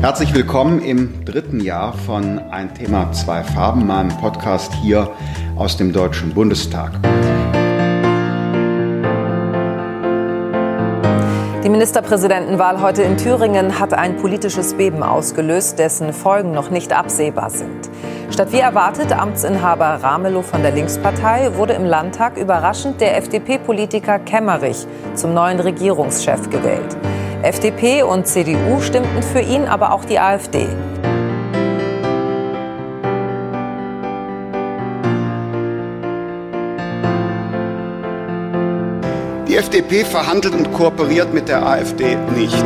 Herzlich willkommen im dritten Jahr von Ein Thema, zwei Farben, meinem Podcast hier aus dem Deutschen Bundestag. Die Ministerpräsidentenwahl heute in Thüringen hat ein politisches Beben ausgelöst, dessen Folgen noch nicht absehbar sind. Statt wie erwartet Amtsinhaber Ramelow von der Linkspartei wurde im Landtag überraschend der FDP-Politiker Kemmerich zum neuen Regierungschef gewählt. FDP und CDU stimmten für ihn, aber auch die AfD. Die FDP verhandelt und kooperiert mit der AfD nicht.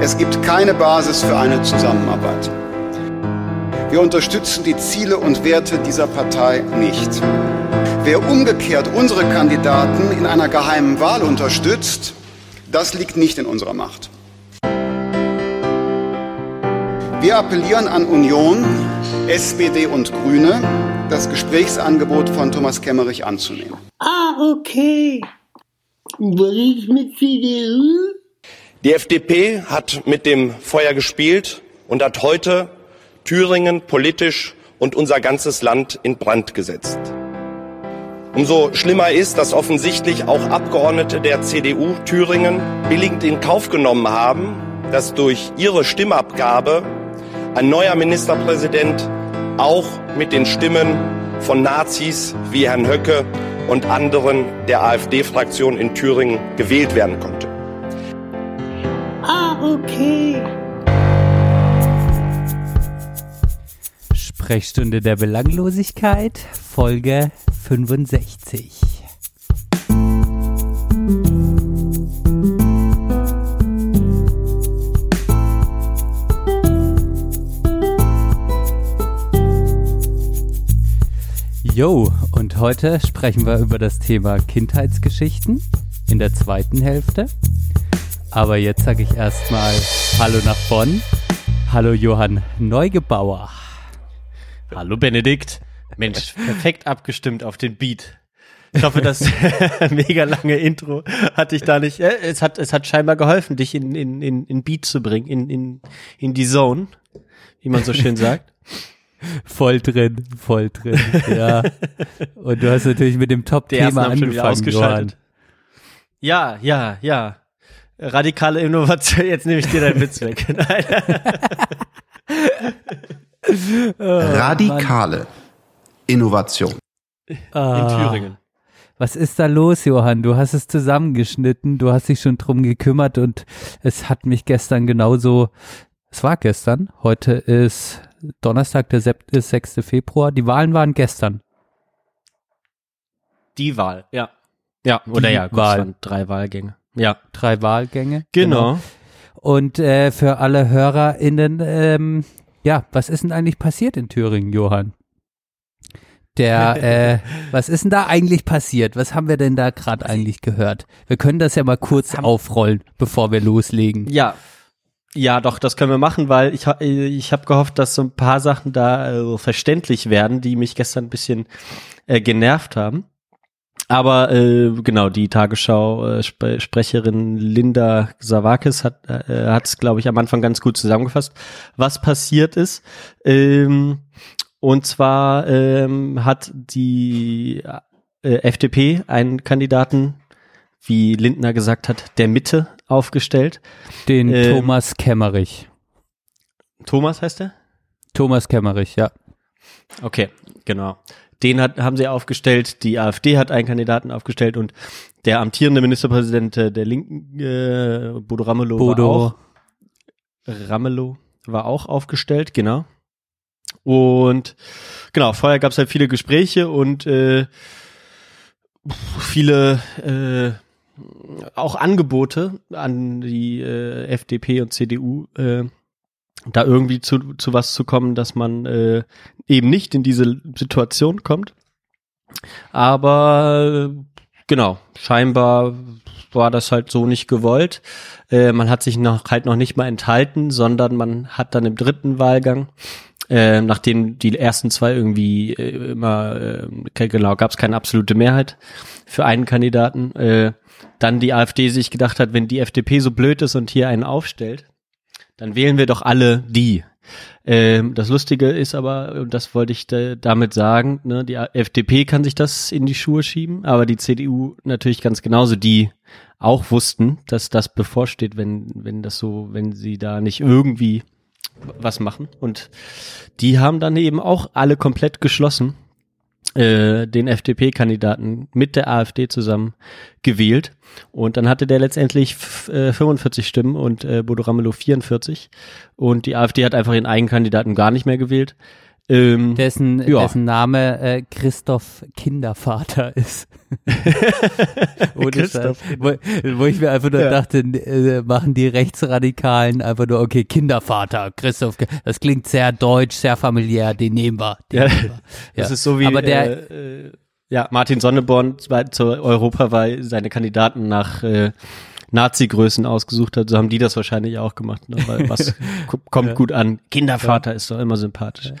Es gibt keine Basis für eine Zusammenarbeit. Wir unterstützen die Ziele und Werte dieser Partei nicht. Wer umgekehrt unsere Kandidaten in einer geheimen Wahl unterstützt, das liegt nicht in unserer Macht. Wir appellieren an Union, SPD und Grüne, das Gesprächsangebot von Thomas Kemmerich anzunehmen. Ah, okay. Was ist mit CDU? Die FDP hat mit dem Feuer gespielt und hat heute Thüringen politisch und unser ganzes Land in Brand gesetzt. Umso schlimmer ist, dass offensichtlich auch Abgeordnete der CDU Thüringen billigend in Kauf genommen haben, dass durch ihre Stimmabgabe ein neuer Ministerpräsident auch mit den Stimmen von Nazis wie Herrn Höcke und anderen der AfD-Fraktion in Thüringen gewählt werden konnte. Ah, okay. Sprechstunde der Belanglosigkeit, Folge 65. Jo, und heute sprechen wir über das Thema Kindheitsgeschichten in der zweiten Hälfte. Aber jetzt sage ich erstmal Hallo nach Bonn. Hallo Johann Neugebauer. Hallo Benedikt. Mensch, perfekt abgestimmt auf den Beat. Ich hoffe, das mega lange Intro hat dich da nicht. Äh, es hat es hat scheinbar geholfen, dich in in in, in Beat zu bringen, in in in die Zone, wie man so schön sagt. Voll drin, voll drin. Ja. Und du hast natürlich mit dem Top-Thema angefangen, Johann. Ja, ja, ja. Radikale Innovation. Jetzt nehme ich dir deinen Witz weg. Radikale Innovation. Ah. In Thüringen. Was ist da los, Johann? Du hast es zusammengeschnitten, du hast dich schon drum gekümmert und es hat mich gestern genauso, es war gestern, heute ist Donnerstag, der 6. Februar, die Wahlen waren gestern. Die Wahl, ja. Ja, oder Die ja, gut, Wahl. es waren drei Wahlgänge. Ja. Drei Wahlgänge. Genau. Und äh, für alle HörerInnen, ähm, ja, was ist denn eigentlich passiert in Thüringen, Johann? Der, äh, was ist denn da eigentlich passiert? Was haben wir denn da gerade eigentlich gehört? Wir können das ja mal kurz aufrollen, bevor wir loslegen. Ja. Ja, doch, das können wir machen, weil ich, ha- ich habe gehofft, dass so ein paar Sachen da äh, verständlich werden, die mich gestern ein bisschen äh, genervt haben. Aber äh, genau, die Tagesschau-Sprecherin Linda Savakis hat äh, hat es, glaube ich, am Anfang ganz gut zusammengefasst, was passiert ist. Ähm, und zwar ähm, hat die äh, FDP einen Kandidaten, wie Lindner gesagt hat, der Mitte aufgestellt. Den Ähm, Thomas Kemmerich. Thomas heißt er? Thomas Kemmerich, ja. Okay, genau. Den hat, haben sie aufgestellt, die AfD hat einen Kandidaten aufgestellt und der amtierende Ministerpräsident äh, der Linken, äh, Bodo Ramelow, Bodo. war auch, Ramelow war auch aufgestellt, genau. Und genau, vorher gab es halt viele Gespräche und äh, viele äh, auch Angebote an die äh, FDP und CDU, äh, da irgendwie zu, zu was zu kommen, dass man äh, eben nicht in diese Situation kommt. Aber äh, genau, scheinbar war das halt so nicht gewollt. Äh, man hat sich noch halt noch nicht mal enthalten, sondern man hat dann im dritten Wahlgang äh, nachdem die ersten zwei irgendwie äh, immer, äh, genau, gab es keine absolute Mehrheit für einen Kandidaten, äh, dann die AfD sich gedacht hat, wenn die FDP so blöd ist und hier einen aufstellt, dann wählen wir doch alle die. Ähm, das Lustige ist aber, und das wollte ich da, damit sagen, ne, die FDP kann sich das in die Schuhe schieben, aber die CDU natürlich ganz genauso, die auch wussten, dass das bevorsteht, wenn, wenn das so, wenn sie da nicht irgendwie was machen. Und die haben dann eben auch alle komplett geschlossen äh, den FDP-Kandidaten mit der AfD zusammen gewählt. Und dann hatte der letztendlich äh, 45 Stimmen und äh, Bodo Ramelow 44. Und die AfD hat einfach ihren eigenen Kandidaten gar nicht mehr gewählt. Ähm, dessen, ja. dessen Name äh, Christoph Kindervater ist. Christoph. Wo, wo, ich mir einfach nur ja. dachte, äh, machen die Rechtsradikalen einfach nur, okay, Kindervater, Christoph, das klingt sehr deutsch, sehr familiär, den nehmen wir. Den ja. Nehmen wir. Das ist so wie Aber der, äh, äh, ja, Martin Sonneborn zur Europawahl seine Kandidaten nach äh, Nazi-Größen ausgesucht hat, so haben die das wahrscheinlich auch gemacht. Ne? Weil was kommt ja. gut an? Kindervater ja. ist doch immer sympathisch.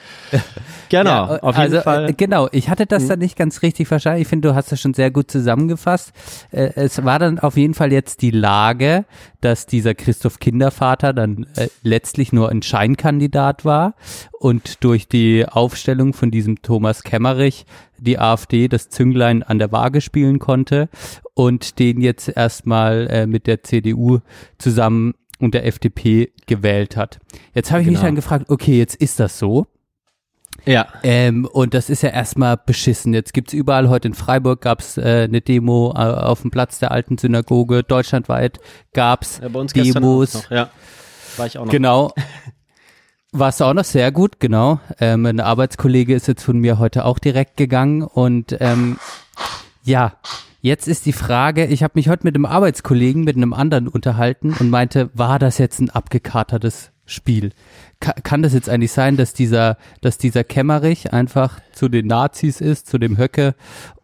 Genau, ja, auf jeden also, Fall. Äh, genau, ich hatte das hm. dann nicht ganz richtig verstanden. Ich finde, du hast das schon sehr gut zusammengefasst. Äh, es war dann auf jeden Fall jetzt die Lage, dass dieser Christoph Kindervater dann äh, letztlich nur ein Scheinkandidat war und durch die Aufstellung von diesem Thomas Kemmerich die AfD das Zünglein an der Waage spielen konnte und den jetzt erstmal äh, mit der CDU zusammen und der FDP gewählt hat. Jetzt habe ich genau. mich dann gefragt, okay, jetzt ist das so. Ja. Ähm, und das ist ja erstmal beschissen. Jetzt gibt's überall, heute in Freiburg gab's äh, eine Demo äh, auf dem Platz der alten Synagoge. Deutschlandweit gab's ja, bei uns Demos. Noch, ja. War ich auch noch. Genau. Warst du auch noch sehr gut, genau. Ähm, ein Arbeitskollege ist jetzt von mir heute auch direkt gegangen und ähm, ja, jetzt ist die Frage, ich habe mich heute mit einem Arbeitskollegen, mit einem anderen unterhalten und meinte, war das jetzt ein abgekatertes Spiel? Ka kann das jetzt eigentlich sein, dass dieser, dass dieser Kämmerich einfach zu den Nazis ist, zu dem Höcke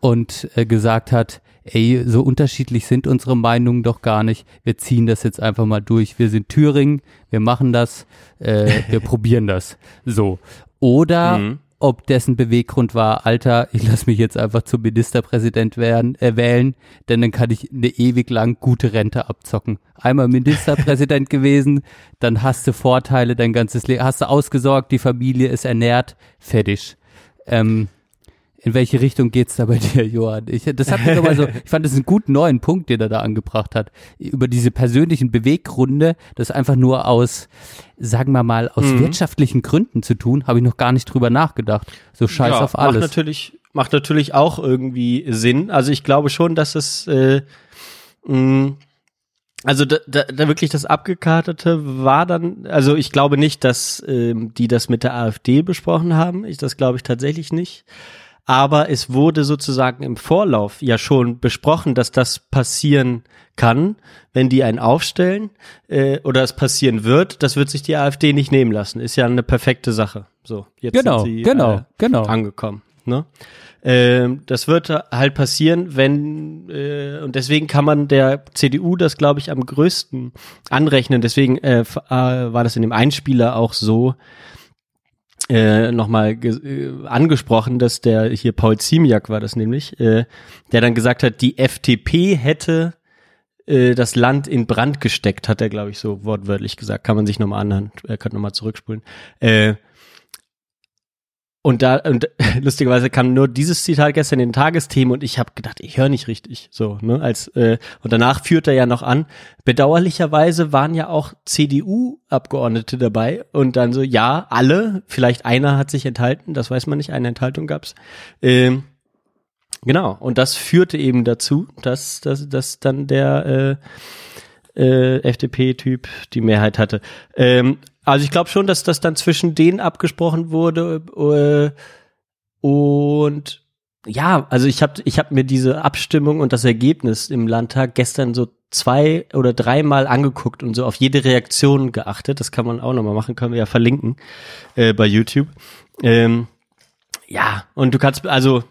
und äh, gesagt hat, ey, so unterschiedlich sind unsere Meinungen doch gar nicht. Wir ziehen das jetzt einfach mal durch. Wir sind Thüringen, wir machen das, äh, wir probieren das. So. Oder mhm. Ob dessen Beweggrund war, Alter, ich lass mich jetzt einfach zum Ministerpräsident werden, äh, wählen, denn dann kann ich eine ewig lang gute Rente abzocken. Einmal Ministerpräsident gewesen, dann hast du Vorteile dein ganzes Leben, hast du ausgesorgt, die Familie ist ernährt, fertig. Ähm, in welche Richtung geht's da bei dir, Johann? Ich, das hat mir mal so, ich fand das einen guten neuen Punkt, den er da angebracht hat. Über diese persönlichen Beweggründe, das einfach nur aus, sagen wir mal, aus mhm. wirtschaftlichen Gründen zu tun, habe ich noch gar nicht drüber nachgedacht. So scheiß ja, auf alles. Macht natürlich, macht natürlich auch irgendwie Sinn. Also ich glaube schon, dass es, äh, mh, also da, da, da wirklich das Abgekartete war dann, also ich glaube nicht, dass ähm, die das mit der AfD besprochen haben. Ich, das glaube ich tatsächlich nicht aber es wurde sozusagen im Vorlauf ja schon besprochen, dass das passieren kann, wenn die einen aufstellen äh, oder es passieren wird. Das wird sich die AfD nicht nehmen lassen. Ist ja eine perfekte Sache. So, jetzt genau, sind sie genau, äh, genau. angekommen. Ne? Ähm, das wird halt passieren, wenn äh, und deswegen kann man der CDU das, glaube ich, am größten anrechnen. Deswegen äh, äh, war das in dem Einspieler auch so, äh, nochmal äh, angesprochen, dass der hier Paul Ziemiak war das nämlich, äh, der dann gesagt hat, die FDP hätte äh, das Land in Brand gesteckt, hat er, glaube ich, so wortwörtlich gesagt. Kann man sich nochmal anhören, er kann nochmal zurückspulen. Äh, und da, und lustigerweise kam nur dieses Zitat gestern in den Tagesthemen und ich habe gedacht, ich höre nicht richtig. So, ne? Als, äh, und danach führt er ja noch an. Bedauerlicherweise waren ja auch CDU-Abgeordnete dabei und dann so, ja, alle, vielleicht einer hat sich enthalten, das weiß man nicht, eine Enthaltung gab's. Ähm, genau, und das führte eben dazu, dass, dass, dass dann der äh, äh, FDP-Typ die Mehrheit hatte. Ähm, also ich glaube schon, dass das dann zwischen denen abgesprochen wurde äh, und ja, also ich habe ich hab mir diese Abstimmung und das Ergebnis im Landtag gestern so zwei oder dreimal angeguckt und so auf jede Reaktion geachtet. Das kann man auch nochmal machen, können wir ja verlinken äh, bei YouTube. Ähm, ja, und du kannst, also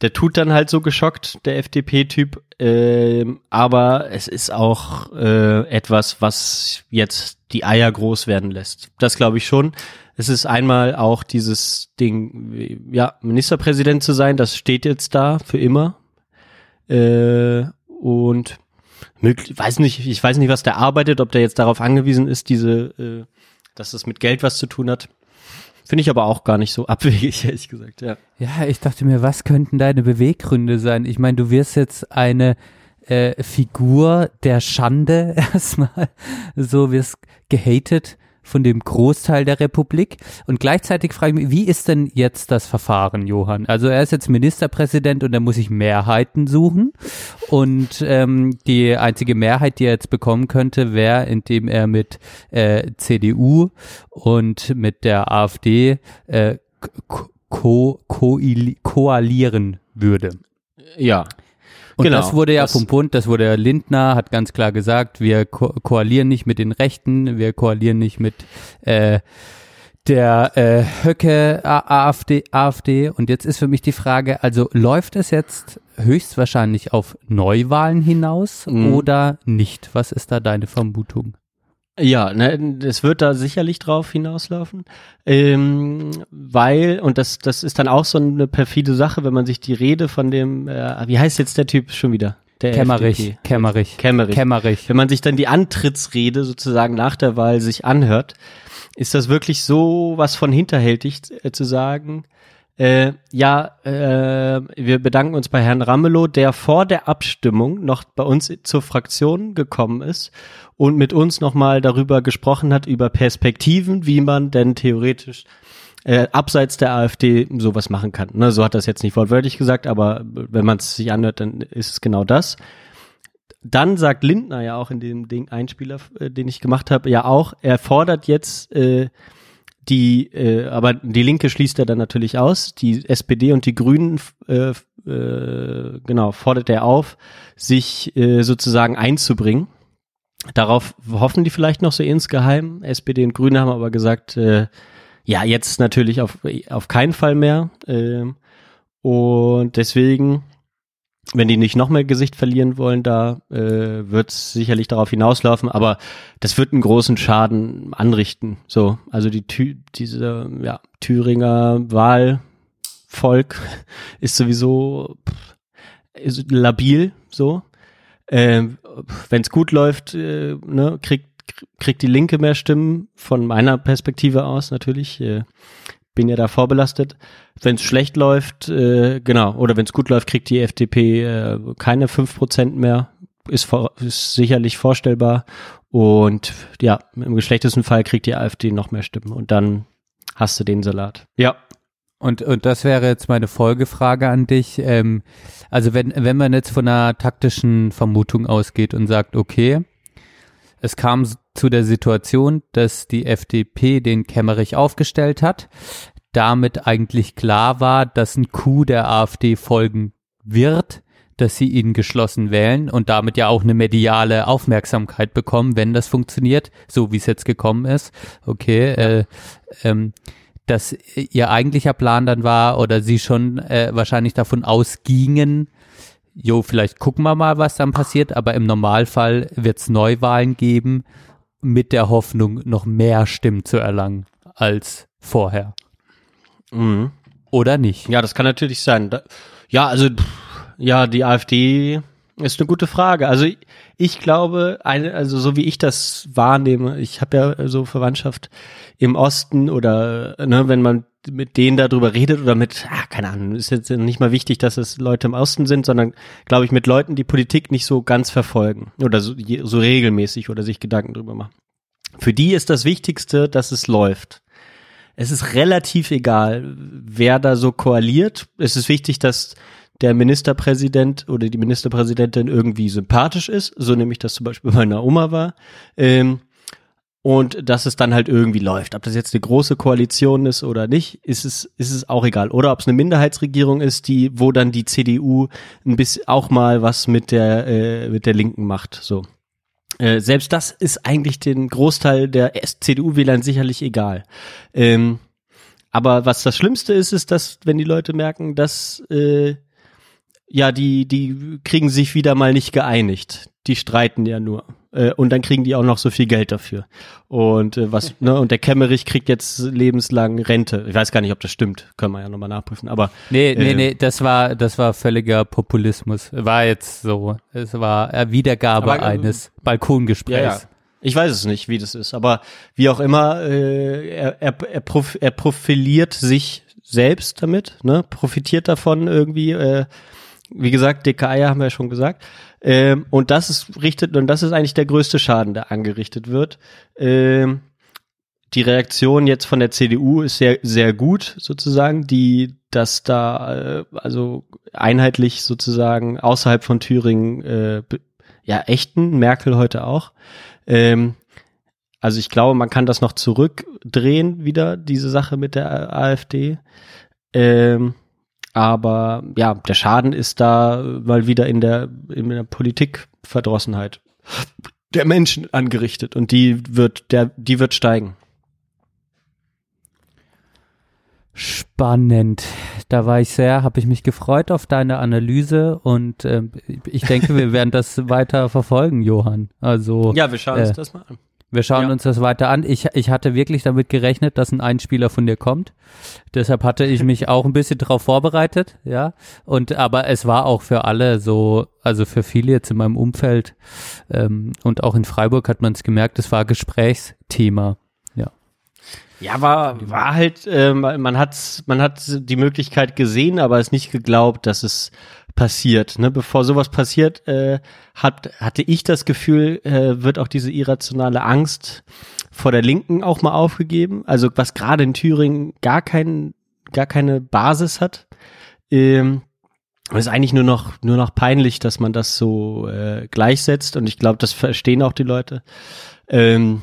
der tut dann halt so geschockt, der FDP-Typ, äh, aber es ist auch äh, etwas, was jetzt die Eier groß werden lässt. Das glaube ich schon. Es ist einmal auch dieses Ding, ja, Ministerpräsident zu sein, das steht jetzt da für immer. Äh, und möglich, weiß nicht, ich weiß nicht, was der arbeitet, ob der jetzt darauf angewiesen ist, diese, äh, dass das mit Geld was zu tun hat. Finde ich aber auch gar nicht so abwegig, ehrlich gesagt, ja. Ja, ich dachte mir, was könnten deine Beweggründe sein? Ich meine, du wirst jetzt eine äh, Figur der Schande erstmal, so wirst gehatet von dem Großteil der Republik. Und gleichzeitig frage ich mich, wie ist denn jetzt das Verfahren, Johann? Also er ist jetzt Ministerpräsident und er muss sich Mehrheiten suchen. Und ähm, die einzige Mehrheit, die er jetzt bekommen könnte, wäre, indem er mit äh, CDU und mit der AfD äh, ko ko koalieren würde. Ja. Und Genau, das wurde ja das- vom Bund, das wurde ja Lindner, hat ganz klar gesagt, wir ko koalieren nicht mit den Rechten, wir koalieren nicht mit äh, der äh, Höcke AfD, AfD. Und jetzt ist für mich die Frage, also läuft es jetzt höchstwahrscheinlich auf Neuwahlen hinaus Mhm. oder nicht? Was ist da deine Vermutung? Ja, ne, es wird da sicherlich drauf hinauslaufen, ähm, weil, und das, das ist dann auch so eine perfide Sache, wenn man sich die Rede von dem, äh, wie heißt jetzt der Typ schon wieder? Der Kämmerich, FDP. Kämmerich, Kämmerich. Kämmerich. Wenn man sich dann die Antrittsrede sozusagen nach der Wahl sich anhört, ist das wirklich so was von hinterhältig äh, zu sagen, äh, ja, äh, wir bedanken uns bei Herrn Ramelow, der vor der Abstimmung noch bei uns zur Fraktion gekommen ist und mit uns nochmal darüber gesprochen hat, über Perspektiven, wie man denn theoretisch äh, abseits der AfD sowas machen kann. Ne, so hat das jetzt nicht wortwörtlich gesagt, aber wenn man es sich anhört, dann ist es genau das. Dann sagt Lindner ja auch in dem Ding Einspieler, äh, den ich gemacht habe, ja auch, er fordert jetzt äh, die, äh, aber die Linke schließt er dann natürlich aus, die SPD und die Grünen, äh, äh, genau, fordert er auf, sich äh, sozusagen einzubringen. Darauf hoffen die vielleicht noch so insgeheim. SPD und Grüne haben aber gesagt, äh, ja, jetzt natürlich auf, auf keinen Fall mehr. Ähm, und deswegen, wenn die nicht noch mehr Gesicht verlieren wollen, da äh, wird es sicherlich darauf hinauslaufen, aber das wird einen großen Schaden anrichten. So, also die Thü diese ja, Thüringer Wahlvolk ist sowieso ist labil so. Ähm, wenn es gut läuft, äh, ne, kriegt kriegt die Linke mehr Stimmen von meiner Perspektive aus natürlich. Äh, bin ja da vorbelastet. Wenn es schlecht läuft, äh, genau, oder wenn es gut läuft, kriegt die FDP äh, keine fünf Prozent mehr. Ist, vor, ist sicherlich vorstellbar. Und ja, im geschlechtesten Fall kriegt die AfD noch mehr Stimmen. Und dann hast du den Salat. Ja. Und, und das wäre jetzt meine Folgefrage an dich. Ähm, also wenn, wenn man jetzt von einer taktischen Vermutung ausgeht und sagt, okay, es kam zu der Situation, dass die FDP den Kemmerich aufgestellt hat, damit eigentlich klar war, dass ein Coup der AfD folgen wird, dass sie ihn geschlossen wählen und damit ja auch eine mediale Aufmerksamkeit bekommen, wenn das funktioniert, so wie es jetzt gekommen ist. Okay, äh, ähm, dass ihr eigentlicher Plan dann war oder sie schon äh, wahrscheinlich davon ausgingen, jo, vielleicht gucken wir mal, was dann passiert, aber im Normalfall wird es Neuwahlen geben mit der Hoffnung, noch mehr Stimmen zu erlangen als vorher. Mhm. Oder nicht? Ja, das kann natürlich sein. Da, ja, also ja, die AfD ist eine gute Frage. Also ich, ich glaube, eine, also so wie ich das wahrnehme, ich habe ja so Verwandtschaft im Osten oder ne, wenn man mit denen darüber redet oder mit, ah, keine Ahnung, ist jetzt nicht mal wichtig, dass es Leute im Osten sind, sondern glaube ich mit Leuten, die Politik nicht so ganz verfolgen oder so, so regelmäßig oder sich Gedanken drüber machen. Für die ist das Wichtigste, dass es läuft. Es ist relativ egal, wer da so koaliert. Es ist wichtig, dass der Ministerpräsident oder die Ministerpräsidentin irgendwie sympathisch ist, so nämlich das zum Beispiel bei meiner Oma war. Ähm, und dass es dann halt irgendwie läuft. Ob das jetzt eine große Koalition ist oder nicht, ist es, ist es auch egal. Oder ob es eine Minderheitsregierung ist, die, wo dann die CDU ein bisschen auch mal was mit der, äh, mit der Linken macht. So. Äh, selbst das ist eigentlich den Großteil der CDU-Wählern sicherlich egal. Ähm, aber was das Schlimmste ist, ist, dass wenn die Leute merken, dass äh, ja, die, die kriegen sich wieder mal nicht geeinigt. Die streiten ja nur. Äh, und dann kriegen die auch noch so viel Geld dafür. Und äh, was, ne, und der Kemmerich kriegt jetzt lebenslang Rente. Ich weiß gar nicht, ob das stimmt. Können wir ja nochmal nachprüfen. Aber Nee, nee, äh, nee, das war, das war völliger Populismus. War jetzt so. Es war äh, Wiedergabe Aber, äh, eines Balkongesprächs. Ja, ja. Ich weiß es nicht, wie das ist, aber wie auch immer, äh, er, er, er, prof, er profiliert sich selbst damit, ne? profitiert davon irgendwie. Äh, wie gesagt, dicke Eier haben wir ja schon gesagt. Ähm, und das ist richtet und das ist eigentlich der größte Schaden, der angerichtet wird. Ähm, die Reaktion jetzt von der CDU ist sehr sehr gut sozusagen, die das da äh, also einheitlich sozusagen außerhalb von Thüringen äh, ja echten Merkel heute auch. Ähm, also ich glaube, man kann das noch zurückdrehen wieder diese Sache mit der AfD. Ähm, aber ja, der Schaden ist da mal wieder in der, in der Politikverdrossenheit der Menschen angerichtet und die wird, der, die wird steigen. Spannend. Da war ich sehr, habe ich mich gefreut auf deine Analyse und ähm, ich denke, wir werden das weiter verfolgen, Johann. Also Ja, wir schauen uns äh, das mal an. Wir schauen ja. uns das weiter an. Ich, ich hatte wirklich damit gerechnet, dass ein Einspieler von dir kommt. Deshalb hatte ich mich auch ein bisschen darauf vorbereitet, ja. Und aber es war auch für alle so, also für viele jetzt in meinem Umfeld ähm, und auch in Freiburg hat man es gemerkt, es war Gesprächsthema. Ja. Ja, war, war halt, äh, man hat, man hat die Möglichkeit gesehen, aber es nicht geglaubt, dass es passiert. Ne? Bevor sowas passiert, äh, hat, hatte ich das Gefühl, äh, wird auch diese irrationale Angst vor der Linken auch mal aufgegeben. Also was gerade in Thüringen gar kein, gar keine Basis hat. Ähm, es ist eigentlich nur noch, nur noch peinlich, dass man das so äh, gleichsetzt. Und ich glaube, das verstehen auch die Leute. Ähm,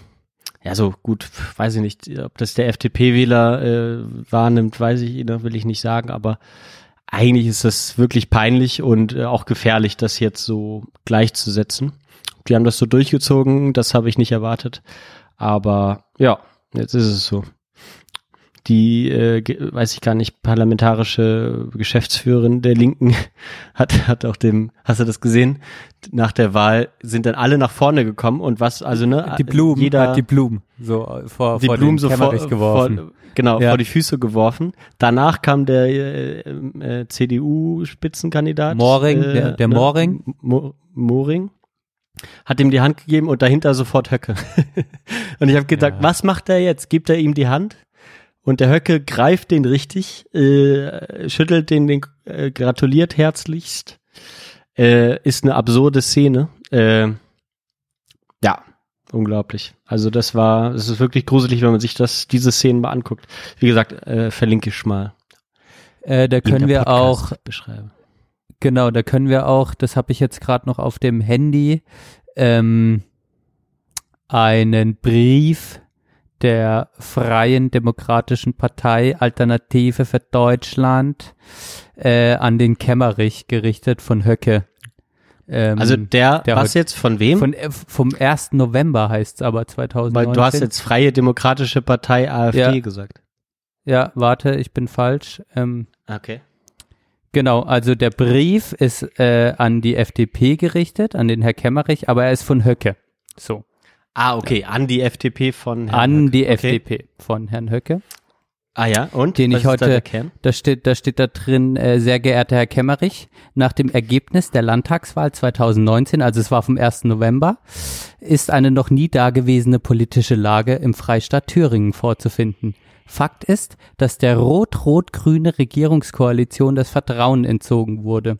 ja, so gut, weiß ich nicht, ob das der FDP-Wähler äh, wahrnimmt, weiß ich, ne, will ich nicht sagen, aber eigentlich ist das wirklich peinlich und äh, auch gefährlich, das jetzt so gleichzusetzen. Die haben das so durchgezogen, das habe ich nicht erwartet. Aber ja, jetzt ist es so. Die, äh, weiß ich gar nicht, parlamentarische Geschäftsführerin der Linken hat, hat auch dem, hast du das gesehen? Nach der Wahl sind dann alle nach vorne gekommen und was, also ne, Die Blumen, jeder, hat die Blumen so äh, vor, die vor Blumen so vor, geworfen. vor genau Ja. vor die Füße geworfen. Danach kam der äh, äh, CDU-Spitzenkandidat Moring, äh, der- der Moring. Mo Moring hat ihm die Hand gegeben und dahinter sofort Höcke. und ich habe gedacht, Ja. was macht er jetzt? Gibt er ihm die Hand? Und der Höcke greift den richtig, äh, schüttelt den, den äh, gratuliert herzlichst. Äh, ist eine absurde Szene. Äh, ja, unglaublich. Also das war, es ist wirklich gruselig, wenn man sich das, diese Szenen mal anguckt. Wie gesagt, äh, verlinke ich mal. Äh, da können wir auch. Genau, da können wir auch, das habe ich jetzt gerade noch auf dem Handy, ähm, einen Brief der Freien Demokratischen Partei Alternative für Deutschland äh, an den Kämmerich gerichtet von Höcke. Ähm, Also der, der was heute- jetzt von wem? von, äh, vom 1. November heißt es aber 2019. Weil du hast jetzt Freie Demokratische Partei AfD Ja. gesagt. Ja, warte, ich bin falsch. Ähm, Okay. Genau, also der Brief ist äh, an die FDP gerichtet, an den Herr Kemmerich, aber er ist von Höcke. So, Ah, okay, an die FDP von Herrn an Höcke. die okay. FDP von Herrn Höcke. Ah ja, und? Den Was ich da heute- Kern? Da steht, da steht da drin, äh, sehr geehrter Herr Kemmerich, nach dem Ergebnis der Landtagswahl 2019, also es war vom 1. November, ist eine noch nie dagewesene politische Lage im Freistaat Thüringen vorzufinden. Fakt ist, dass der rot-rot-grüne Regierungskoalition das Vertrauen entzogen wurde.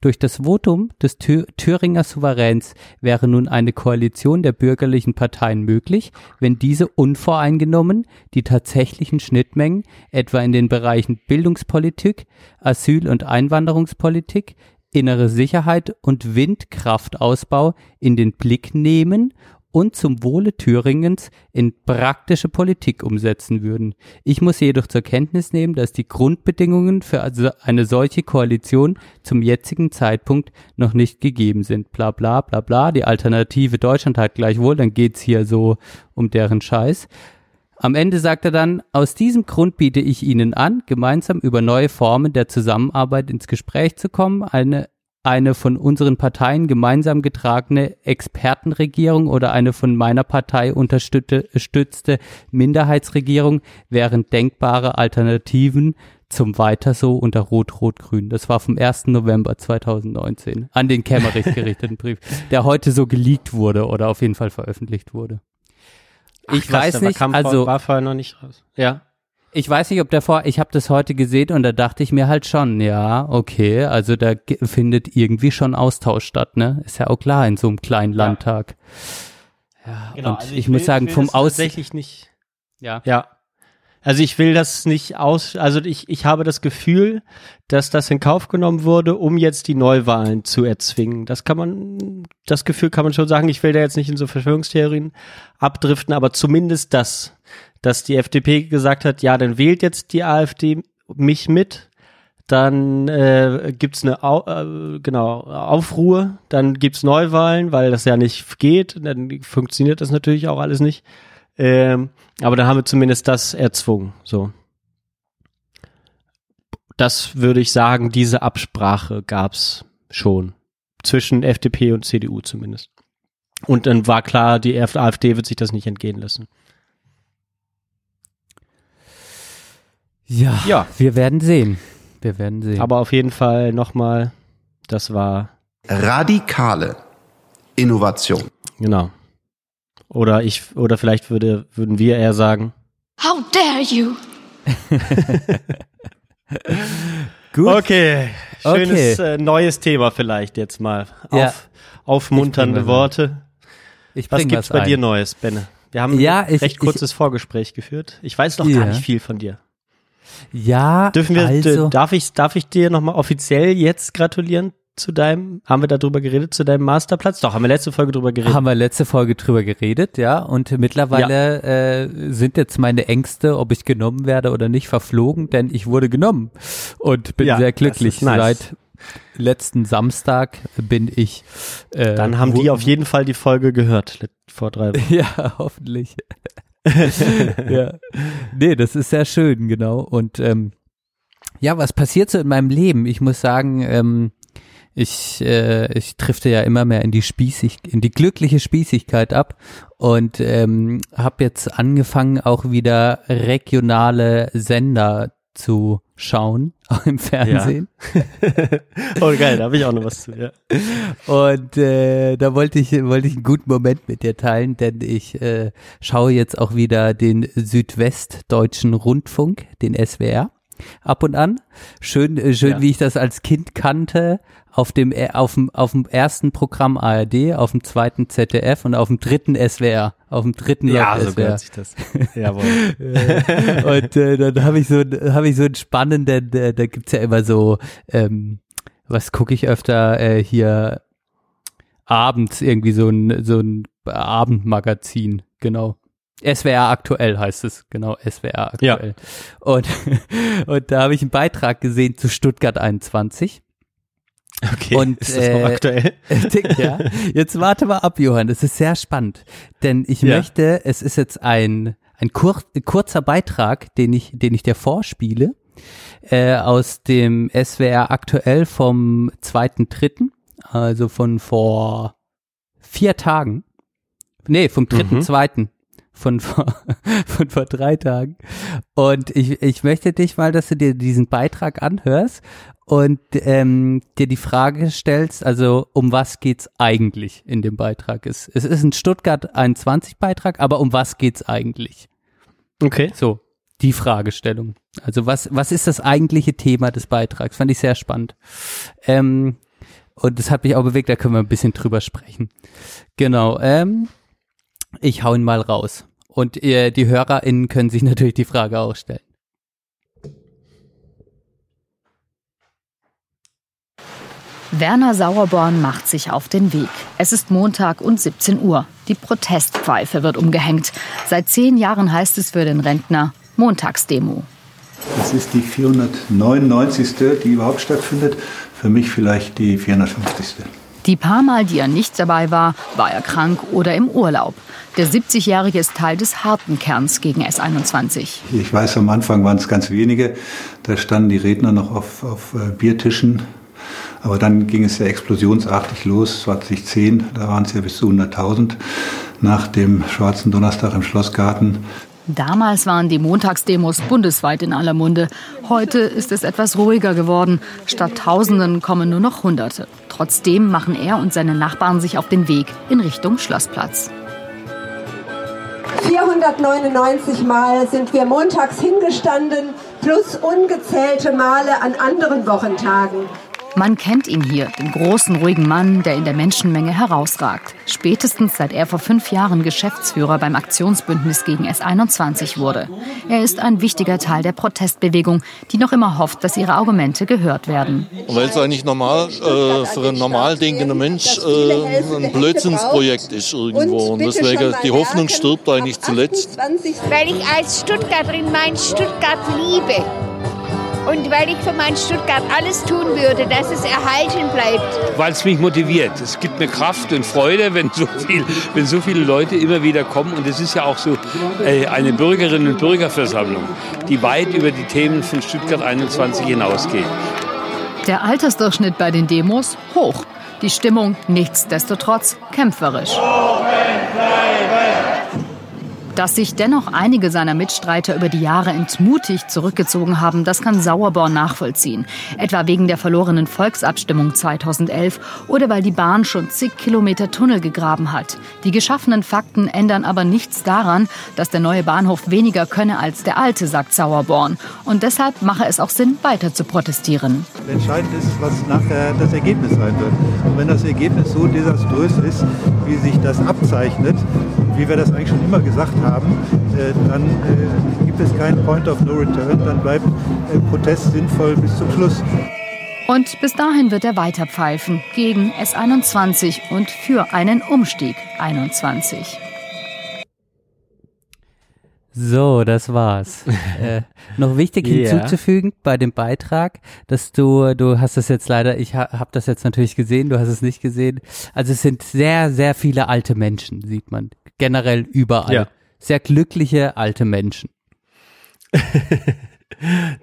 Durch das Votum des Thü Thüringer Souveräns wäre nun eine Koalition der bürgerlichen Parteien möglich, wenn diese unvoreingenommen die tatsächlichen Schnittmengen etwa in den Bereichen Bildungspolitik, Asyl- und Einwanderungspolitik, innere Sicherheit und Windkraftausbau in den Blick nehmen und zum Wohle Thüringens in praktische Politik umsetzen würden. Ich muss jedoch zur Kenntnis nehmen, dass die Grundbedingungen für also eine solche Koalition zum jetzigen Zeitpunkt noch nicht gegeben sind. Bla bla bla bla. Die Alternative Deutschland hat gleichwohl, dann geht's hier so um deren Scheiß. Am Ende sagt er dann, aus diesem Grund biete ich Ihnen an, gemeinsam über neue Formen der Zusammenarbeit ins Gespräch zu kommen, eine eine von unseren Parteien gemeinsam getragene Expertenregierung oder eine von meiner Partei unterstützte Minderheitsregierung wären denkbare Alternativen zum Weiter so unter Rot-Rot-Grün. Das war vom 1. November 2019 an den Kämmerich gerichteten Brief, der heute so geleakt wurde oder auf jeden Fall veröffentlicht wurde. Ich krass, weiß nicht, kam also war vorher noch nicht raus. Ja. Ich weiß nicht, ob der vor, ich habe das heute gesehen und da dachte ich mir halt schon, ja, okay, also da findet irgendwie schon Austausch statt, ne? Ist ja auch klar in so einem kleinen Landtag. Ja, und also ich, muss sagen, vom Aus, tatsächlich nicht. ja, Ja. Also ich will das nicht aus, also ich, ich habe das Gefühl, dass das in Kauf genommen wurde, um jetzt die Neuwahlen zu erzwingen. Das kann man, das Gefühl kann man schon sagen. Ich will da jetzt nicht in so Verschwörungstheorien abdriften, aber zumindest das, dass die FDP gesagt hat, ja, dann wählt jetzt die AfD mich mit, dann äh, gibt's eine Au äh, genau Aufruhr, dann gibt's Neuwahlen, weil das ja nicht geht, dann funktioniert das natürlich auch alles nicht. Ähm, aber dann haben wir zumindest das erzwungen. So. Das würde ich sagen, diese Absprache gab's schon. Zwischen FDP und CDU zumindest. Und dann war klar, die AfD wird sich das nicht entgehen lassen. ja, Ja. wir werden sehen. Wir werden sehen. Aber auf jeden Fall nochmal, das war, Radikale Innovation. genau. Oder ich, oder vielleicht würde, würden wir eher sagen, How dare you? Gut. Okay, schönes Okay. Äh, neues Thema vielleicht jetzt mal. Ja. Auf, aufmunternde Ich Worte. Ich Was gibt's was bei dir ein. Neues, Benne? Wir haben Ja, ein ich- recht ich- kurzes Vorgespräch geführt. Ich weiß noch Ja. gar nicht viel von dir. Ja, Dürfen wir, also, darf ich, darf ich dir nochmal offiziell jetzt gratulieren zu deinem, haben wir darüber geredet, zu deinem Masterplatz? Doch, haben wir letzte Folge drüber geredet. haben wir letzte Folge drüber geredet, ja, und mittlerweile äh, sind jetzt meine Ängste, ob ich genommen werde oder nicht, verflogen, denn ich wurde genommen und bin Ja, sehr glücklich. nice. Seit letzten Samstag bin ich. Äh, Dann haben die auf jeden Fall die Folge gehört, vor drei Wochen. Ja, hoffentlich. ja. Nee, das ist sehr schön, genau. Und ähm, ja, was passiert so in meinem Leben? Ich muss sagen, ähm, ich, äh, ich drifte ja immer mehr in die Spießig, in die glückliche Spießigkeit ab und ähm, habe jetzt angefangen, auch wieder regionale Sender zu schauen, auch im Fernsehen. oh geil, da habe ich auch noch was zu. Ja. Und äh, da wollte ich, wollte ich einen guten Moment mit dir teilen, denn ich äh, schaue jetzt auch wieder den Südwestdeutschen Rundfunk, den SWR, ab und an. Schön, äh, schön, Ja. wie ich das als Kind kannte, auf dem, äh, auf dem, auf dem ersten Programm ARD, auf dem zweiten ZDF und auf dem dritten SWR, auf dem dritten Ja, so SWR. gehört sich das. Jawohl. und äh, dann habe ich so habe ich so einen spannenden, äh, da gibt's ja immer so, ähm, was gucke ich öfter äh, hier abends irgendwie so ein so ein Abendmagazin, genau. SWR aktuell heißt es, genau, SWR aktuell. Und, und da habe ich einen Beitrag gesehen zu Stuttgart 21. Okay, Und, ist das noch äh, aktuell? Ja. Jetzt warte mal ab, Johann. Das ist sehr spannend. Denn ich Ja. möchte, es ist jetzt ein, ein kur kurzer Beitrag, den ich, den ich dir vorspiele, äh, aus dem SWR aktuell vom 2.3., also von vor vier Tagen. Nee, vom 3.2., von vor, von vor drei Tagen. Und ich, ich möchte dich mal, dass du dir diesen Beitrag anhörst und ähm, dir die Frage stellst, also um was geht's eigentlich in dem Beitrag? Es, es ist ein Stuttgart 21 Beitrag, aber um was geht's eigentlich? Okay. So, die Fragestellung. Also was, was ist das eigentliche Thema des Beitrags? Fand ich sehr spannend. Ähm, und das hat mich auch bewegt, da können wir ein bisschen drüber sprechen. Genau, ähm, ich hau ihn mal raus. Und ihr, die HörerInnen können sich natürlich die Frage auch stellen. Werner Sauerborn macht sich auf den Weg. Es ist Montag und 17 Uhr. Die Protestpfeife wird umgehängt. Seit zehn Jahren heißt es für den Rentner Montagsdemo. Das ist die 499. die überhaupt stattfindet. Für mich vielleicht die 450. Die paar Mal, die er nicht dabei war, war er krank oder im Urlaub. Der 70-Jährige ist Teil des harten Kerns gegen S21. Ich weiß, am Anfang waren es ganz wenige. Da standen die Redner noch auf, auf äh, Biertischen. Aber dann ging es ja explosionsartig los, 2010. Da waren es ja bis zu 100.000 nach dem Schwarzen Donnerstag im Schlossgarten. Damals waren die Montagsdemos bundesweit in aller Munde. Heute ist es etwas ruhiger geworden. Statt Tausenden kommen nur noch Hunderte. Trotzdem machen er und seine Nachbarn sich auf den Weg in Richtung Schlossplatz. 499 Mal sind wir montags hingestanden, plus ungezählte Male an anderen Wochentagen. Man kennt ihn hier, den großen, ruhigen Mann, der in der Menschenmenge herausragt. Spätestens seit er vor fünf Jahren Geschäftsführer beim Aktionsbündnis gegen S21 wurde. Er ist ein wichtiger Teil der Protestbewegung, die noch immer hofft, dass ihre Argumente gehört werden. Weil es eigentlich normal, äh, für einen normal denkenden Mensch äh, ein Blödsinnsprojekt ist irgendwo. Und deswegen, die Hoffnung stirbt eigentlich zuletzt. Weil ich als Stuttgarterin mein Stuttgart liebe. Und weil ich für mein Stuttgart alles tun würde, dass es erhalten bleibt. Weil es mich motiviert. Es gibt mir Kraft und Freude, wenn so, viel, wenn so viele Leute immer wieder kommen. Und es ist ja auch so äh, eine Bürgerinnen- und Bürgerversammlung, die weit über die Themen von Stuttgart 21 hinausgeht. Der Altersdurchschnitt bei den Demos hoch. Die Stimmung nichtsdestotrotz kämpferisch. Dass sich dennoch einige seiner Mitstreiter über die Jahre entmutigt zurückgezogen haben, das kann Sauerborn nachvollziehen. Etwa wegen der verlorenen Volksabstimmung 2011 oder weil die Bahn schon zig Kilometer Tunnel gegraben hat. Die geschaffenen Fakten ändern aber nichts daran, dass der neue Bahnhof weniger könne als der alte, sagt Sauerborn. Und deshalb mache es auch Sinn, weiter zu protestieren. Entscheidend ist, was nachher das Ergebnis sein wird. Und wenn das Ergebnis so desaströs ist, wie sich das abzeichnet, wie wir das eigentlich schon immer gesagt haben, äh, dann äh, gibt es keinen Point of No Return, dann bleibt äh, Protest sinnvoll bis zum Schluss. Und bis dahin wird er weiter pfeifen gegen S21 und für einen Umstieg 21. So, das war's. äh, noch wichtig Yeah. hinzuzufügen bei dem Beitrag, dass du, du hast es jetzt leider, ich ha, habe das jetzt natürlich gesehen, du hast es nicht gesehen. Also es sind sehr, sehr viele alte Menschen, sieht man generell überall. Ja. Sehr glückliche alte Menschen.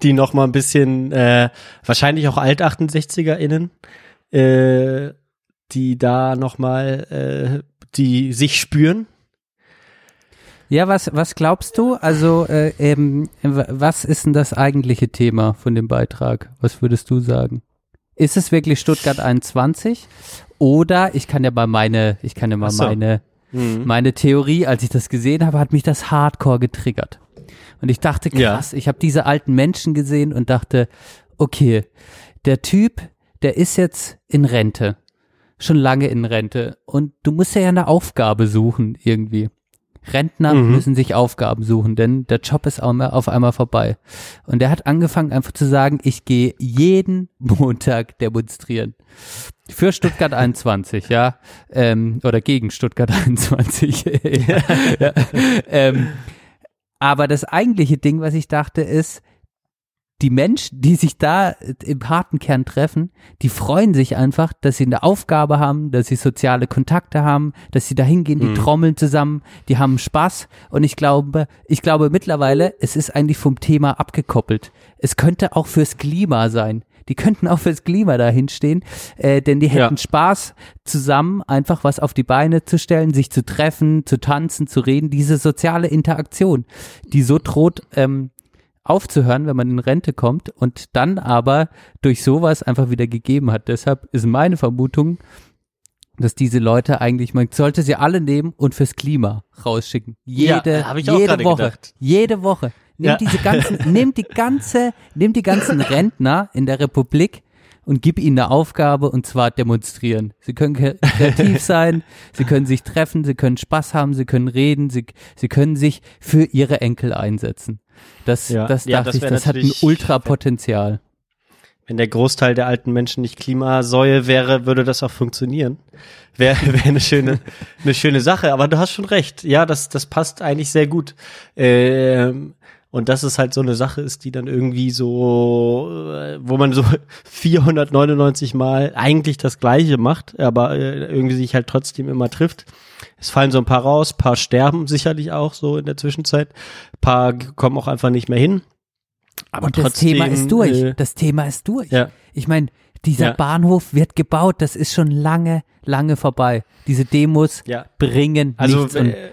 die noch mal ein bisschen, äh, wahrscheinlich auch Alt-68er-Innen, äh, die da noch mal, äh, die sich spüren. Ja, was, was glaubst du? Also, äh, ähm, was ist denn das eigentliche Thema von dem Beitrag? Was würdest du sagen? Ist es wirklich Stuttgart 21? Oder ich kann ja mal meine, ich kann ja mal so. meine, Mhm. meine Theorie, als ich das gesehen habe, hat mich das Hardcore getriggert. Und ich dachte, Ja. krass, ich habe diese alten Menschen gesehen und dachte, okay, der Typ, der ist jetzt in Rente, schon lange in Rente und du musst ja eine Aufgabe suchen irgendwie. Rentner Mhm. müssen sich Aufgaben suchen, denn der Job ist auf einmal vorbei. Und er hat angefangen einfach zu sagen, ich gehe jeden Montag demonstrieren. Für Stuttgart 21, ja, ähm, oder gegen Stuttgart 21. ja. ja. Ähm, aber das eigentliche Ding, was ich dachte, ist, die Menschen, die sich da im harten Kern treffen, die freuen sich einfach, dass sie eine Aufgabe haben, dass sie soziale Kontakte haben, dass sie da hingehen, die Mhm. trommeln zusammen, die haben Spaß. Und ich glaube, ich glaube mittlerweile, es ist eigentlich vom Thema abgekoppelt. Es könnte auch fürs Klima sein. Die könnten auch fürs Klima dahin stehen, äh, denn die hätten Ja. Spaß, zusammen einfach was auf die Beine zu stellen, sich zu treffen, zu tanzen, zu reden, diese soziale Interaktion, die so droht ähm, aufzuhören, wenn man in Rente kommt und dann aber durch sowas einfach wieder gegeben hat. Deshalb ist meine Vermutung, dass diese Leute eigentlich, man sollte sie alle nehmen und fürs Klima rausschicken. Ja, Jede, auch jede Woche. gedacht. Jede Woche. Nimm Ja. diese ganzen, nimm die ganze, nimm die ganzen Rentner in der Republik und gib ihnen eine Aufgabe und zwar demonstrieren. Sie können kre- kreativ sein, sie können sich treffen, sie können Spaß haben, sie können reden, sie, sie können sich für ihre Enkel einsetzen. Das, Ja. das Ja, dachte das ich, das hat ein Ultrapotenzial. Wenn der Großteil der alten Menschen nicht Klimasäue wäre, würde das auch funktionieren. Wäre wär eine schöne, eine schöne Sache. Aber du hast schon recht. Ja, das, das passt eigentlich sehr gut. Ähm, Und dass es halt so eine Sache ist, die dann irgendwie so, äh, wo man so 499 Mal eigentlich das Gleiche macht, aber äh, irgendwie sich halt trotzdem immer trifft. Es fallen so ein paar raus, paar sterben sicherlich auch so in der Zwischenzeit, paar kommen auch einfach nicht mehr hin. Aber Und das trotzdem, Thema ist durch. Äh, das Thema ist durch. Ja. Ich meine, dieser Ja. Bahnhof wird gebaut, das ist schon lange, lange vorbei. Diese Demos Ja. bringen Also nichts. Und äh,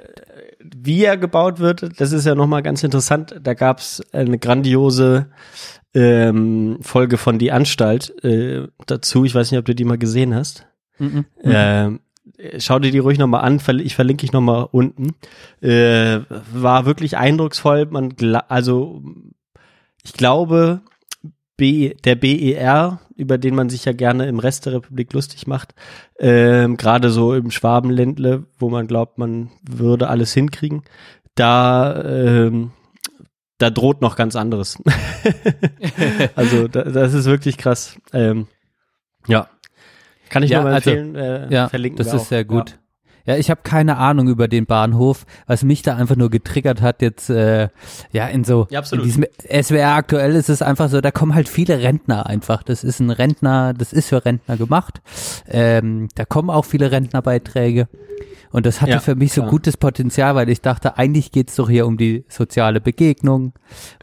wie er gebaut wird, das ist ja nochmal ganz interessant. Da gab's eine grandiose ähm, Folge von Die Anstalt äh, dazu. Ich weiß nicht, ob du die mal gesehen hast. Mhm. Ähm, schau dir die ruhig nochmal an, ich verlinke ich nochmal unten. Äh, war wirklich eindrucksvoll. Man, also ich glaube, B, der BER, über den man sich ja gerne im Rest der Republik lustig macht, ähm, gerade so im Schwabenländle, wo man glaubt, man würde alles hinkriegen, da ähm, da droht noch ganz anderes. also da, das ist wirklich krass. Ähm, ja, kann ich Ja, nur mal also, empfehlen. äh, ja, verlinken das ist auch. sehr gut. Ja. Ich habe keine Ahnung über den Bahnhof, was mich da einfach nur getriggert hat jetzt äh, ja in so Ja, absolut. in diesem SWR aktuell ist es einfach so, da kommen halt viele Rentner einfach. Das ist ein Rentner, das ist für Rentner gemacht. Ähm, da kommen auch viele Rentnerbeiträge. Und das hatte Ja, für mich so klar. gutes Potenzial, weil ich dachte, eigentlich geht's doch hier um die soziale Begegnung,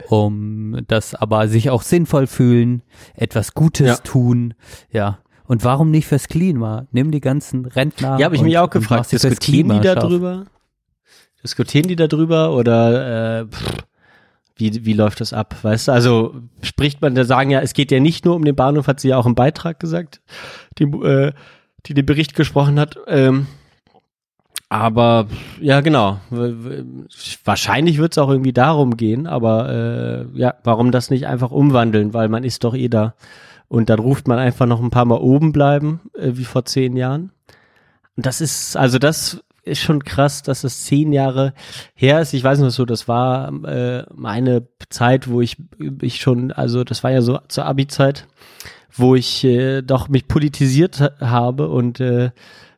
um das aber sich auch sinnvoll fühlen, etwas Gutes Ja. tun, ja. Und warum nicht fürs Klima? Nimm die ganzen Rentner. Ja, habe ich mich auch gefragt. Diskutieren die Klima da scharf. drüber? Diskutieren die da drüber oder äh, pff, wie, wie läuft das ab? Weißt du, also spricht man, da sagen ja, es geht ja nicht nur um den Bahnhof, hat sie ja auch im Beitrag gesagt, die, äh, die den Bericht gesprochen hat. Ähm, aber ja, genau. Wahrscheinlich wird es auch irgendwie darum gehen, aber äh, ja, warum das nicht einfach umwandeln, weil man ist doch eh da. Und dann ruft man einfach noch ein paar Mal oben bleiben, äh, wie vor zehn Jahren. Und das ist, also das ist schon krass, dass es zehn Jahre her ist. Ich weiß noch so, das war äh, meine Zeit, wo ich, ich schon, also das war ja so zur Abi-Zeit, wo ich äh, doch mich politisiert ha- habe und äh,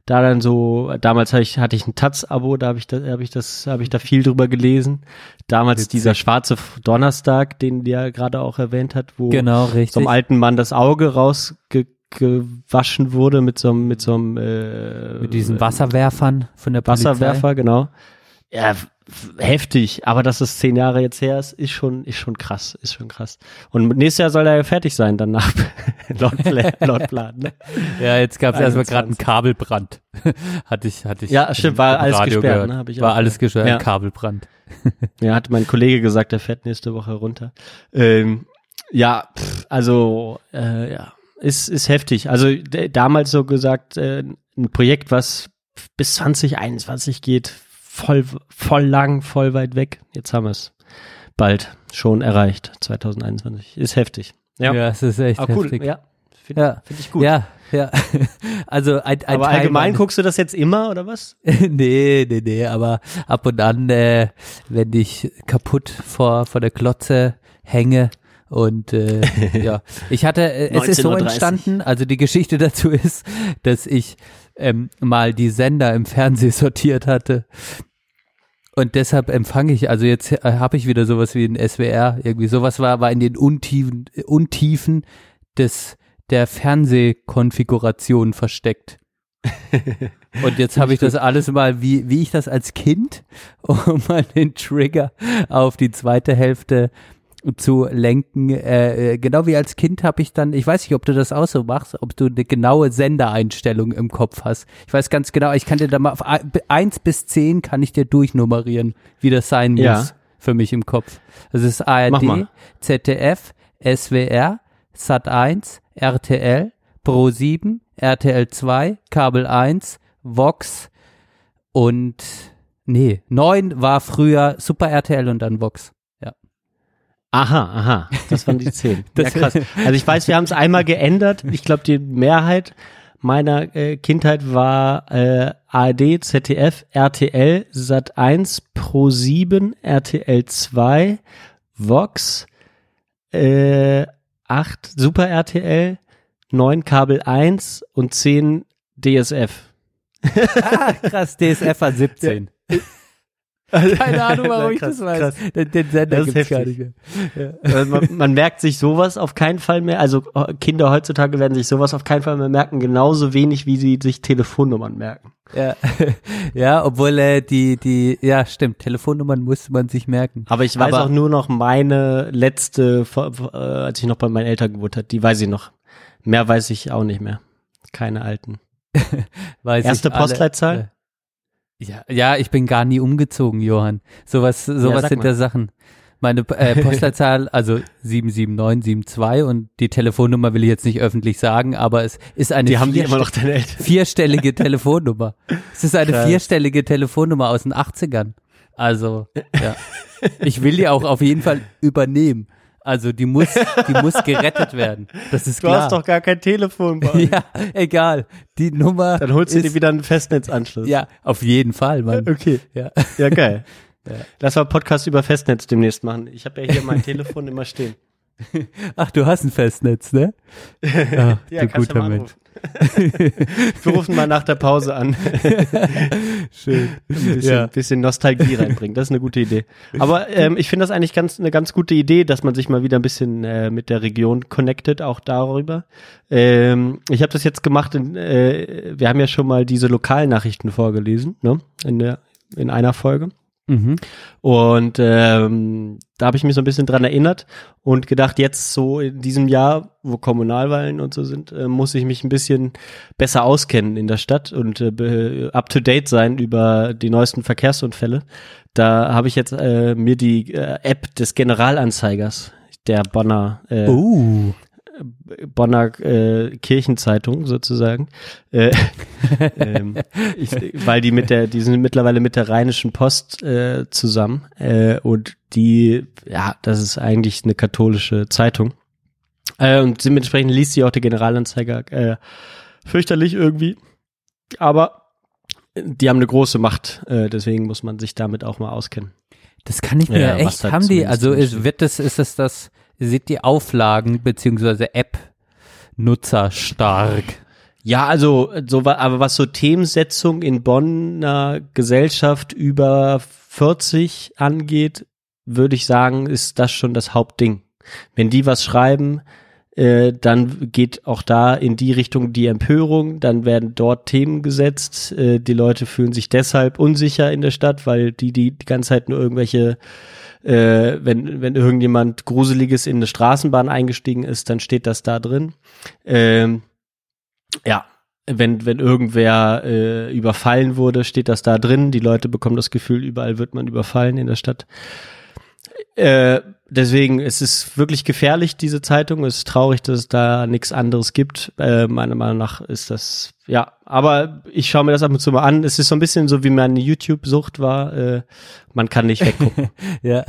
da dann so, damals hatte ich, hatte ich ein Taz-Abo, da habe ich, da, hab ich das, habe ich da viel drüber gelesen. Damals Witzig. dieser schwarze Donnerstag, den der gerade auch erwähnt hat, wo Genau, richtig. so einem alten Mann das Auge rausgewaschen wurde mit so einem, mit so einem äh, Mit diesen Wasserwerfern von der Polizei. Wasserwerfer, genau. Ja, heftig, aber dass es zehn Jahre jetzt her ist, ist schon, ist schon krass, ist schon krass. Und nächstes Jahr soll er ja fertig sein, danach, laut, laut Plan. Ne? Ja, jetzt gab es erstmal gerade einen 21. Kabelbrand. hatte ich, hatte ich. Ja, stimmt, war alles Radio gesperrt, gehört. ne, hab ich War auch alles gesperrt, Ja. Kabelbrand. Ja, hat mein Kollege gesagt, der fährt nächste Woche runter. Ähm, ja, pff, also äh, ja, ist ist heftig. Also damals so gesagt, äh, ein Projekt, was bis 2021 geht, voll voll lang, voll weit weg. Jetzt haben wir es bald schon erreicht, 2021. Ist heftig. Ja, Ja, es ist echt Aber cool. heftig. Ja, finde Ja. find ich gut. Ja, ja. Also ein, ein Aber Teil allgemein guckst du das jetzt immer oder was? nee, nee, nee, aber ab und an, äh, wenn ich kaputt vor, vor der Glotze hänge und äh, ja, ich hatte, äh, es ist so 19:30. entstanden, also die Geschichte dazu ist, dass ich ähm, mal die Sender im Fernsehen sortiert hatte und deshalb empfange ich, also jetzt äh, habe ich wieder sowas wie ein SWR, irgendwie sowas war, war in den Untiefen, Untiefen des der Fernsehkonfiguration versteckt. Und jetzt habe ich das alles mal, wie, wie ich das als Kind, um mal den Trigger auf die zweite Hälfte zu lenken. Äh, äh, genau wie als Kind habe ich dann, ich weiß nicht, ob du das auch so machst, ob du eine genaue Sendereinstellung im Kopf hast. Ich weiß ganz genau, ich kann dir da mal auf ein- eins bis zehn kann ich dir durchnummerieren, wie das sein muss Ja. für mich im Kopf. Das ist ARD. ZDF, SWR, Sat1, RTL, Pro7, RTL 2, Kabel 1, Vox und nee, 9 war früher Super RTL und dann Vox. Ja. Aha, aha, das waren die zehn. ja, krass. Also ich weiß, wir haben es einmal geändert. Ich glaube, die Mehrheit meiner äh, Kindheit war äh, ARD, ZDF, RTL, Sat 1, Pro 7, RTL 2, Vox, äh, 8 Super RTL, 9 Kabel 1 und 10 DSF. Ah, krass, DSF war 17. Keine Ahnung, warum ich Krass, das weiß. krass. Den, den Sender Das gibt's gar nicht mehr. Ja. Also man, man merkt sich sowas auf keinen Fall mehr. Also äh, Kinder heutzutage werden sich sowas auf keinen Fall mehr merken, genauso wenig wie sie sich Telefonnummern merken. Ja, ja obwohl äh, die, die, ja, stimmt, Telefonnummern musste man sich merken. Aber ich weiß Aber- auch nur noch meine letzte, äh, als ich noch bei meinen Eltern gewohnt hat, die weiß ich noch. Mehr weiß ich auch nicht mehr. Keine alten. Weiß Erste ich alle- Postleitzahl? Ja, ja, ich bin gar nie umgezogen, Johann. Sowas, sowas sag sind da Sachen. Meine äh, Postleitzahl, also 77972 und die Telefonnummer will ich jetzt nicht öffentlich sagen, aber es ist eine Die haben die immer noch deine Eltern. vierstellige Telefonnummer. Es ist eine Krass. vierstellige Telefonnummer aus den 80ern. Also, ja. Ich will die auch auf jeden Fall übernehmen. Also die muss, die muss gerettet werden. Das ist Du klar. hast doch gar kein Telefon bei euch. ja, egal. Die Nummer. Dann holst du ist, dir wieder einen Festnetzanschluss. Ja, auf jeden Fall, Mann. Okay. Ja. Ja, geil. Lass mal Podcast über Festnetz demnächst machen. Ich habe ja hier mein Telefon immer stehen. Ach, du hast ein Festnetz, ne? Ach, Ja, du guter Mensch. Wir rufen mal nach der Pause an. Schön. Ein bisschen, Ja. bisschen Nostalgie reinbringen. Das ist eine gute Idee. Aber ähm, ich finde das eigentlich ganz eine ganz gute Idee, dass man sich mal wieder ein bisschen äh, mit der Region connectet, auch darüber. Ähm, ich habe das jetzt gemacht. In, äh, wir haben ja schon mal diese Lokalnachrichten vorgelesen, ne? In der in einer Folge. Mhm. Und ähm, da habe ich mich so ein bisschen dran erinnert und gedacht, jetzt so in diesem Jahr, wo Kommunalwahlen und so sind, äh, muss ich mich ein bisschen besser auskennen in der Stadt und äh, be- up to date sein über die neuesten Verkehrsunfälle. Da habe ich jetzt äh, mir die äh, App des Generalanzeigers der Bonner äh, Uh. Bonner äh, Kirchenzeitung sozusagen, äh, ähm, ich, weil die mit der, die sind mittlerweile mit der Rheinischen Post äh, zusammen. Äh, und die, ja, das ist eigentlich eine katholische Zeitung. Äh, und dementsprechend liest sie auch der Generalanzeiger äh, fürchterlich irgendwie, aber die haben eine große Macht, äh, deswegen muss man sich damit auch mal auskennen. Das kann ich mir Ja, echt, haben die, also ist, wird das, ist das das, sind die Auflagen beziehungsweise App-Nutzer stark? Ja, also so aber was so Themensetzung in Bonner Gesellschaft über 40 angeht, würde ich sagen, ist das schon das Hauptding. Wenn die was schreiben, äh, dann geht auch da in die Richtung die Empörung, dann werden dort Themen gesetzt, äh, die Leute fühlen sich deshalb unsicher in der Stadt, weil die die die ganze Zeit nur irgendwelche äh, wenn, wenn irgendjemand Gruseliges in eine Straßenbahn eingestiegen ist, dann steht das da drin. Ähm, ja, wenn, wenn irgendwer äh, überfallen wurde, steht das da drin. Die Leute bekommen das Gefühl, überall wird man überfallen in der Stadt. Äh, deswegen es ist es wirklich gefährlich, diese Zeitung. Es ist traurig, dass es da nichts anderes gibt. Äh, meiner Meinung nach ist das, ja, aber ich schaue mir das ab und zu mal an. Es ist so ein bisschen so, wie meine YouTube-Sucht war. Äh, man kann nicht weggucken. ja.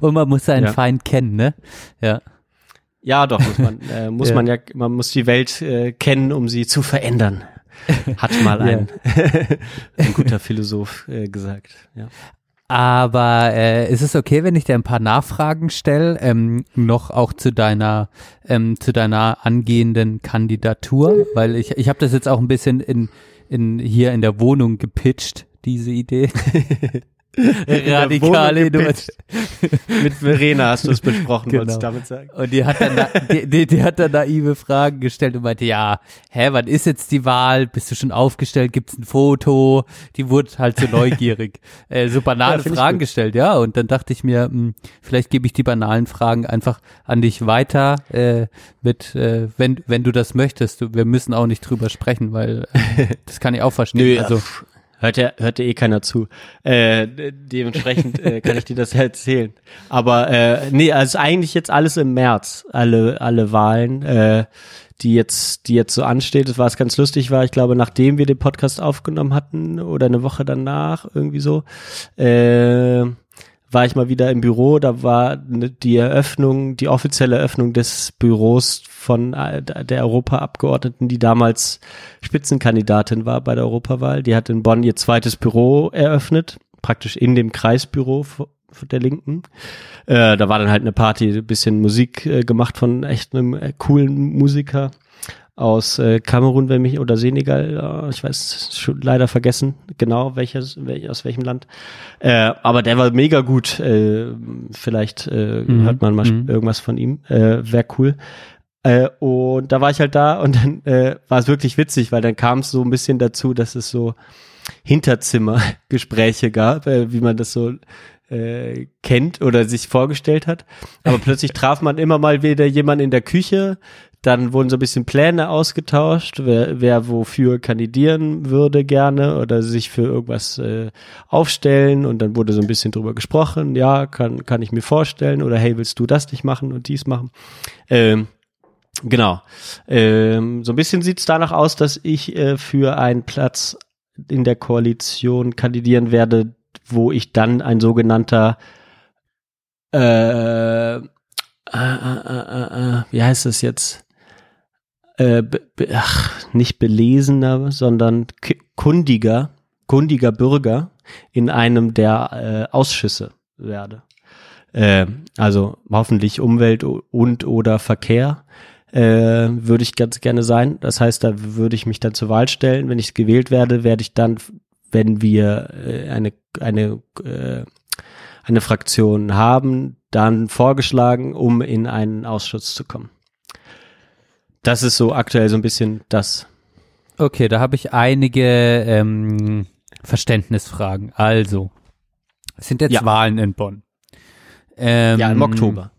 Und man muss seinen Ja. Feind kennen, ne? Ja. Ja, doch, muss man, äh, muss Ja. man ja, man muss die Welt äh, kennen, um sie zu verändern. Hat mal ein, ein guter Philosoph äh, gesagt. Ja. Aber äh, ist es okay, wenn ich dir ein paar Nachfragen stelle, ähm, noch auch zu deiner ähm, zu deiner angehenden Kandidatur, weil ich ich habe das jetzt auch ein bisschen in in hier in der Wohnung gepitcht, diese Idee. Radikale Wohnung gepitcht. Innovation. Mit Verena hast du es besprochen, Genau. wolltest du damit sagen. Und die hat dann na, die, die, die hat dann naive Fragen gestellt und meinte, ja, hä, wann ist jetzt die Wahl? Bist du schon aufgestellt? Gibt's ein Foto? Die wurde halt so neugierig. äh, so banale Ja, Fragen gestellt, ja. Und dann dachte ich mir, mh, vielleicht gebe ich die banalen Fragen einfach an dich weiter, äh, mit, äh, wenn, wenn du das möchtest. Wir müssen auch nicht drüber sprechen, weil äh, das kann ich auch verstehen. Nö, also, hört ja, hört ja eh keiner zu. Äh, de- dementsprechend äh, kann ich dir das erzählen. Aber äh, nee, also eigentlich jetzt alles im März, alle, alle Wahlen, äh, die jetzt, die jetzt so ansteht. Das war es ganz lustig, war ich glaube, nachdem wir den Podcast aufgenommen hatten oder eine Woche danach, irgendwie so, äh, war ich mal wieder im Büro, da war ne- die Eröffnung, die offizielle Eröffnung des Büros von der Europaabgeordneten, die damals Spitzenkandidatin war bei der Europawahl. Die hat in Bonn ihr zweites Büro eröffnet, praktisch in dem Kreisbüro der Linken. Äh, da war dann halt eine Party, bisschen Musik äh, gemacht von echt einem äh, coolen Musiker. Aus äh, Kamerun, wenn mich oder Senegal, äh, ich weiß schon leider vergessen genau welches, welch, aus welchem Land. Äh, aber der war mega gut. Äh, vielleicht äh, Mhm. hört man mal Mhm. irgendwas von ihm. Äh, Wäre cool. Äh, und da war ich halt da und dann äh, war es wirklich witzig, weil dann kam es so ein bisschen dazu, dass es so Hinterzimmergespräche gab, äh, wie man das so äh, kennt oder sich vorgestellt hat. Aber plötzlich traf man immer mal wieder jemanden in der Küche. Dann wurden so ein bisschen Pläne ausgetauscht, wer, wer wofür kandidieren würde gerne oder sich für irgendwas äh, aufstellen. Und dann wurde so ein bisschen drüber gesprochen. Ja, kann, kann ich mir vorstellen. Oder hey, willst du das nicht machen und dies machen? Ähm, Genau. Ähm, so ein bisschen sieht es danach aus, dass ich äh, für einen Platz in der Koalition kandidieren werde, wo ich dann ein sogenannter äh, äh, äh, äh, äh, wie heißt das jetzt? Äh, be, ach, nicht belesener, sondern kundiger, kundiger Bürger in einem der äh, Ausschüsse werde. Äh, also hoffentlich Umwelt und oder Verkehr äh, würde ich ganz gerne sein. Das heißt, da würde ich mich dann zur Wahl stellen. Wenn ich gewählt werde, werde ich dann, wenn wir äh, eine eine äh, eine Fraktion haben, dann vorgeschlagen, um in einen Ausschuss zu kommen. Das ist so aktuell so ein bisschen das. Okay, da habe ich einige ähm, Verständnisfragen. Also, es sind jetzt Ja. Wahlen in Bonn. Ähm, Ja, im Oktober,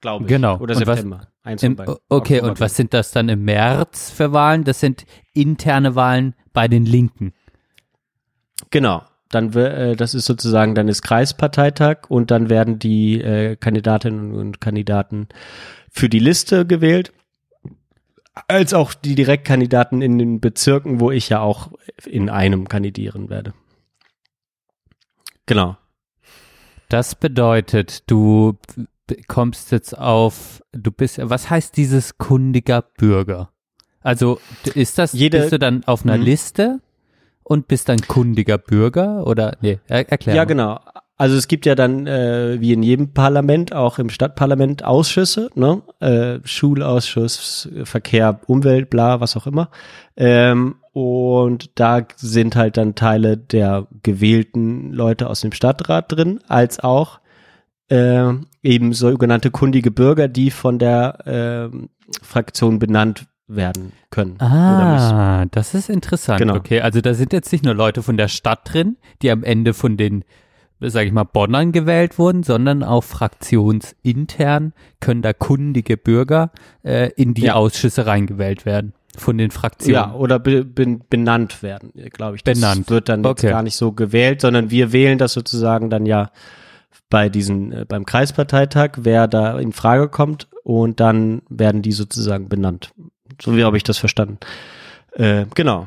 glaube ich. Genau. Oder Und was- September. Eins Im, okay, Oktober, und was sind das dann im März für Wahlen? Das sind interne Wahlen bei den Linken. Genau. Dann äh, das ist sozusagen dann ist Kreisparteitag und dann werden die äh, Kandidatinnen und Kandidaten für die Liste gewählt, als auch die Direktkandidaten in den Bezirken, wo ich ja auch in einem kandidieren werde. Genau. Das bedeutet, du kommst jetzt auf, du bist, was heißt dieses kundiger Bürger? Also ist das, Jede- bist du dann auf einer Mhm. Liste und bist dann kundiger Bürger oder, nee, er, erklär Ja, mal. genau. Also es gibt ja dann, äh, wie in jedem Parlament, auch im Stadtparlament Ausschüsse, ne? Äh, Schulausschuss, Verkehr, Umwelt, bla, was auch immer. Ähm, und da sind halt dann Teile der gewählten Leute aus dem Stadtrat drin, als auch äh, eben sogenannte kundige Bürger, die von der ähm, Fraktion benannt werden können. Ah, das ist interessant. Genau. Okay, also da sind jetzt nicht nur Leute von der Stadt drin, die am Ende von den, sag ich mal, Bonnern gewählt wurden, sondern auch fraktionsintern können da kundige Bürger äh, in die Ja. Ausschüsse reingewählt werden von den Fraktionen. Ja, oder be, ben- benannt werden, glaube ich. Das Benannt. wird dann jetzt Okay. gar nicht so gewählt, sondern wir wählen das sozusagen dann ja bei diesen, äh, beim Kreisparteitag, wer da in Frage kommt und dann werden die sozusagen benannt. So wie habe ich das verstanden. Äh, genau.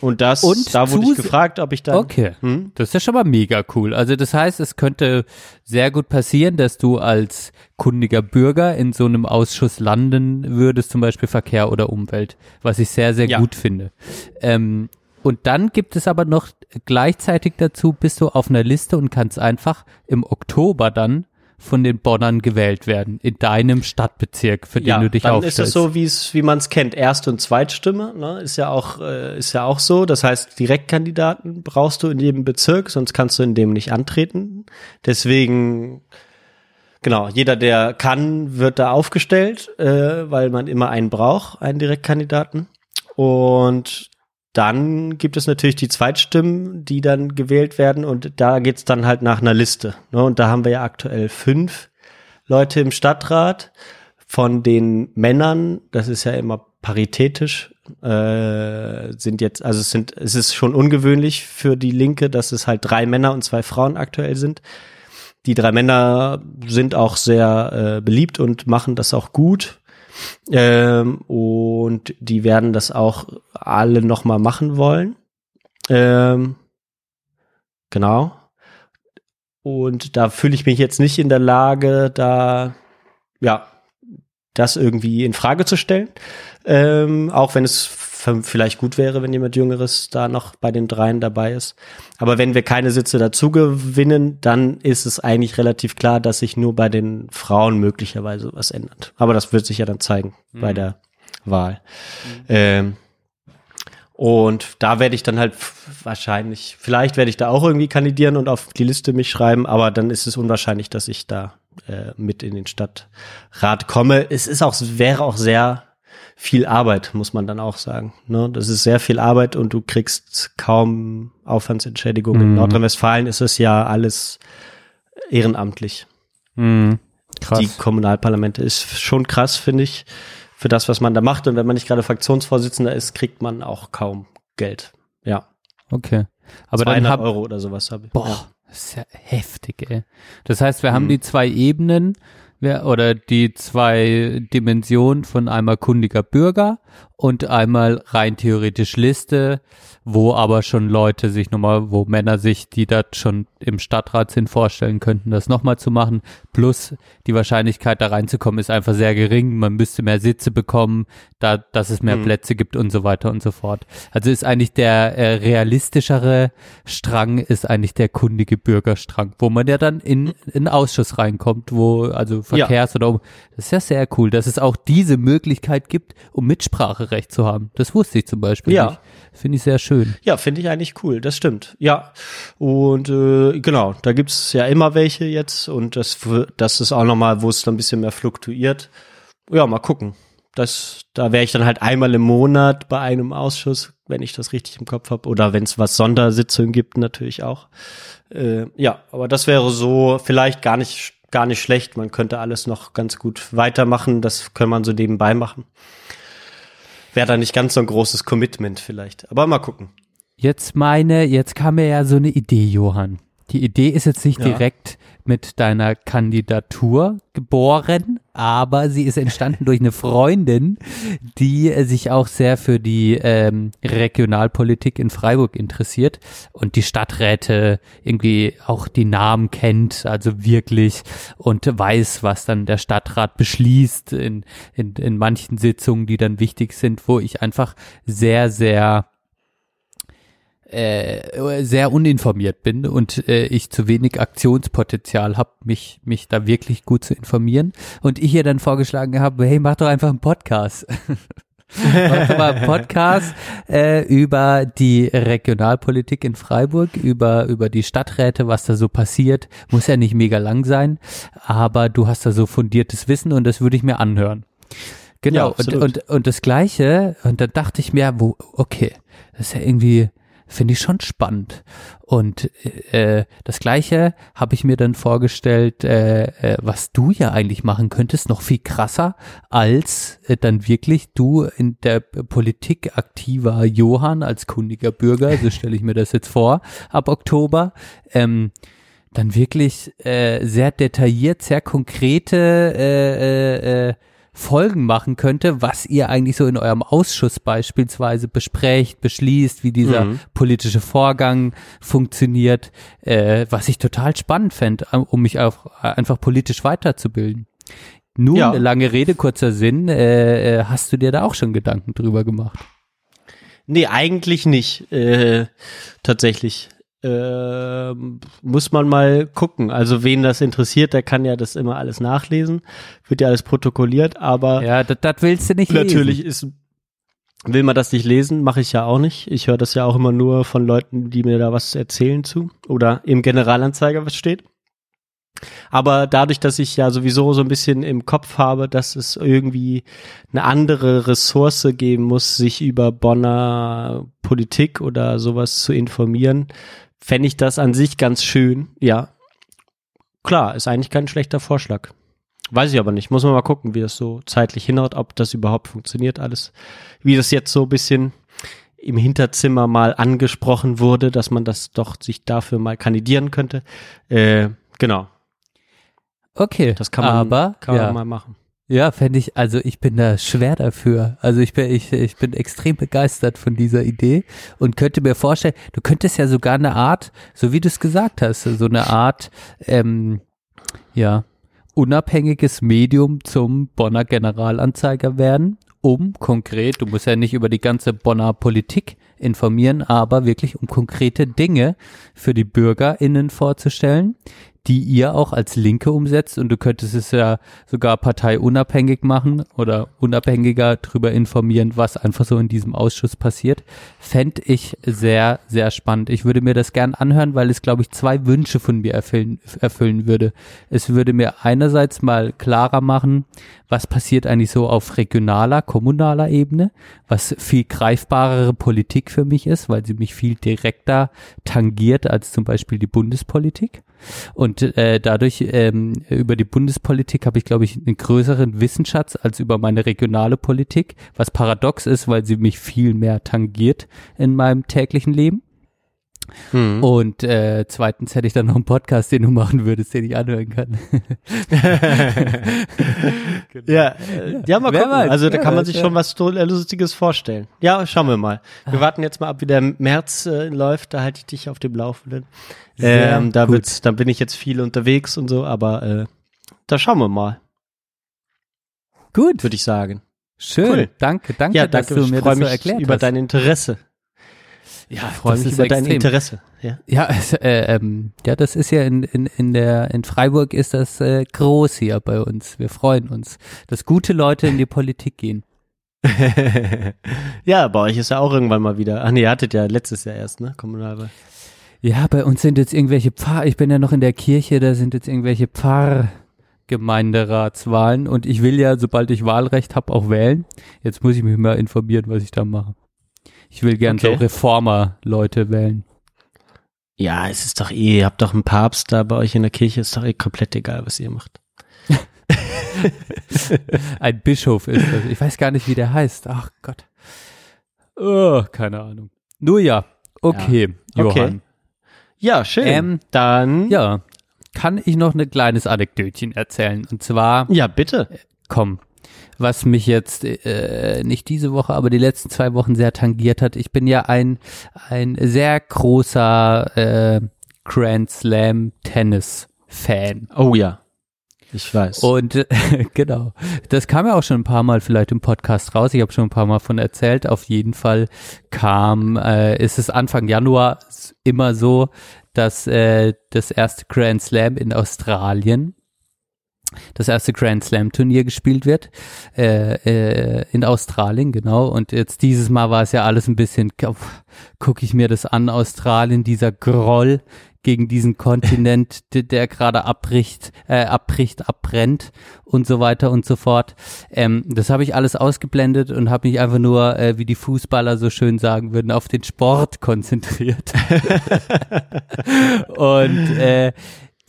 Und das, Und da wurde ich gefragt, ob ich dann. Okay, Hm? das ist ja schon mal mega cool. Also das heißt, es könnte sehr gut passieren, dass du als kundiger Bürger in so einem Ausschuss landen würdest, zum Beispiel Verkehr oder Umwelt, was ich sehr, sehr Ja. gut finde. Ähm, und dann gibt es aber noch gleichzeitig dazu, bist du auf einer Liste und kannst einfach im Oktober dann von den Bonnern gewählt werden, in deinem Stadtbezirk, für den ja, du dich dann aufstellst. ist es so, wie es, wie man es kennt, Erst- und Zweitstimme, ne, ist ja auch, äh, ist ja auch so. Das heißt, Direktkandidaten brauchst du in jedem Bezirk, sonst kannst du in dem nicht antreten. Deswegen, genau, jeder, der kann, wird da aufgestellt, äh, weil man immer einen braucht, einen Direktkandidaten. Und dann gibt es natürlich die Zweitstimmen, die dann gewählt werden und da geht's dann halt nach einer Liste. Ne? Und da haben wir ja aktuell fünf Leute im Stadtrat. Von den Männern, das ist ja immer paritätisch, äh, sind jetzt, also es sind, es ist schon ungewöhnlich für die Linke, dass es halt drei Männer und zwei Frauen aktuell sind. Die drei Männer sind auch sehr äh, beliebt und machen das auch gut. Ähm, und die werden das auch alle nochmal machen wollen. Ähm, genau. Und da fühle ich mich jetzt nicht in der Lage, da, ja, das irgendwie in Frage zu stellen. Ähm, auch wenn es vielleicht gut wäre, wenn jemand Jüngeres da noch bei den dreien dabei ist. Aber wenn wir keine Sitze dazu gewinnen, dann ist es eigentlich relativ klar, dass sich nur bei den Frauen möglicherweise was ändert. Aber das wird sich ja dann zeigen bei der Wahl. Ähm, und da werde ich dann halt wahrscheinlich, vielleicht werde ich da auch irgendwie kandidieren und auf die Liste mich schreiben, aber dann ist es unwahrscheinlich, dass ich da äh, mit in den Stadtrat komme. Es ist auch, wäre auch sehr viel Arbeit, muss man dann auch sagen. Ne? Das ist sehr viel Arbeit und du kriegst kaum Aufwandsentschädigung. Mhm. In Nordrhein-Westfalen ist es ja alles ehrenamtlich. Mhm. Krass. Die Kommunalparlamente ist schon krass, finde ich für das, was man da macht. Und wenn man nicht gerade Fraktionsvorsitzender ist, kriegt man auch kaum Geld. Ja. Okay. Aber 200 dann hab, Euro oder sowas habe ich. Boah, Ja. das ist ja heftig, ey. Das heißt, wir haben Mhm. die zwei Ebenen oder die zwei Dimensionen von einmal kundiger Bürger und einmal rein theoretisch Liste, wo aber schon Leute sich nochmal, wo Männer sich, die das schon im Stadtrat sind, vorstellen könnten, das nochmal zu machen. Plus die Wahrscheinlichkeit, da reinzukommen, ist einfach sehr gering. Man müsste mehr Sitze bekommen, da, dass es mehr Mhm. Plätze gibt und so weiter und so fort. Also ist eigentlich der äh, realistischere Strang, ist eigentlich der kundige Bürgerstrang, wo man ja dann in, in einen Ausschuss reinkommt, wo, also Verkehrs- oder um, das ist ja sehr cool, dass es auch diese Möglichkeit gibt, um Mitspracherecht zu haben. Das wusste ich zum Beispiel Ja. nicht. Finde ich sehr schön. Ja, finde ich eigentlich cool, das stimmt. Ja, und äh, genau, da gibt's ja immer welche jetzt und das, das ist auch nochmal, wo es dann ein bisschen mehr fluktuiert. Ja, mal gucken. Das, da wäre ich dann halt einmal im Monat bei einem Ausschuss, wenn ich das richtig im Kopf habe, oder wenn es was Sondersitzungen gibt, natürlich auch. Äh, ja, aber das wäre so vielleicht gar nicht gar nicht schlecht. Man könnte alles noch ganz gut weitermachen. Das kann man so nebenbei machen. Wäre da nicht ganz so ein großes Commitment vielleicht. Aber mal gucken. Jetzt meine, jetzt kam mir ja so eine Idee, Johann. Die Idee ist jetzt nicht Ja. direkt mit deiner Kandidatur geboren, aber sie ist entstanden durch eine Freundin, die äh, sich auch sehr für die ähm, Regionalpolitik in Freiburg interessiert und die Stadträte irgendwie auch die Namen kennt, also wirklich und weiß, was dann der Stadtrat beschließt in, in, in manchen Sitzungen, die dann wichtig sind, wo ich einfach sehr, sehr äh, sehr uninformiert bin und äh, ich zu wenig Aktionspotenzial habe, mich, mich da wirklich gut zu informieren. Und ich ihr dann vorgeschlagen habe, hey, mach doch einfach einen Podcast. mach doch mal einen Podcast äh, über die Regionalpolitik in Freiburg, über, über die Stadträte, was da so passiert. Muss ja nicht mega lang sein, aber du hast da so fundiertes Wissen und das würde ich mir anhören. Genau, Ja, und, und, und das Gleiche, und dann dachte ich mir, wo, okay, das ist ja irgendwie, finde ich schon spannend. Und äh, das Gleiche habe ich mir dann vorgestellt, äh, äh, was du ja eigentlich machen könntest, noch viel krasser, als äh, dann wirklich du in der Politik aktiver Johann als kundiger Bürger, so stelle ich mir das jetzt vor, ab Oktober, ähm, dann wirklich äh, sehr detailliert, sehr konkrete äh, äh, äh, Folgen machen könnte, was ihr eigentlich so in eurem Ausschuss beispielsweise besprecht, beschließt, wie dieser Mhm. politische Vorgang funktioniert, äh, was ich total spannend fände, äh, um mich auch äh, einfach politisch weiterzubilden. Nun, Ja. eine lange Rede, kurzer Sinn, äh, äh, hast du dir da auch schon Gedanken drüber gemacht? Nee, eigentlich nicht. Äh, tatsächlich. Ähm, muss man mal gucken. Also wen das interessiert, der kann ja das immer alles nachlesen. Wird ja alles protokolliert, aber Ja, das willst du nicht natürlich lesen. ist, will man das nicht lesen, mache ich ja auch nicht. Ich höre das ja auch immer nur von Leuten, die mir da was erzählen zu. Oder im Generalanzeiger was steht. Aber dadurch, dass ich ja sowieso so ein bisschen im Kopf habe, dass es irgendwie eine andere Ressource geben muss, sich über Bonner Politik oder sowas zu informieren, fände ich das an sich ganz schön. Ja, klar, ist eigentlich kein schlechter Vorschlag. Weiß ich aber nicht. Muss man mal gucken, wie das so zeitlich hinhaut, ob das überhaupt funktioniert alles. Wie das jetzt so ein bisschen im Hinterzimmer mal angesprochen wurde, dass man das doch sich dafür mal kandidieren könnte. Äh, genau. Okay, Das kann man, aber kann man ja. mal machen. Ja, fände ich, also ich bin da schwer dafür. Also ich bin, ich, ich bin extrem begeistert von dieser Idee und könnte mir vorstellen, du könntest ja sogar eine Art, so wie du es gesagt hast, so eine Art, ähm, ja, unabhängiges Medium zum Bonner Generalanzeiger werden, um konkret, du musst ja nicht über die ganze Bonner Politik informieren, aber wirklich um konkrete Dinge für die BürgerInnen vorzustellen, die ihr auch als Linke umsetzt und du könntest es ja sogar parteiunabhängig machen oder unabhängiger darüber informieren, was einfach so in diesem Ausschuss passiert, fände ich sehr, sehr spannend. Ich würde mir das gern anhören, weil es, glaube ich, zwei Wünsche von mir erfüllen, erfüllen würde. Es würde mir einerseits mal klarer machen, was passiert eigentlich so auf regionaler, kommunaler Ebene, was viel greifbarere Politik für mich ist, weil sie mich viel direkter tangiert als zum Beispiel die Bundespolitik. Und äh, dadurch ähm, über die Bundespolitik habe ich, glaube ich, einen größeren Wissensschatz als über meine regionale Politik, was paradox ist, weil sie mich viel mehr tangiert in meinem täglichen Leben. Mhm. Und äh, zweitens hätte ich dann noch einen Podcast, den du machen würdest, den ich anhören kann. Ja, äh, ja, mal gucken. weiß, also da kann man weiß, sich ja. schon was Lustiges vorstellen. Ja, schauen wir mal. Wir warten jetzt mal ab, wie der März äh, läuft. Da halte ich dich auf dem Laufenden. Ähm, da gut. wird's, da bin ich jetzt viel unterwegs und so, aber äh, da schauen wir mal, Gut, würde ich sagen. schön. cool. Danke, danke, ja, dass danke. du ich mir das so mich erklärt über hast. dein Interesse. Ja, Ich freue das mich ist über dein extrem. Interesse. Ja. Ja, es, äh, ähm, ja, das ist ja in, in, in der in Freiburg ist das äh, groß hier bei uns. Wir freuen uns, dass gute Leute in die Politik gehen. ja, bei euch ist ja auch irgendwann mal wieder. Ach nee, ihr hattet ja letztes Jahr erst, ne? Kommunalwahl. Ja, bei uns sind jetzt irgendwelche Pfarr, ich bin ja noch in der Kirche, da sind jetzt irgendwelche Pfarrgemeinderatswahlen und ich will ja, sobald ich Wahlrecht habe, auch wählen. Jetzt muss ich mich mal informieren, was ich da mache. Ich will gern so Okay. Reformer-Leute wählen. Ja, es ist doch eh, ihr habt doch einen Papst da bei euch in der Kirche, ist doch eh komplett egal, was ihr macht. Ein Bischof ist das. Ich weiß gar nicht, wie der heißt. Ach Gott. Oh, keine Ahnung. Nur ja. Okay, Ja. Okay. Johann. Ja, schön. Ähm, Dann. Ja. Kann ich noch ein kleines Anekdötchen erzählen? Und zwar, Ja, bitte. komm, was mich jetzt äh, nicht diese Woche, aber die letzten zwei Wochen sehr tangiert hat. Ich bin ja ein, ein sehr großer äh, Grand Slam Tennis Fan. Oh ja. Ich weiß. Und äh, genau, das kam ja auch schon ein paar Mal vielleicht im Podcast raus. Ich habe schon ein paar Mal von erzählt. Auf jeden Fall kam, äh, ist es Anfang Januar immer so, dass äh, das erste Grand Slam in Australien, das erste Grand Slam Turnier gespielt wird äh, äh, in Australien, genau. Und jetzt dieses Mal war es ja alles ein bisschen, gucke ich mir das an, Australien, dieser Groll gegen diesen Kontinent, der, der gerade abbricht, äh, abbricht, abbrennt und so weiter und so fort. Ähm, das habe ich alles ausgeblendet und habe mich einfach nur, äh, wie die Fußballer so schön sagen würden, auf den Sport konzentriert. und äh,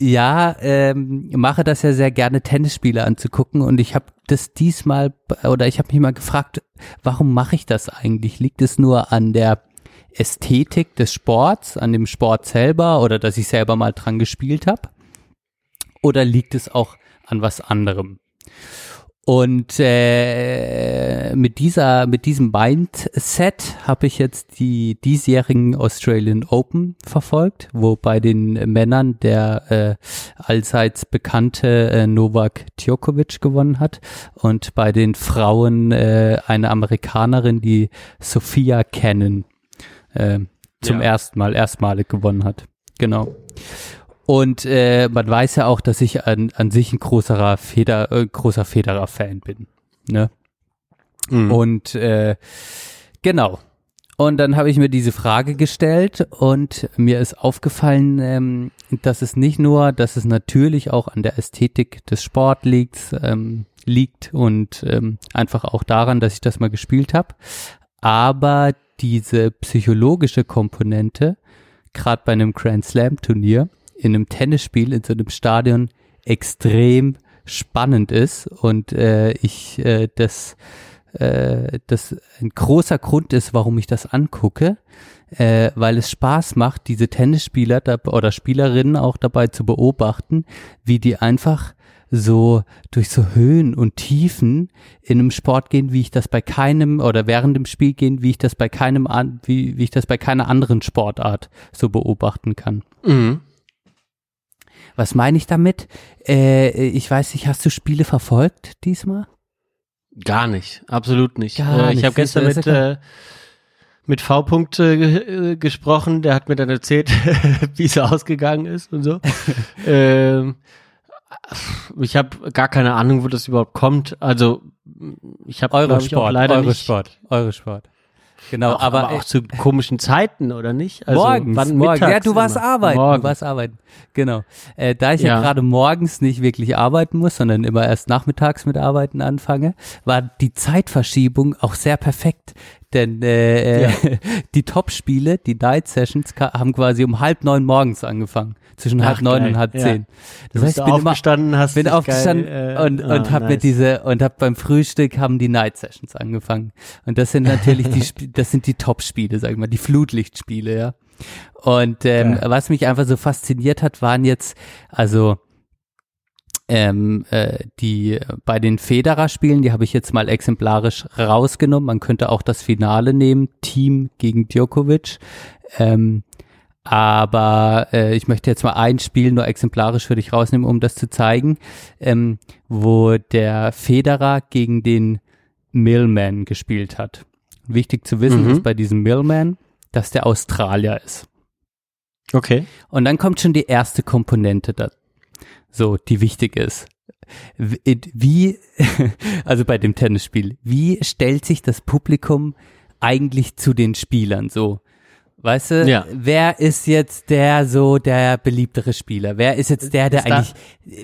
ja, ähm, mache das ja sehr gerne, Tennisspiele anzugucken und ich habe das diesmal oder ich habe mich mal gefragt, warum mache ich das eigentlich? Liegt es nur an der Ästhetik des Sports, an dem Sport selber oder dass ich selber mal dran gespielt habe? Oder liegt es auch an was anderem? Und äh, mit dieser, mit diesem Mindset habe ich jetzt die diesjährigen Australian Open verfolgt, wo bei den Männern der äh, allseits bekannte äh, Novak Djokovic gewonnen hat und bei den Frauen äh, eine Amerikanerin, die Sophia Cannon äh, zum Ja. ersten Mal, erstmalig gewonnen hat. Genau. Und äh, man weiß ja auch, dass ich an, an sich ein großer Feder, äh, großer Federer-Fan bin. Ne? Mhm. Und äh, genau. Und dann habe ich mir diese Frage gestellt und mir ist aufgefallen, ähm, dass es nicht nur, dass es natürlich auch an der Ästhetik des Sport liegt, ähm, liegt und ähm, einfach auch daran, dass ich das mal gespielt habe, aber diese psychologische Komponente, gerade bei einem Grand Slam Turnier, in einem Tennisspiel in so einem Stadion extrem spannend ist und äh, ich äh, das äh, das ein großer Grund ist, warum ich das angucke, äh, weil es Spaß macht, diese Tennisspieler da, oder Spielerinnen auch dabei zu beobachten, wie die einfach so durch so Höhen und Tiefen in einem Sport gehen, wie ich das bei keinem oder während dem Spiel gehen, wie ich das bei keinem an, wie, wie ich das bei keiner anderen Sportart so beobachten kann. Mhm. Was meine ich damit? Äh, ich weiß nicht, hast du Spiele verfolgt diesmal? Gar nicht, absolut nicht. Gar äh, ich habe gestern mit, äh, mit V-Punkte äh, gesprochen, der hat mir dann erzählt, wie es ausgegangen ist und so. ähm, ich habe gar keine Ahnung, wo das überhaupt kommt. Also ich habe Eurosport, leider Eurosport, nicht, Eurosport. Genau, auch, aber, aber auch zu komischen Zeiten oder nicht? Also morgens, wann morgens. Ja, du warst immer? arbeiten, Morgen. du warst arbeiten. Genau. Äh, da ich ja, Ja. gerade morgens nicht wirklich arbeiten muss, sondern immer erst nachmittags mit Arbeiten anfange, war die Zeitverschiebung auch sehr perfekt. Denn äh, Ja. die Top-Spiele, die Night Sessions, haben quasi um halb neun morgens angefangen. Zwischen halb Ach, neun geil. und halb Ja. zehn. Du Das heißt, bist ich bin immer aufgestanden, hast bin aufgestanden geil, äh, und, und ah, hab mir nice. diese und hab beim Frühstück haben die Night Sessions angefangen. Und das sind natürlich die das sind die Top-Spiele, sag ich mal, die Flutlichtspiele, ja. Und ähm, Geil. was mich einfach so fasziniert hat, waren jetzt also ähm, äh, die bei den Federer-Spielen, die habe ich jetzt mal exemplarisch rausgenommen. Man könnte auch das Finale nehmen, Team gegen Djokovic. Ähm, aber äh, ich möchte jetzt mal ein Spiel nur exemplarisch für dich rausnehmen, um das zu zeigen, ähm, wo der Federer gegen den Millman gespielt hat. Wichtig zu wissen Mhm. ist bei diesem Millman, dass der Australier ist. Okay. Und dann kommt schon die erste Komponente da, so, die wichtig ist. Wie- Wie, also bei dem Tennisspiel, wie stellt sich das Publikum eigentlich zu den Spielern so? Weißt du, Ja. wer ist jetzt der so der beliebtere Spieler? Wer ist jetzt der, der Ist da- eigentlich,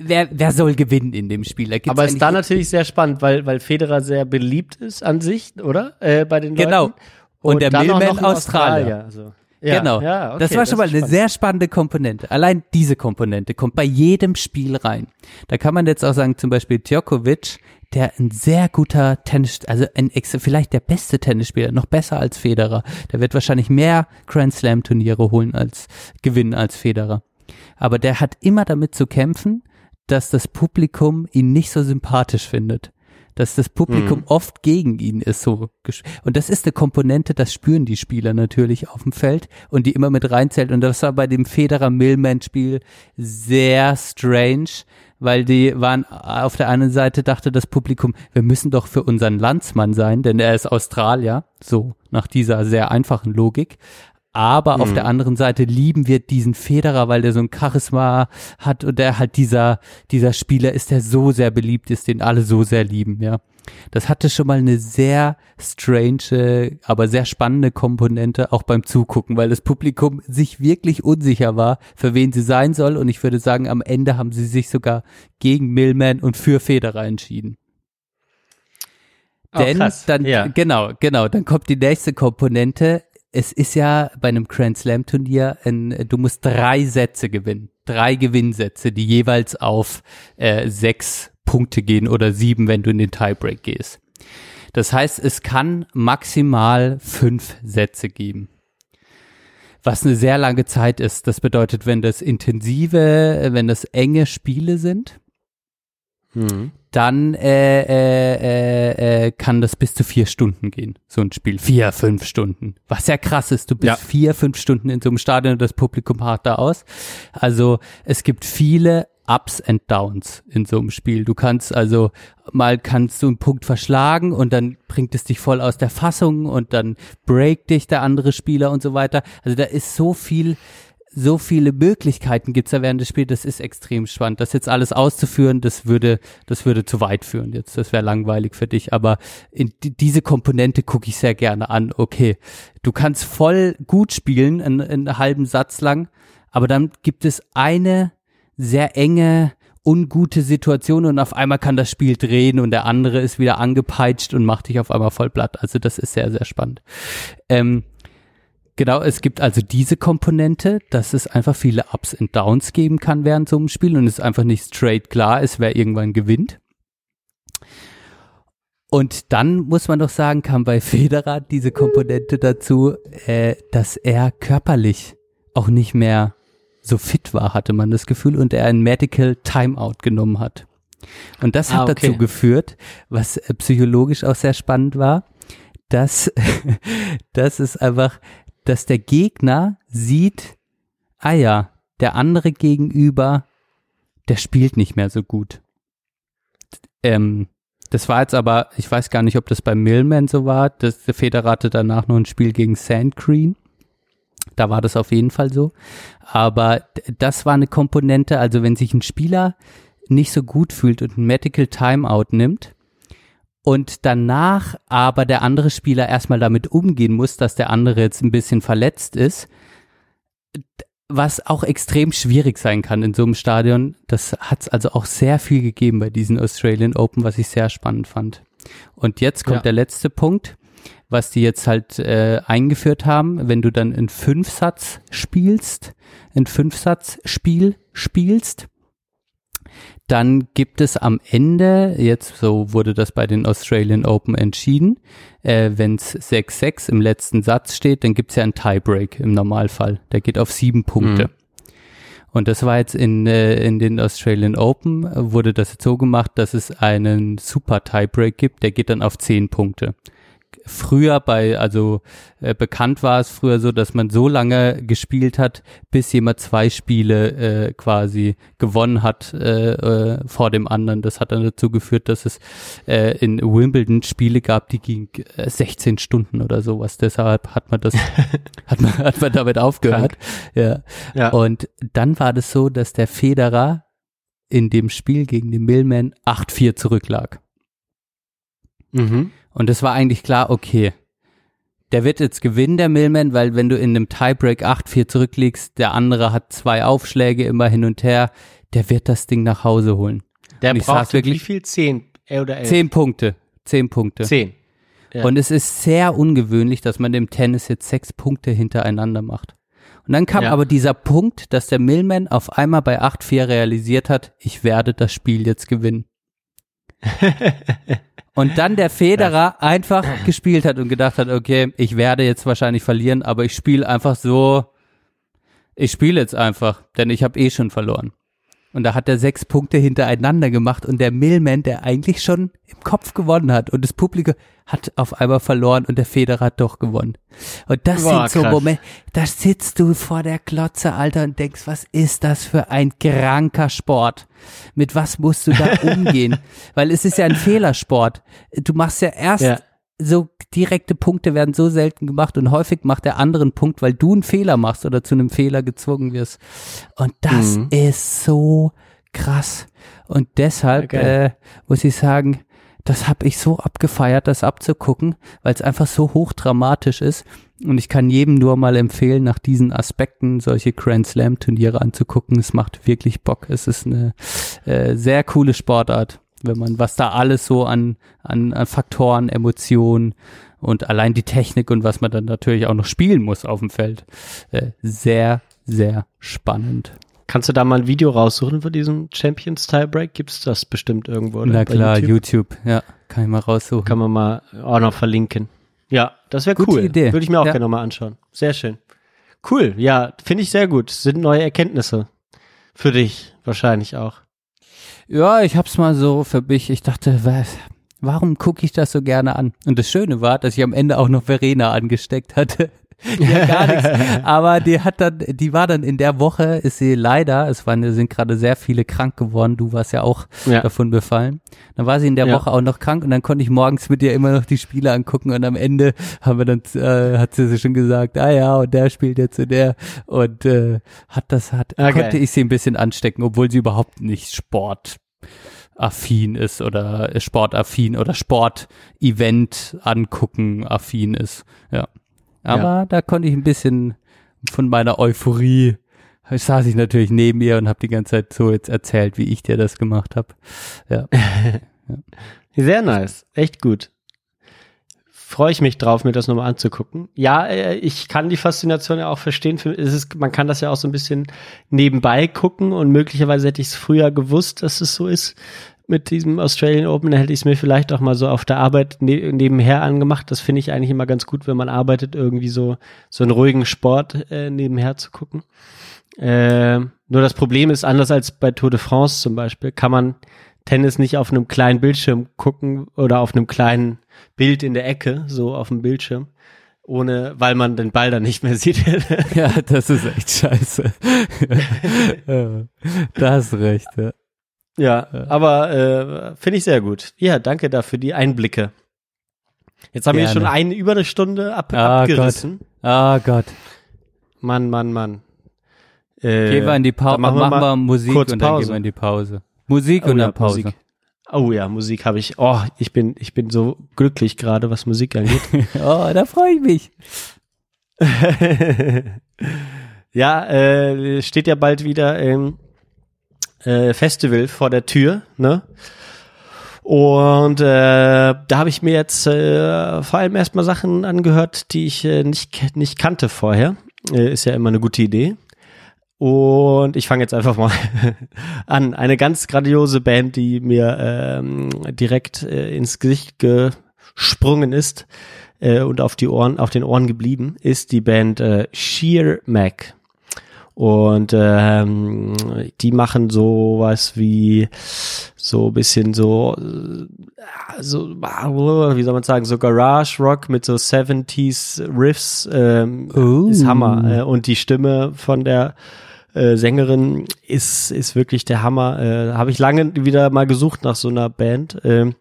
wer, wer soll gewinnen in dem Spiel? Aber ist da natürlich sehr spannend, weil, weil Federer sehr beliebt ist an sich, oder? Äh, bei den Genau. Leuten. Und, der dann auch Millman ein Australier. Also. Ja, genau. Ja, okay, das war schon mal ist eine sehr spannende Komponente. Allein diese Komponente kommt bei jedem Spiel rein. Da kann man jetzt auch sagen, zum Beispiel Djokovic, der ein sehr guter Tennis, also ein ex- vielleicht der beste Tennisspieler, noch besser als Federer. Der wird wahrscheinlich mehr Grand Slam Turniere holen als gewinnen als Federer. Aber der hat immer damit zu kämpfen, dass das Publikum ihn nicht so sympathisch findet. Dass das Publikum Mhm. oft gegen ihn ist so. Und das ist eine Komponente, das spüren die Spieler natürlich auf dem Feld und die immer mit reinzählt. Und das war bei dem Federer-Millman-Spiel sehr strange, weil die waren auf der einen Seite dachte das Publikum, wir müssen doch für unseren Landsmann sein, denn er ist Australier, so nach dieser sehr einfachen Logik. Aber auf Mhm. der anderen Seite lieben wir diesen Federer, weil der so ein Charisma hat und der halt dieser, dieser Spieler ist, der so sehr beliebt ist, den alle so sehr lieben, ja. Das hatte schon mal eine sehr strange, aber sehr spannende Komponente auch beim Zugucken, weil das Publikum sich wirklich unsicher war, für wen sie sein soll. Und ich würde sagen, am Ende haben sie sich sogar gegen Millman und für Federer entschieden. Oh, Denn krass. dann, Ja. genau, genau, dann kommt die nächste Komponente. Es ist ja bei einem Grand Slam Turnier, ein, du musst drei Sätze gewinnen. Drei Gewinnsätze, die jeweils auf äh, sechs Punkte gehen oder sieben, wenn du in den Tiebreak gehst. Das heißt, es kann maximal fünf Sätze geben. Was eine sehr lange Zeit ist. Das bedeutet, wenn das intensive, wenn das enge Spiele sind, Mhm. dann äh, äh, äh, äh, kann das bis zu vier Stunden gehen, so ein Spiel. Vier, fünf Stunden. Was ja krass ist, du bist Ja. vier, fünf Stunden in so einem Stadion und das Publikum hart da aus. Also es gibt viele Ups and Downs in so einem Spiel. Du kannst also mal kannst du einen Punkt verschlagen und dann bringt es dich voll aus der Fassung und dann breakt dich der andere Spieler und so weiter. Also da ist so viel so viele Möglichkeiten gibt's da während des Spiels, das ist extrem spannend. Das jetzt alles auszuführen, das würde, das würde zu weit führen jetzt. Das wäre langweilig für dich. Aber in die, diese Komponente gucke ich sehr gerne an. Okay, du kannst voll gut spielen, einen, einen halben Satz lang, aber dann gibt es eine sehr enge, ungute Situation und auf einmal kann das Spiel drehen und der andere ist wieder angepeitscht und macht dich auf einmal voll platt. Also das ist sehr, sehr spannend. Ähm, Genau, es gibt also diese Komponente, dass es einfach viele Ups und Downs geben kann während so einem Spiel und es einfach nicht straight klar ist, wer irgendwann gewinnt. Und dann muss man doch sagen, kam bei Federer diese Komponente dazu, äh, dass er körperlich auch nicht mehr so fit war, hatte man das Gefühl, und er ein Medical Timeout genommen hat. Und das hat Ah, okay. dazu geführt, was äh, psychologisch auch sehr spannend war, dass, dass es einfach, dass der Gegner sieht, ah ja, der andere gegenüber, der spielt nicht mehr so gut. Ähm, Das war jetzt aber, ich weiß gar nicht, ob das bei Millman so war. Das, der Federer hatte danach noch ein Spiel gegen Sand Green. Da war das auf jeden Fall so. Aber das war eine Komponente, also wenn sich ein Spieler nicht so gut fühlt und ein Medical Timeout nimmt und danach aber der andere Spieler erstmal damit umgehen muss, dass der andere jetzt ein bisschen verletzt ist, was auch extrem schwierig sein kann in so einem Stadion. Das hat es also auch sehr viel gegeben bei diesen Australian Open, was ich sehr spannend fand. Und jetzt kommt ja. der letzte Punkt, was die jetzt halt äh, eingeführt haben, wenn du dann in Fünfsatz spielst, in Fünfsatz-Spiel spielst, dann gibt es am Ende, jetzt so wurde das bei den Australian Open entschieden, äh, wenn es 6-6 im letzten Satz steht, dann gibt es ja einen Tiebreak im Normalfall. Der geht auf sieben Punkte. Mhm. Und das war jetzt in, äh, in den Australian Open, wurde das jetzt so gemacht, dass es einen Super Tiebreak gibt, der geht dann auf zehn Punkte früher bei, also äh, bekannt war es früher so, dass man so lange gespielt hat, bis jemand zwei Spiele äh, quasi gewonnen hat äh, äh, vor dem anderen. Das hat dann dazu geführt, dass es äh, in Wimbledon Spiele gab, die gingen äh, 16 Stunden oder sowas. Deshalb hat man das, hat man, hat man damit aufgehört. Ja. ja. Und dann war das so, dass der Federer in dem Spiel gegen den Millman 8-4 zurücklag. Mhm. Und es war eigentlich klar, okay, der wird jetzt gewinnen, der Millman, weil wenn du in einem Tiebreak 8-4 zurückliegst, der andere hat zwei Aufschläge immer hin und her, der wird das Ding nach Hause holen. Der braucht wirklich wie viel? Zehn oder elf? Zehn Punkte. Zehn Punkte. Zehn. Ja. Und es ist sehr ungewöhnlich, dass man im Tennis jetzt sechs Punkte hintereinander macht. Und dann kam ja. aber dieser Punkt, dass der Millman auf einmal bei 8-4 realisiert hat, ich werde das Spiel jetzt gewinnen. Und dann der Federer einfach gespielt hat und gedacht hat, okay, ich werde jetzt wahrscheinlich verlieren, aber ich spiele einfach so, ich spiele jetzt einfach, denn ich habe eh schon verloren. Und da hat er sechs Punkte hintereinander gemacht und der Millman, der eigentlich schon im Kopf gewonnen hat und das Publikum hat auf einmal verloren und der Federer hat doch gewonnen. Und das Boah, sind so Momente, da sitzt du vor der Klotze, Alter, und denkst, was ist das für ein kranker Sport? Mit was musst du da umgehen? Weil es ist ja ein Fehlersport. Du machst ja erst ja so direkte Punkte werden so selten gemacht und häufig macht der andere einen Punkt, weil du einen Fehler machst oder zu einem Fehler gezwungen wirst. Und das mhm. ist so krass. Und deshalb okay. äh, muss ich sagen, das habe ich so abgefeiert, das abzugucken, weil es einfach so hochdramatisch ist. Und ich kann jedem nur mal empfehlen, nach diesen Aspekten solche Grand Slam Turniere anzugucken. Es macht wirklich Bock. Es ist eine äh, sehr coole Sportart wenn man, was da alles so an, an, an Faktoren, Emotionen und allein die Technik und was man dann natürlich auch noch spielen muss auf dem Feld. Äh, sehr, sehr spannend. Kannst du da mal ein Video raussuchen für diesen Champions Tiebreak? Gibt es das bestimmt irgendwo? Na klar, YouTube? YouTube? ja, kann ich mal raussuchen. Kann man mal auch noch verlinken. Ja, das wäre cool. Idee. Würde ich mir auch ja. gerne mal anschauen. Sehr schön. Cool, ja, finde ich sehr gut. Sind neue Erkenntnisse. Für dich wahrscheinlich auch. Ja, ich hab's mal so für mich. Ich dachte, was, warum gucke ich das so gerne an? Und das Schöne war, dass ich am Ende auch noch Verena angesteckt hatte. ja, gar nichts. Aber die hat dann, die war dann in der Woche, ist sie leider, es waren, sind gerade sehr viele krank geworden, du warst ja auch ja. davon befallen. Dann war sie in der ja. Woche auch noch krank und dann konnte ich morgens mit ihr immer noch die Spiele angucken und am Ende haben wir dann, äh, hat sie schon gesagt, ah ja, und der spielt jetzt und der und äh, hat das, hat, okay. konnte ich sie ein bisschen anstecken, obwohl sie überhaupt nicht Sport affin ist oder sportaffin oder Sportevent angucken affin ist. Ja. Aber ja. da konnte ich ein bisschen von meiner Euphorie, ich saß ich natürlich neben ihr und habe die ganze Zeit so jetzt erzählt, wie ich dir das gemacht habe. Ja. Sehr nice, echt gut. Freue ich mich drauf, mir das nochmal anzugucken. Ja, äh, ich kann die Faszination ja auch verstehen. Es ist, man kann das ja auch so ein bisschen nebenbei gucken und möglicherweise hätte ich es früher gewusst, dass es so ist mit diesem Australian Open, hätte ich es mir vielleicht auch mal so auf der Arbeit ne nebenher angemacht. Das finde ich eigentlich immer ganz gut, wenn man arbeitet, irgendwie so, so einen ruhigen Sport äh, nebenher zu gucken. Äh, nur das Problem ist, anders als bei Tour de France zum Beispiel, kann man Tennis nicht auf einem kleinen Bildschirm gucken oder auf einem kleinen Bild in der Ecke, so auf dem Bildschirm ohne, weil man den Ball dann nicht mehr sieht. ja, das ist echt scheiße. da hast recht, ja. Ja, aber äh, finde ich sehr gut. Ja, danke dafür die Einblicke. Jetzt haben wir Gerne. schon eine, über eine Stunde ab, Ah, abgerissen. Gott. Ah Gott. Mann, Mann, Mann. Äh, Gehen wir in die Pause, dann machen, wir, Musik kurz und dann Pause. gehen wir in die Pause. Musik Oh und ja, dann Pause. Musik. Oh ja, Musik habe ich. Oh, ich bin, ich bin so glücklich gerade, was Musik angeht. oh, da freue ich mich. ja, äh, steht ja bald wieder ähm, äh, Festival vor der Tür, ne? Und äh, da habe ich mir jetzt äh, vor allem erstmal Sachen angehört, die ich äh, nicht, nicht kannte vorher. Äh, ist ja immer eine gute Idee. Und ich fange jetzt einfach mal an. Eine ganz grandiose Band, die mir ähm, direkt äh, ins Gesicht gesprungen ist äh, und auf die Ohren, auf den Ohren geblieben, ist die Band äh, Sheer Mac. Und ähm, die machen sowas wie so ein bisschen so, äh, so, wie soll man sagen, so Garage Rock mit so 70s Riffs ähm, ist Hammer. Äh, und die Stimme von der äh, Sängerin ist, ist wirklich der Hammer. Äh, Habe ich lange wieder mal gesucht nach so einer Band. Ähm,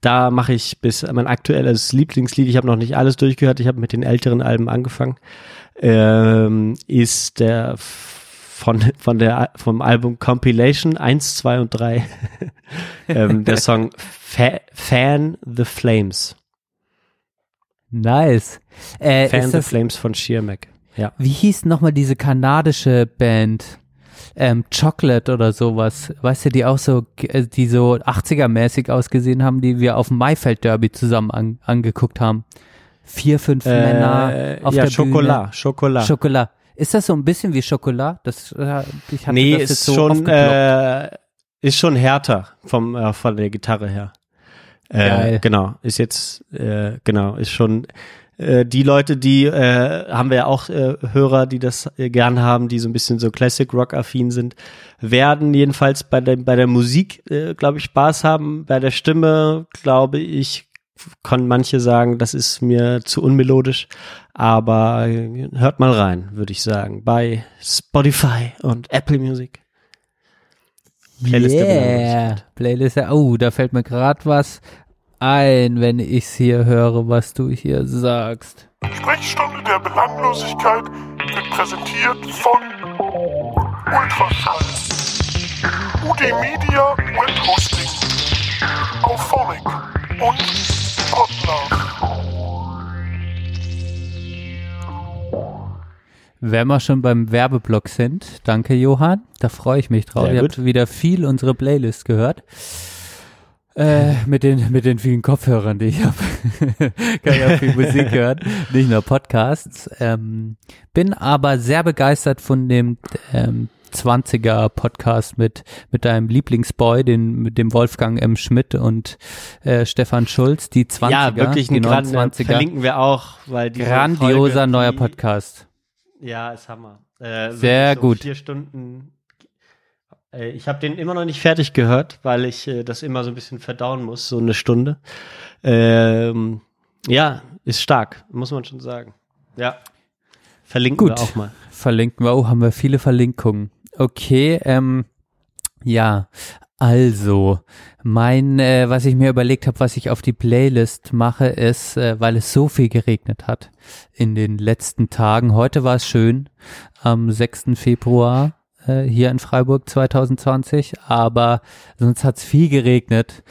da mache ich bis mein aktuelles Lieblingslied, ich habe noch nicht alles durchgehört, ich habe mit den älteren Alben angefangen, ähm, ist der von, von der, vom Album Compilation 1, 2 und 3, ähm, der Song Fa Fan the Flames. Nice. Äh, Fan the Flames von Sheermack. Ja. wie hieß nochmal diese kanadische Band? Ähm, Chocolate oder sowas. Weißt du, die auch so, äh, die so 80er-mäßig ausgesehen haben, die wir auf dem Maifeld Derby zusammen an, angeguckt haben. Vier, fünf Männer Äh, auf ja, der Schokolade, Bühne. Schokolade. Schokolade. Ist das so ein bisschen wie Schokolade? Das, äh, ich hatte nee, das ist so schon, äh, ist schon härter vom, äh, von der Gitarre her. Äh. Genau, ist jetzt, äh, genau, ist schon, äh, die Leute, die, äh, haben wir ja auch äh, Hörer, die das äh, gern haben, die so ein bisschen so Classic Rock affin sind, werden jedenfalls bei der, bei der Musik, äh, glaube ich, Spaß haben. Bei der Stimme, glaube ich, können manche sagen, das ist mir zu unmelodisch, aber hört mal rein, würde ich sagen, bei Spotify und Apple Music. Playlist der yeah. Playlist, der- oh, da fällt mir gerade was ein, wenn ich's hier höre, was du hier sagst. Sprechstunde der Belanglosigkeit wird präsentiert von Ultraschall, UD Media Web Hosting, Auphonic und. Wenn wir schon beim Werbeblock sind, danke Johann, da freue ich mich drauf. Sehr Ihr gut. habt wieder viel unsere Playlist gehört. Äh, mit den mit den vielen Kopfhörern, die ich habe, kann ich auch viel Musik hören, nicht nur Podcasts. Ähm, bin aber sehr begeistert von dem ähm, 20er Podcast mit mit deinem Lieblingsboy, den mit dem Wolfgang M. Schmidt und äh, Stefan Schulz, die 20er, Ja, wirklich die ein Gran 29er. verlinken wir auch, weil die Grandioser neuer die, Podcast. Ja, ist Hammer. Äh, Sehr so gut. Vier Stunden. Äh, ich habe den immer noch nicht fertig gehört, weil ich äh, das immer so ein bisschen verdauen muss, so eine Stunde. Ähm, ja, ist stark, muss man schon sagen. Ja. Verlinken Gut. wir auch mal. Verlinken wir. Oh, haben wir viele Verlinkungen. Okay, ähm, ja, also, mein, äh, was ich mir überlegt habe, was ich auf die Playlist mache, ist, äh, weil es so viel geregnet hat in den letzten Tagen. Heute war es schön, am 6. Februar äh, hier in Freiburg 2020, aber sonst hat es viel geregnet.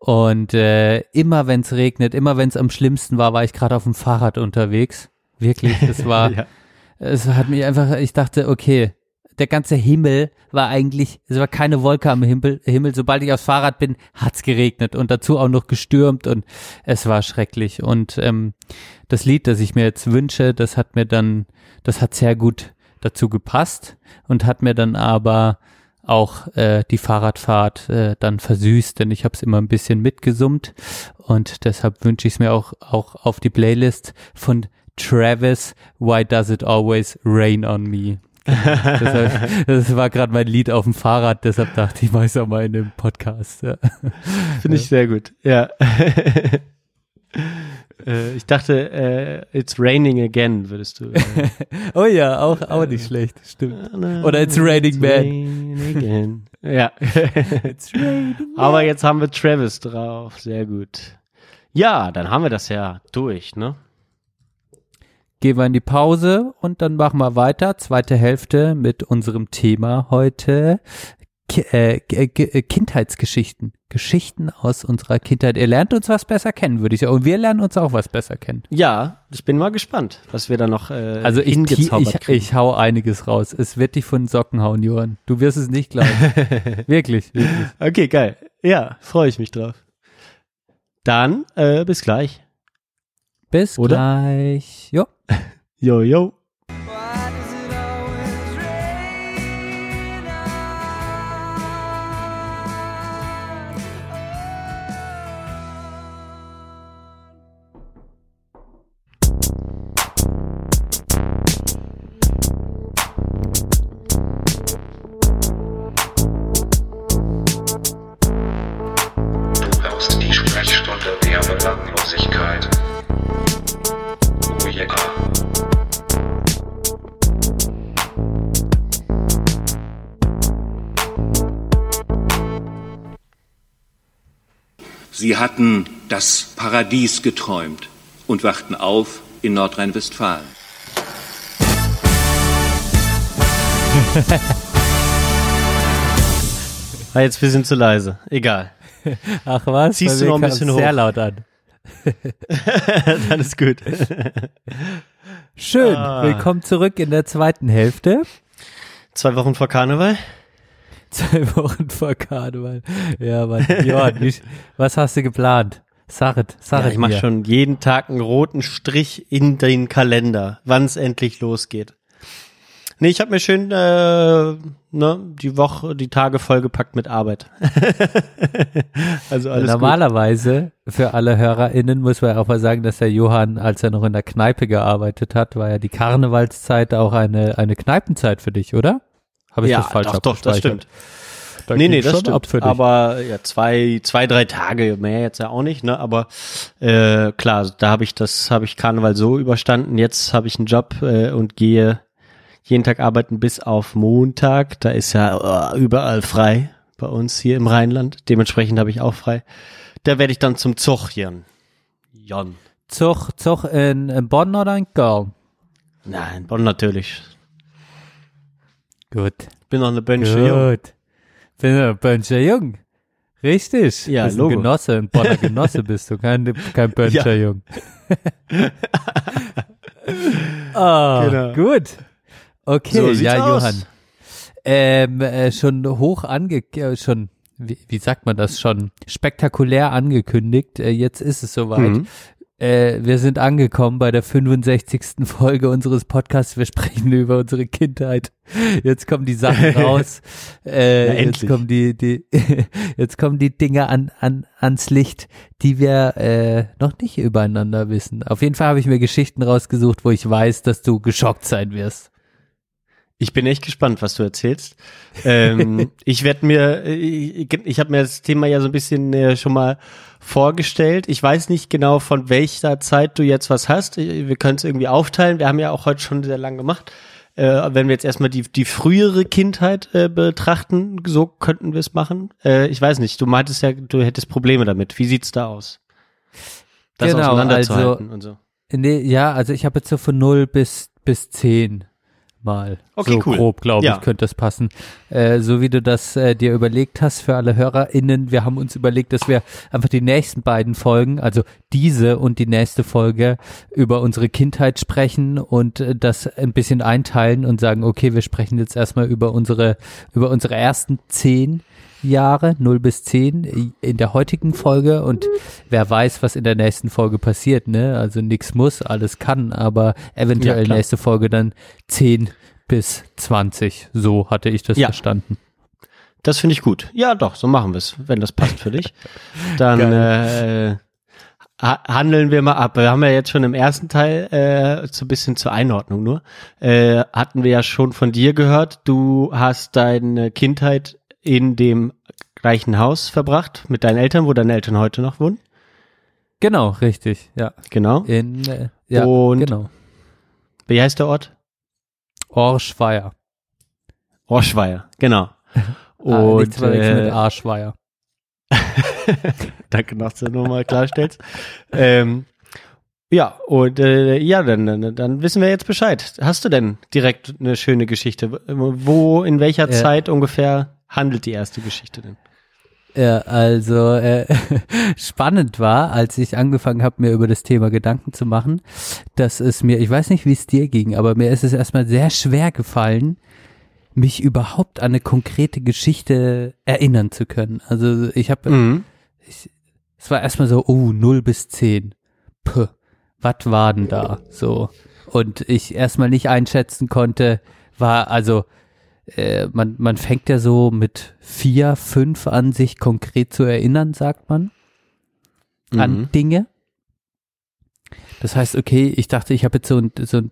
Und äh, immer wenn es regnet, immer wenn es am schlimmsten war, war ich gerade auf dem Fahrrad unterwegs. Wirklich, es war, Ja. es hat mich einfach, ich dachte, okay, der ganze Himmel war eigentlich, es war keine Wolke am Himmel, Himmel. Sobald ich aufs Fahrrad bin, hat's geregnet und dazu auch noch gestürmt und es war schrecklich. Und ähm, das Lied, das ich mir jetzt wünsche, das hat mir dann, das hat sehr gut dazu gepasst und hat mir dann aber auch äh, die Fahrradfahrt äh, dann versüßt, denn ich habe es immer ein bisschen mitgesummt und deshalb wünsche ich es mir auch auch auf die Playlist von Travis Why Does It Always Rain on Me. deshalb, das war gerade mein Lied auf dem Fahrrad, deshalb dachte ich, weiß auch mal in dem Podcast. Ja. Finde ich sehr gut. Ja. äh, ich dachte, äh, it's raining again, würdest du. Äh, oh ja, auch, auch nicht schlecht, stimmt. Oder It's Raining Man. Raining again. Ja. Aber jetzt haben wir Travis drauf. Sehr gut. Ja, dann haben wir das ja durch, ne? Gehen wir in die Pause und dann machen wir weiter. Zweite Hälfte mit unserem Thema heute. Ki äh, äh, Kindheitsgeschichten. Geschichten aus unserer Kindheit. Ihr lernt uns was besser kennen, würde ich sagen. Und wir lernen uns auch was besser kennen. Ja, ich bin mal gespannt, was wir da noch äh, Also ich, ich, ich hau einiges raus. Es wird dich von den Socken hauen, Johann. Du wirst es nicht glauben. wirklich, wirklich. Okay, geil. Ja, freue ich mich drauf. Dann äh, bis gleich. Bis Oder? gleich. Jo. Jo, jo. Sie hatten das Paradies geträumt und wachten auf in Nordrhein-Westfalen. War jetzt ein bisschen zu leise. Egal. Ach was? Ziehst du noch ein bisschen hoch. Sehr laut an. Dann ist gut. Schön. Ah. Willkommen zurück in der zweiten Hälfte. Zwei Wochen vor Karneval. Zwei Wochen vor Karneval. Ja, Mann. Johann, wie, was hast du geplant? Sachet, Ja, Sachet ich mache schon jeden Tag einen roten Strich in den Kalender, wann es endlich losgeht. Nee, ich habe mir schön äh, ne, die Woche, die Tage vollgepackt mit Arbeit. also alles gut. Normalerweise, für alle HörerInnen, muss man auch mal sagen, dass der Johann, als er noch in der Kneipe gearbeitet hat, war ja die Karnevalszeit auch eine, eine Kneipenzeit für dich, oder? Habe ich ja, das falsch doch, doch, das stimmt. Da nee, nee, das stimmt. ab für dich. Aber ja, zwei, zwei, drei Tage, mehr jetzt ja auch nicht, ne? Aber äh, klar, da habe ich das, habe ich Karneval so überstanden. Jetzt habe ich einen Job äh, und gehe jeden Tag arbeiten bis auf Montag. Da ist ja äh, überall frei bei uns hier im Rheinland. Dementsprechend habe ich auch frei. Da werde ich dann zum Zug Jan. Jan. Zug, Zug in, in Bonn oder in Köln? Nein, Bonn natürlich. Gut. Bin noch eine Bönche jung. Gut. Bin ein Böncher Jung. Richtig. Ja, bist Logo. ein Genosse, ein Bonner Genosse bist du, kein, kein Böncher Ja. Jung. ah, Genau. gut. Okay, So ja, aus. Johann. Ähm, äh, schon hoch ange, äh, schon, wie, wie sagt man das schon, spektakulär angekündigt. Äh, jetzt ist es soweit. Mhm. Äh, wir sind angekommen bei der 65. Folge unseres Podcasts. Wir sprechen über unsere Kindheit. Jetzt kommen die Sachen raus. Äh, Ja, jetzt kommen die, die jetzt kommen die Dinge an, an, ans Licht, die wir äh, noch nicht übereinander wissen. Auf jeden Fall habe ich mir Geschichten rausgesucht, wo ich weiß, dass du geschockt sein wirst. Ich bin echt gespannt, was du erzählst. Ähm, ich werde mir, ich, ich habe mir das Thema ja so ein bisschen äh, schon mal vorgestellt. Ich weiß nicht genau, von welcher Zeit du jetzt was hast. Wir können es irgendwie aufteilen. Wir haben ja auch heute schon sehr lang gemacht. Äh, wenn wir jetzt erstmal die, die frühere Kindheit äh, betrachten, so könnten wir es machen. Äh, ich weiß nicht, du meintest ja, du hättest Probleme damit. Wie sieht's da aus? Das Genau, auseinanderzuhalten also- und so. Nee, ja, also ich habe jetzt so von 0 bis, bis 10 mal. Okay, so cool. grob, glaube Ja. ich, könnte das passen. Äh, so wie du das äh, dir überlegt hast für alle HörerInnen, wir haben uns überlegt, dass wir einfach die nächsten beiden Folgen, also diese und die nächste Folge, über unsere Kindheit sprechen und äh, das ein bisschen einteilen und sagen, okay, wir sprechen jetzt erstmal über unsere, über unsere ersten zehn Jahre, 0 bis 10 in der heutigen Folge und wer weiß, was in der nächsten Folge passiert, ne? Also nichts muss, alles kann, aber eventuell Ja, nächste Folge dann 10 bis 20. So hatte ich das Ja. verstanden. Das finde ich gut. Ja, doch, so machen wir es, wenn das passt für dich. Dann äh, ha- handeln wir mal ab. Wir haben ja jetzt schon im ersten Teil, äh, so ein bisschen zur Einordnung nur, äh, hatten wir ja schon von dir gehört, du hast deine Kindheit in dem gleichen Haus verbracht mit deinen Eltern, wo deine Eltern heute noch wohnen. Genau, richtig, ja. Genau. In, äh, ja, Und- genau. Wie heißt der Ort? Orschweier. Orschweier, genau. Ah, Und, nichts verwechseln äh, mit Arschweier. Danke, dass du nochmal klarstellst. ähm, ja, und äh, ja, dann, dann, dann wissen wir jetzt Bescheid. Hast du denn direkt eine schöne Geschichte? Wo, in welcher Ja. Zeit ungefähr handelt die erste Geschichte denn? Ja, also äh, spannend war, als ich angefangen habe, mir über das Thema Gedanken zu machen, dass es mir, ich weiß nicht, wie es dir ging, aber mir ist es erstmal sehr schwer gefallen, mich überhaupt an eine konkrete Geschichte erinnern zu können. Also ich habe, Mhm. ich, es war erstmal so, oh, 0 bis 10. Puh, was war denn da? So. Und ich erstmal nicht einschätzen konnte, war, also, äh, man, man fängt ja so mit vier, fünf an, sich konkret zu erinnern, sagt man, an Mhm. Dinge. Das heißt, okay, ich dachte, ich habe jetzt so ein, so ein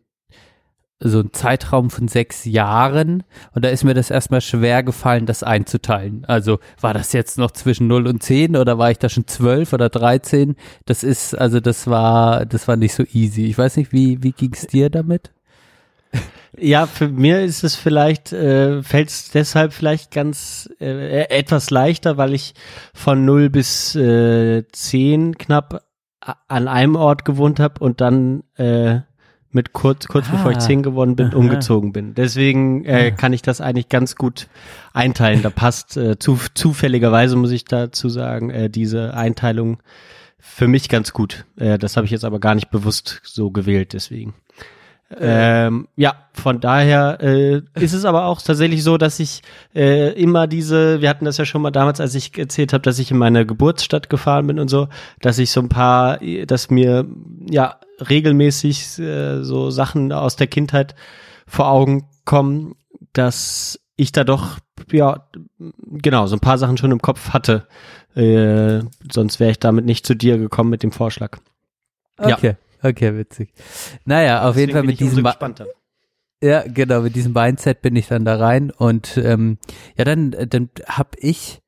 so ein Zeitraum von sechs Jahren und da ist mir das erstmal schwer gefallen, das einzuteilen. Also war das jetzt noch zwischen 0 und 10 oder war ich da schon 12 oder 13? Das ist, also das war, das war nicht so easy. Ich weiß nicht, wie, wie ging's dir damit? Ja, für mir ist es vielleicht, äh, fällt es deshalb vielleicht ganz äh, etwas leichter, weil ich von 0 bis äh, 10 knapp an einem Ort gewohnt habe und dann äh, mit kurz, kurz bevor ich Ah. 10 geworden bin, Aha. umgezogen bin. Deswegen äh, Ah. kann ich das eigentlich ganz gut einteilen. Da passt äh, zu, zufälligerweise, muss ich dazu sagen, äh, diese Einteilung für mich ganz gut. Äh, das habe ich jetzt aber gar nicht bewusst so gewählt, deswegen. Ähm, ja, von daher äh, ist es aber auch tatsächlich so, dass ich äh, immer diese, wir hatten das ja schon mal damals, als ich erzählt habe, dass ich in meine Geburtsstadt gefahren bin und so, dass ich so ein paar, dass mir ja regelmäßig äh, so Sachen aus der Kindheit vor Augen kommen, dass ich da doch ja genau so ein paar Sachen schon im Kopf hatte. Äh, sonst wäre ich damit nicht zu dir gekommen mit dem Vorschlag. Okay, okay, witzig. Naja, auf jeden Deswegen Fall bin mit diesem. Ja, genau, mit diesem Mindset bin ich dann da rein und ähm, ja, dann, dann hab ich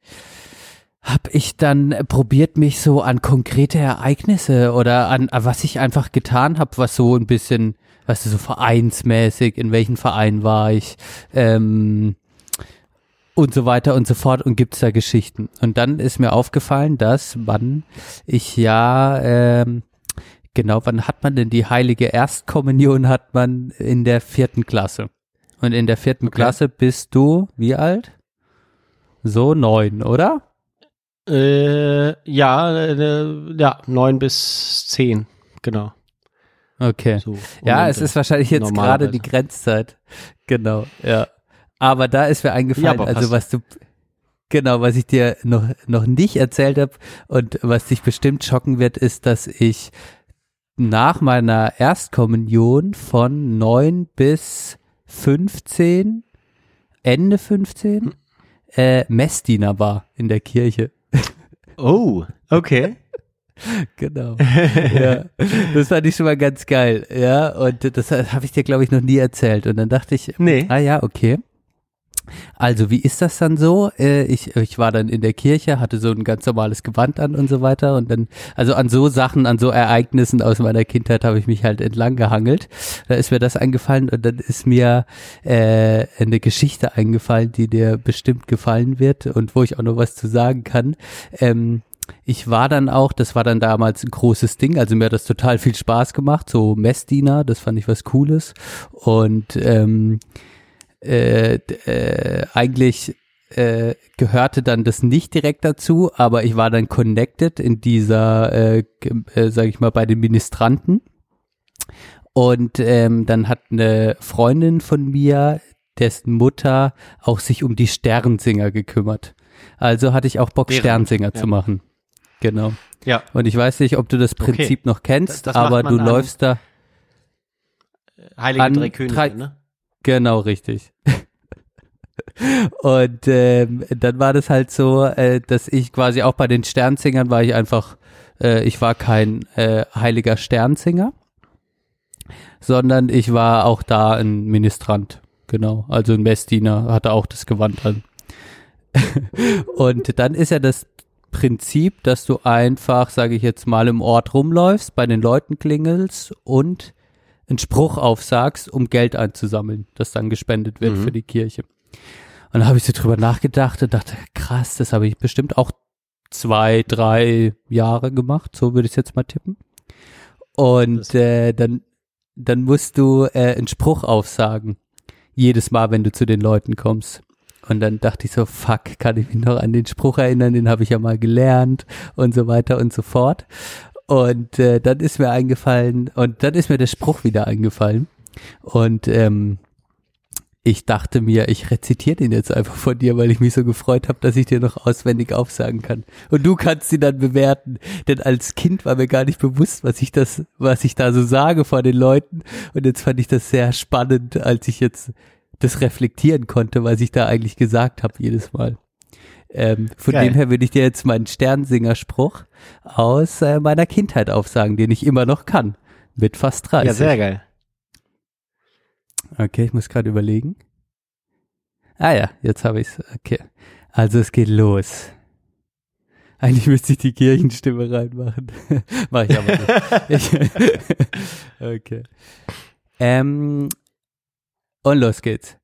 hab ich dann probiert, mich so an konkrete Ereignisse oder an, an was ich einfach getan habe, was so ein bisschen, weißt du, so vereinsmäßig, in welchen Verein war ich, ähm, und so weiter und so fort und gibt's da Geschichten. Und dann ist mir aufgefallen, dass wann ich ja, ähm, genau, wann hat man denn die heilige Erstkommunion hat man in der vierten Klasse. Und in der vierten Okay. Klasse bist du, wie alt? So neun, oder? Äh, ja, äh, ja, neun bis zehn, genau. Okay. So, ja, es ist wahrscheinlich jetzt gerade die Grenzzeit. Genau, ja. Aber da ist mir eingefallen, Ja, also was du, genau, was ich dir noch, noch nicht erzählt habe und was dich bestimmt schocken wird, ist, dass ich nach meiner Erstkommunion von neun bis 15, Ende 15, äh, Messdiener war in der Kirche. Oh, okay. Genau. ja, das fand ich schon mal ganz geil. Ja, und das habe ich dir, glaube ich, noch nie erzählt. Und dann dachte ich, Nee. ah ja, okay. Also, wie ist das dann so? Äh, Ich, ich war dann in der Kirche, hatte so ein ganz normales Gewand an und so weiter. Und dann, also an so Sachen, an so Ereignissen aus meiner Kindheit habe ich mich halt entlang gehangelt. Da ist mir das eingefallen und dann ist mir äh, eine Geschichte eingefallen, die dir bestimmt gefallen wird und wo ich auch noch was zu sagen kann. Ähm, ich war dann auch, das war dann damals ein großes Ding, also mir hat das total viel Spaß gemacht, so Messdiener, das fand ich was Cooles und ähm, äh, äh, eigentlich äh, gehörte dann das nicht direkt dazu, aber ich war dann connected in dieser, äh, äh, sag ich mal, bei den Ministranten und ähm, dann hat eine Freundin von mir, dessen Mutter auch sich um die Sternsinger gekümmert. Also hatte ich auch Bock, Deren, Sternsinger ja. zu machen. Genau. Ja. Und ich weiß nicht, ob du das Okay. Prinzip noch kennst, Das- das aber du läufst da Heilige an drei Könige, ne? Genau, richtig. Und ähm, dann war das halt so, äh, dass ich quasi auch bei den Sternzingern war ich einfach, äh, ich war kein äh, heiliger Sternzinger, sondern ich war auch da ein Ministrant, genau, also ein Messdiener, hatte auch das Gewand an. Und dann ist ja das Prinzip, dass du einfach, sage ich jetzt mal, im Ort rumläufst, bei den Leuten klingelst und einen Spruch aufsagst, um Geld einzusammeln, das dann gespendet wird Mhm. für die Kirche. Und dann habe ich so drüber nachgedacht und dachte, krass, das habe ich bestimmt auch zwei, drei Jahre gemacht, so würde ich jetzt mal tippen. Und äh, dann, dann musst du äh, einen Spruch aufsagen. Jedes Mal, wenn du zu den Leuten kommst. Und dann dachte ich so, fuck, kann ich mich noch an den Spruch erinnern, den habe ich ja mal gelernt und so weiter und so fort. Und äh, dann ist mir eingefallen, und dann ist mir der Spruch wieder eingefallen. Und ähm, ich dachte mir, ich rezitiere den jetzt einfach von dir, weil ich mich so gefreut habe, dass ich dir noch auswendig aufsagen kann. Und du kannst ihn dann bewerten. Denn als Kind war mir gar nicht bewusst, was ich das, was ich da so sage vor den Leuten. Und jetzt fand ich das sehr spannend, als ich jetzt das reflektieren konnte, was ich da eigentlich gesagt habe jedes Mal. Ähm, von Geil. dem her würde ich dir jetzt meinen Sternsinger-Spruch aus äh, meiner Kindheit aufsagen, den ich immer noch kann. Mit fast 30. Ja, sehr geil. Okay, ich muss gerade überlegen. Ah ja, jetzt habe ich's. Okay. Also es geht los. Eigentlich müsste ich die Kirchenstimme reinmachen. Mach ich aber nicht. Ich, okay. Ähm, und los geht's.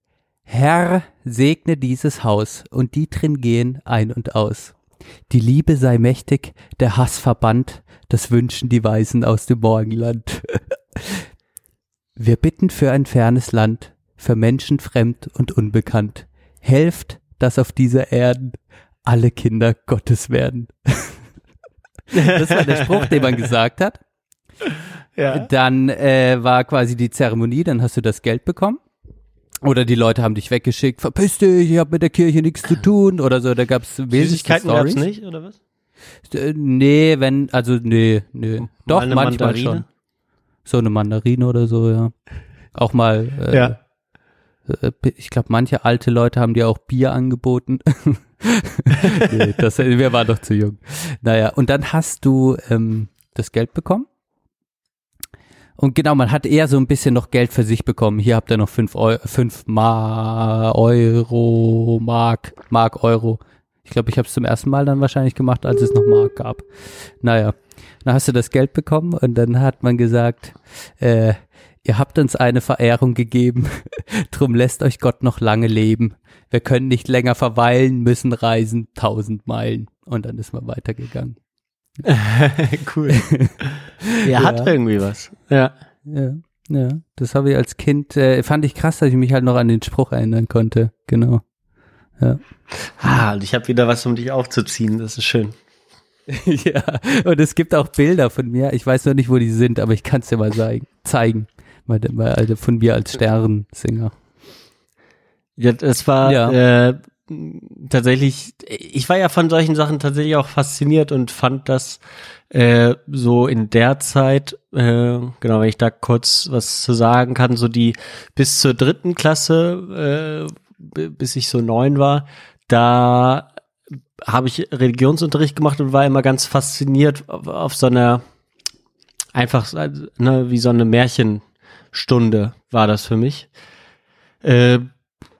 Herr, segne dieses Haus und die drin gehen ein und aus. Die Liebe sei mächtig, der Hass verbannt, das wünschen die Weisen aus dem Morgenland. Wir bitten für ein fernes Land, für Menschen fremd und unbekannt. Helft, dass auf dieser Erden alle Kinder Gottes werden. das war der Spruch, den man gesagt hat. Ja. Dann äh, war quasi die Zeremonie, dann hast du das Geld bekommen. Oder die Leute haben dich weggeschickt, verpiss dich, ich habe mit der Kirche nichts zu tun oder so. Da gab's Süßigkeiten gab's nicht, oder was? Äh, Nee, wenn, also nee, nee. Doch, eine manchmal Mandarine? schon. So eine Mandarine oder so, ja. Auch mal, äh, Ja. äh, ich glaube, manche alte Leute haben dir auch Bier angeboten. nee, das, wir waren doch zu jung. Naja, und dann hast du ähm, das Geld bekommen. Und genau, man hat eher so ein bisschen noch Geld für sich bekommen. Hier habt ihr noch fünf, Eu fünf Ma Euro, Mark, Mark, Euro. Ich glaube, ich habe es zum ersten Mal dann wahrscheinlich gemacht, als es noch Mark gab. Naja, dann hast du das Geld bekommen und dann hat man gesagt, äh, ihr habt uns eine Verehrung gegeben, drum lässt euch Gott noch lange leben. Wir können nicht länger verweilen, müssen reisen tausend Meilen. Und dann ist man weitergegangen. cool. Ja, hat irgendwie was. Ja. Ja, ja. Das habe ich als Kind, äh, fand ich krass, dass ich mich halt noch an den Spruch erinnern konnte. Genau. Ja. Ah, und ich habe wieder was, um dich aufzuziehen. Das ist schön. ja, und es gibt auch Bilder von mir. Ich weiß noch nicht, wo die sind, aber ich kann es dir mal zeigen. zeigen. Mal, mal, also von mir als Sternsinger. Ja, das war Ja. äh, tatsächlich, ich war ja von solchen Sachen tatsächlich auch fasziniert und fand das äh, so in der Zeit, äh, genau, wenn ich da kurz was zu sagen kann, so die bis zur dritten Klasse, äh, bis ich so neun war, da habe ich Religionsunterricht gemacht und war immer ganz fasziniert auf, auf so einer einfach ne, wie so eine Märchenstunde war das für mich. Äh,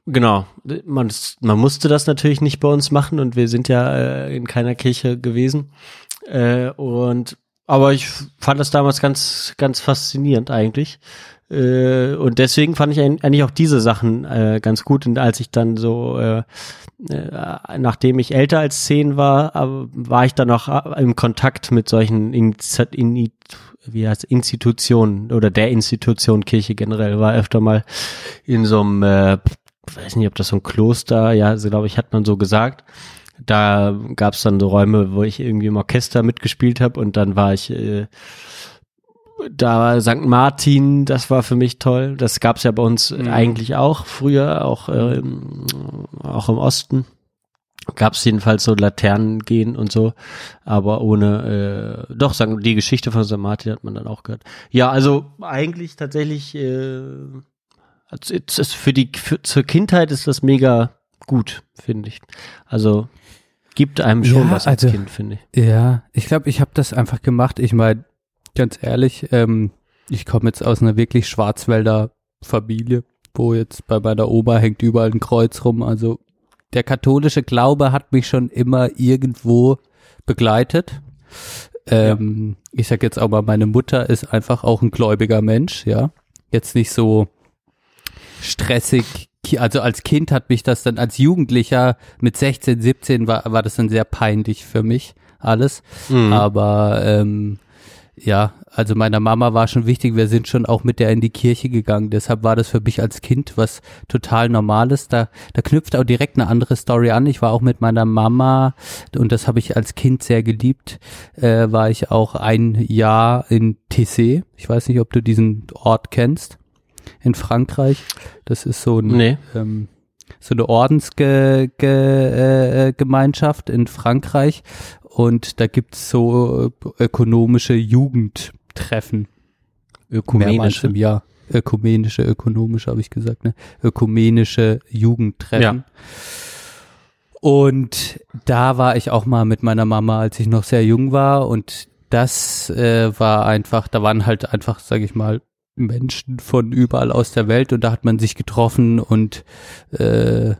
genau, man, man musste das natürlich nicht bei uns machen und wir sind ja äh, in keiner Kirche gewesen. Äh, und aber ich fand das damals ganz, ganz faszinierend eigentlich. Äh, und deswegen fand ich eigentlich auch diese Sachen äh, ganz gut. Und als ich dann so, äh, äh, nachdem ich älter als zehn war, aber war ich dann auch äh, im Kontakt mit solchen Inizi Ini wie heißt Institutionen oder der Institution Kirche generell, war öfter mal in so einem, äh, weiß nicht, ob das so ein Kloster, ja, so glaube ich, hat man so gesagt. Da gab es dann so Räume, wo ich irgendwie im Orchester mitgespielt habe und dann war ich äh, da war St. Martin, das war für mich toll. Das gab es ja bei uns Mhm. eigentlich auch früher, auch, ähm, auch im Osten. Gab es jedenfalls so Laternen gehen und so, aber ohne, äh, doch, sagen, die Geschichte von St. Martin hat man dann auch gehört. Ja, also eigentlich tatsächlich, äh, also ist für die, für, zur Kindheit ist das mega gut, finde ich. Also gibt einem schon was als Kind, finde ich. Ja, ich glaube, ich habe das einfach gemacht. Ich meine, ganz ehrlich, ähm, ich komme jetzt aus einer wirklich Schwarzwälder Familie, wo jetzt bei meiner Oma hängt überall ein Kreuz rum. Also der katholische Glaube hat mich schon immer irgendwo begleitet. Ähm, Ich sag jetzt auch mal, meine Mutter ist einfach auch ein gläubiger Mensch, ja. Jetzt nicht so stressig also als Kind hat mich das dann, als Jugendlicher mit 16, 17 war, war das dann sehr peinlich für mich alles. Mhm. Aber ähm, ja, also meiner Mama war schon wichtig, wir sind schon auch mit der in die Kirche gegangen. Deshalb war das für mich als Kind was total Normales. Da, da knüpft auch direkt eine andere Story an. Ich war auch mit meiner Mama und das habe ich als Kind sehr geliebt. Äh, war ich auch ein Jahr in Tessé. Ich weiß nicht, ob du diesen Ort kennst in Frankreich. Das ist so ein Nee. ähm, so eine Ordensgemeinschaft ge, äh, Gemeinschaft in Frankreich und da gibt's so äh, ökonomische Jugendtreffen. Ökumenische. im Jahr. Ökumenische, ökonomische habe ich gesagt, ne? Ökumenische Jugendtreffen. Und da war ich auch mal mit meiner Mama, als ich noch sehr jung war und das äh, war einfach, da waren halt einfach, sage ich mal, Menschen von überall aus der Welt und da hat man sich getroffen und äh,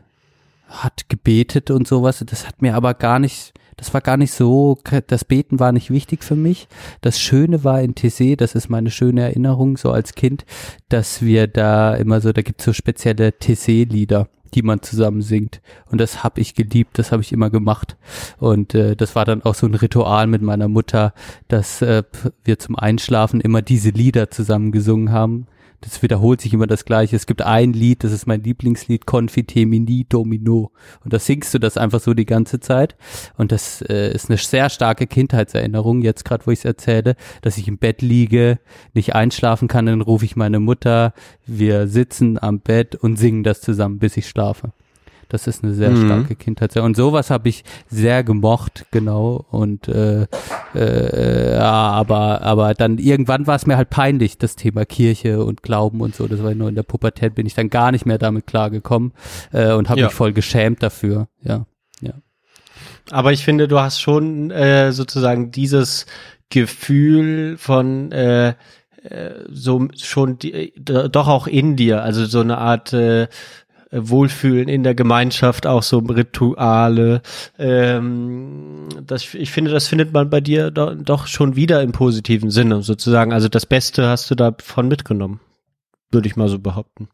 hat gebetet und sowas. Das hat mir aber gar nicht, das war gar nicht so, das Beten war nicht wichtig für mich. Das Schöne war in Tessé, das ist meine schöne Erinnerung so als Kind, dass wir da immer so, da gibt's so spezielle Tessé-Lieder die man zusammen singt. Und das habe ich geliebt, das habe ich immer gemacht. Und äh, das war dann auch so ein Ritual mit meiner Mutter, dass äh, wir zum Einschlafen immer diese Lieder zusammen gesungen haben. Das wiederholt sich immer das Gleiche. Es gibt ein Lied, das ist mein Lieblingslied, Confite Mini Domino. Und da singst du das einfach so die ganze Zeit. Und das äh, ist eine sehr starke Kindheitserinnerung, jetzt gerade, wo ich es erzähle, dass ich im Bett liege, nicht einschlafen kann, dann rufe ich meine Mutter, wir sitzen am Bett und singen das zusammen, bis ich schlafe. Das ist eine sehr Mhm. starke Kindheitserinnerung. Und sowas habe ich sehr gemocht, genau. Und äh, äh, ja, aber aber dann irgendwann war es mir halt peinlich, das Thema Kirche und Glauben und so. Das war nur in der Pubertät bin ich dann gar nicht mehr damit klargekommen äh, und habe Ja. mich voll geschämt dafür. Ja, ja. Aber ich finde, du hast schon äh, sozusagen dieses Gefühl von äh, äh, so schon die, d- doch auch in dir, also so eine Art äh, Wohlfühlen in der Gemeinschaft, auch so Rituale. Ähm, das, ich finde, das findet man bei dir do, doch schon wieder im positiven Sinne, sozusagen. Also das Beste hast du davon mitgenommen, würde ich mal so behaupten.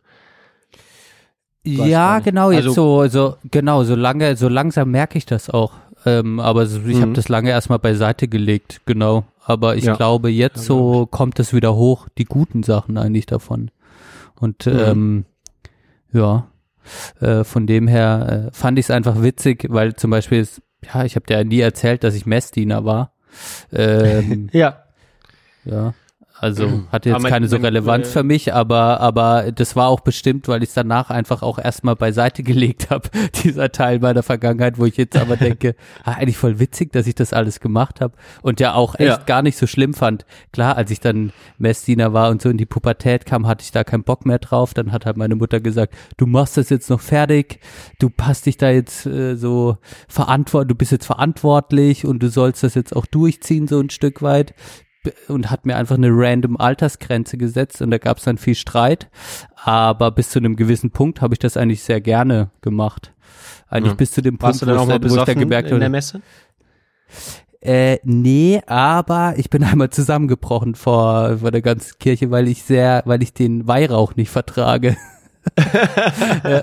Weiß Ja, genau, jetzt Also- so, so, genau, so lange, so langsam merke ich das auch. Ähm, aber so, ich Mhm. habe das lange erstmal beiseite gelegt, genau. Aber ich Ja. glaube, jetzt so kommt es wieder hoch, die guten Sachen eigentlich davon. Und Mhm. ähm, ja, äh, von dem her äh, fand ich es einfach witzig, weil zum Beispiel, ist, ja, ich habe dir ja nie erzählt, dass ich Messdiener war. Ähm, Ja. ja. Also hatte jetzt Aber mein- keine so mein- Relevanz äh, für mich, aber aber das war auch bestimmt, weil ich es danach einfach auch erstmal beiseite gelegt habe, dieser Teil meiner Vergangenheit, wo ich jetzt aber denke, ah, eigentlich voll witzig, dass ich das alles gemacht habe und ja auch echt Ja. gar nicht so schlimm fand. Klar, als ich dann Messdiener war und so in die Pubertät kam, hatte ich da keinen Bock mehr drauf. Dann hat halt meine Mutter gesagt, du machst das jetzt noch fertig, du passt dich da jetzt äh, so verantwortlich, du bist jetzt verantwortlich und du sollst das jetzt auch durchziehen so ein Stück weit und hat mir einfach eine random Altersgrenze gesetzt und da gab es dann viel Streit. Aber bis zu einem gewissen Punkt habe ich das eigentlich sehr gerne gemacht. Eigentlich Ja. bis zu dem Warst Punkt, du dann wo, auch mal dann- wo ich besoffen gemerkt in der habe, Messe? äh, nee, aber ich bin einmal zusammengebrochen vor, vor der ganzen Kirche, weil ich sehr, weil ich den Weihrauch nicht vertrage. ja,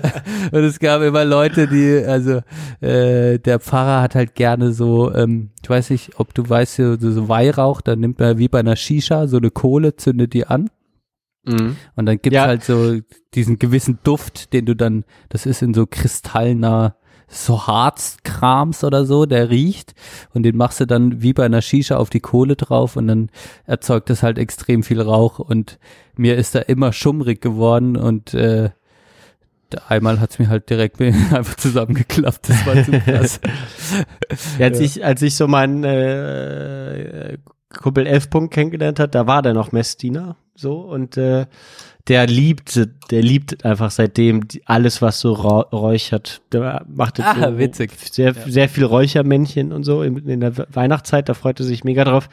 und es gab immer Leute, die, also äh, der Pfarrer hat halt gerne so, ähm, ich weiß nicht, ob du weißt, so, so Weihrauch, da nimmt man wie bei einer Shisha so eine Kohle, zündet die an Mhm. und dann gibt's Ja. halt so diesen gewissen Duft, den du dann, das ist in so kristallener so Harzkrams oder so, der riecht und den machst du dann wie bei einer Shisha auf die Kohle drauf und dann erzeugt das halt extrem viel Rauch und mir ist da immer schummrig geworden und äh, einmal hat's mir halt direkt einfach zusammengeklappt, das war zu krass. Ja, als Ja. ich, als ich so meinen äh, Kumpel Elfpunkt kennengelernt hat, da war der noch Messdiener, so und äh, der liebte, der liebt einfach seitdem die- alles, was so räuchert. Der macht jetzt Ah, so witzig. sehr, Ja. sehr viel Räuchermännchen und so in, in der We- Weihnachtszeit. Da freut er sich mega drauf.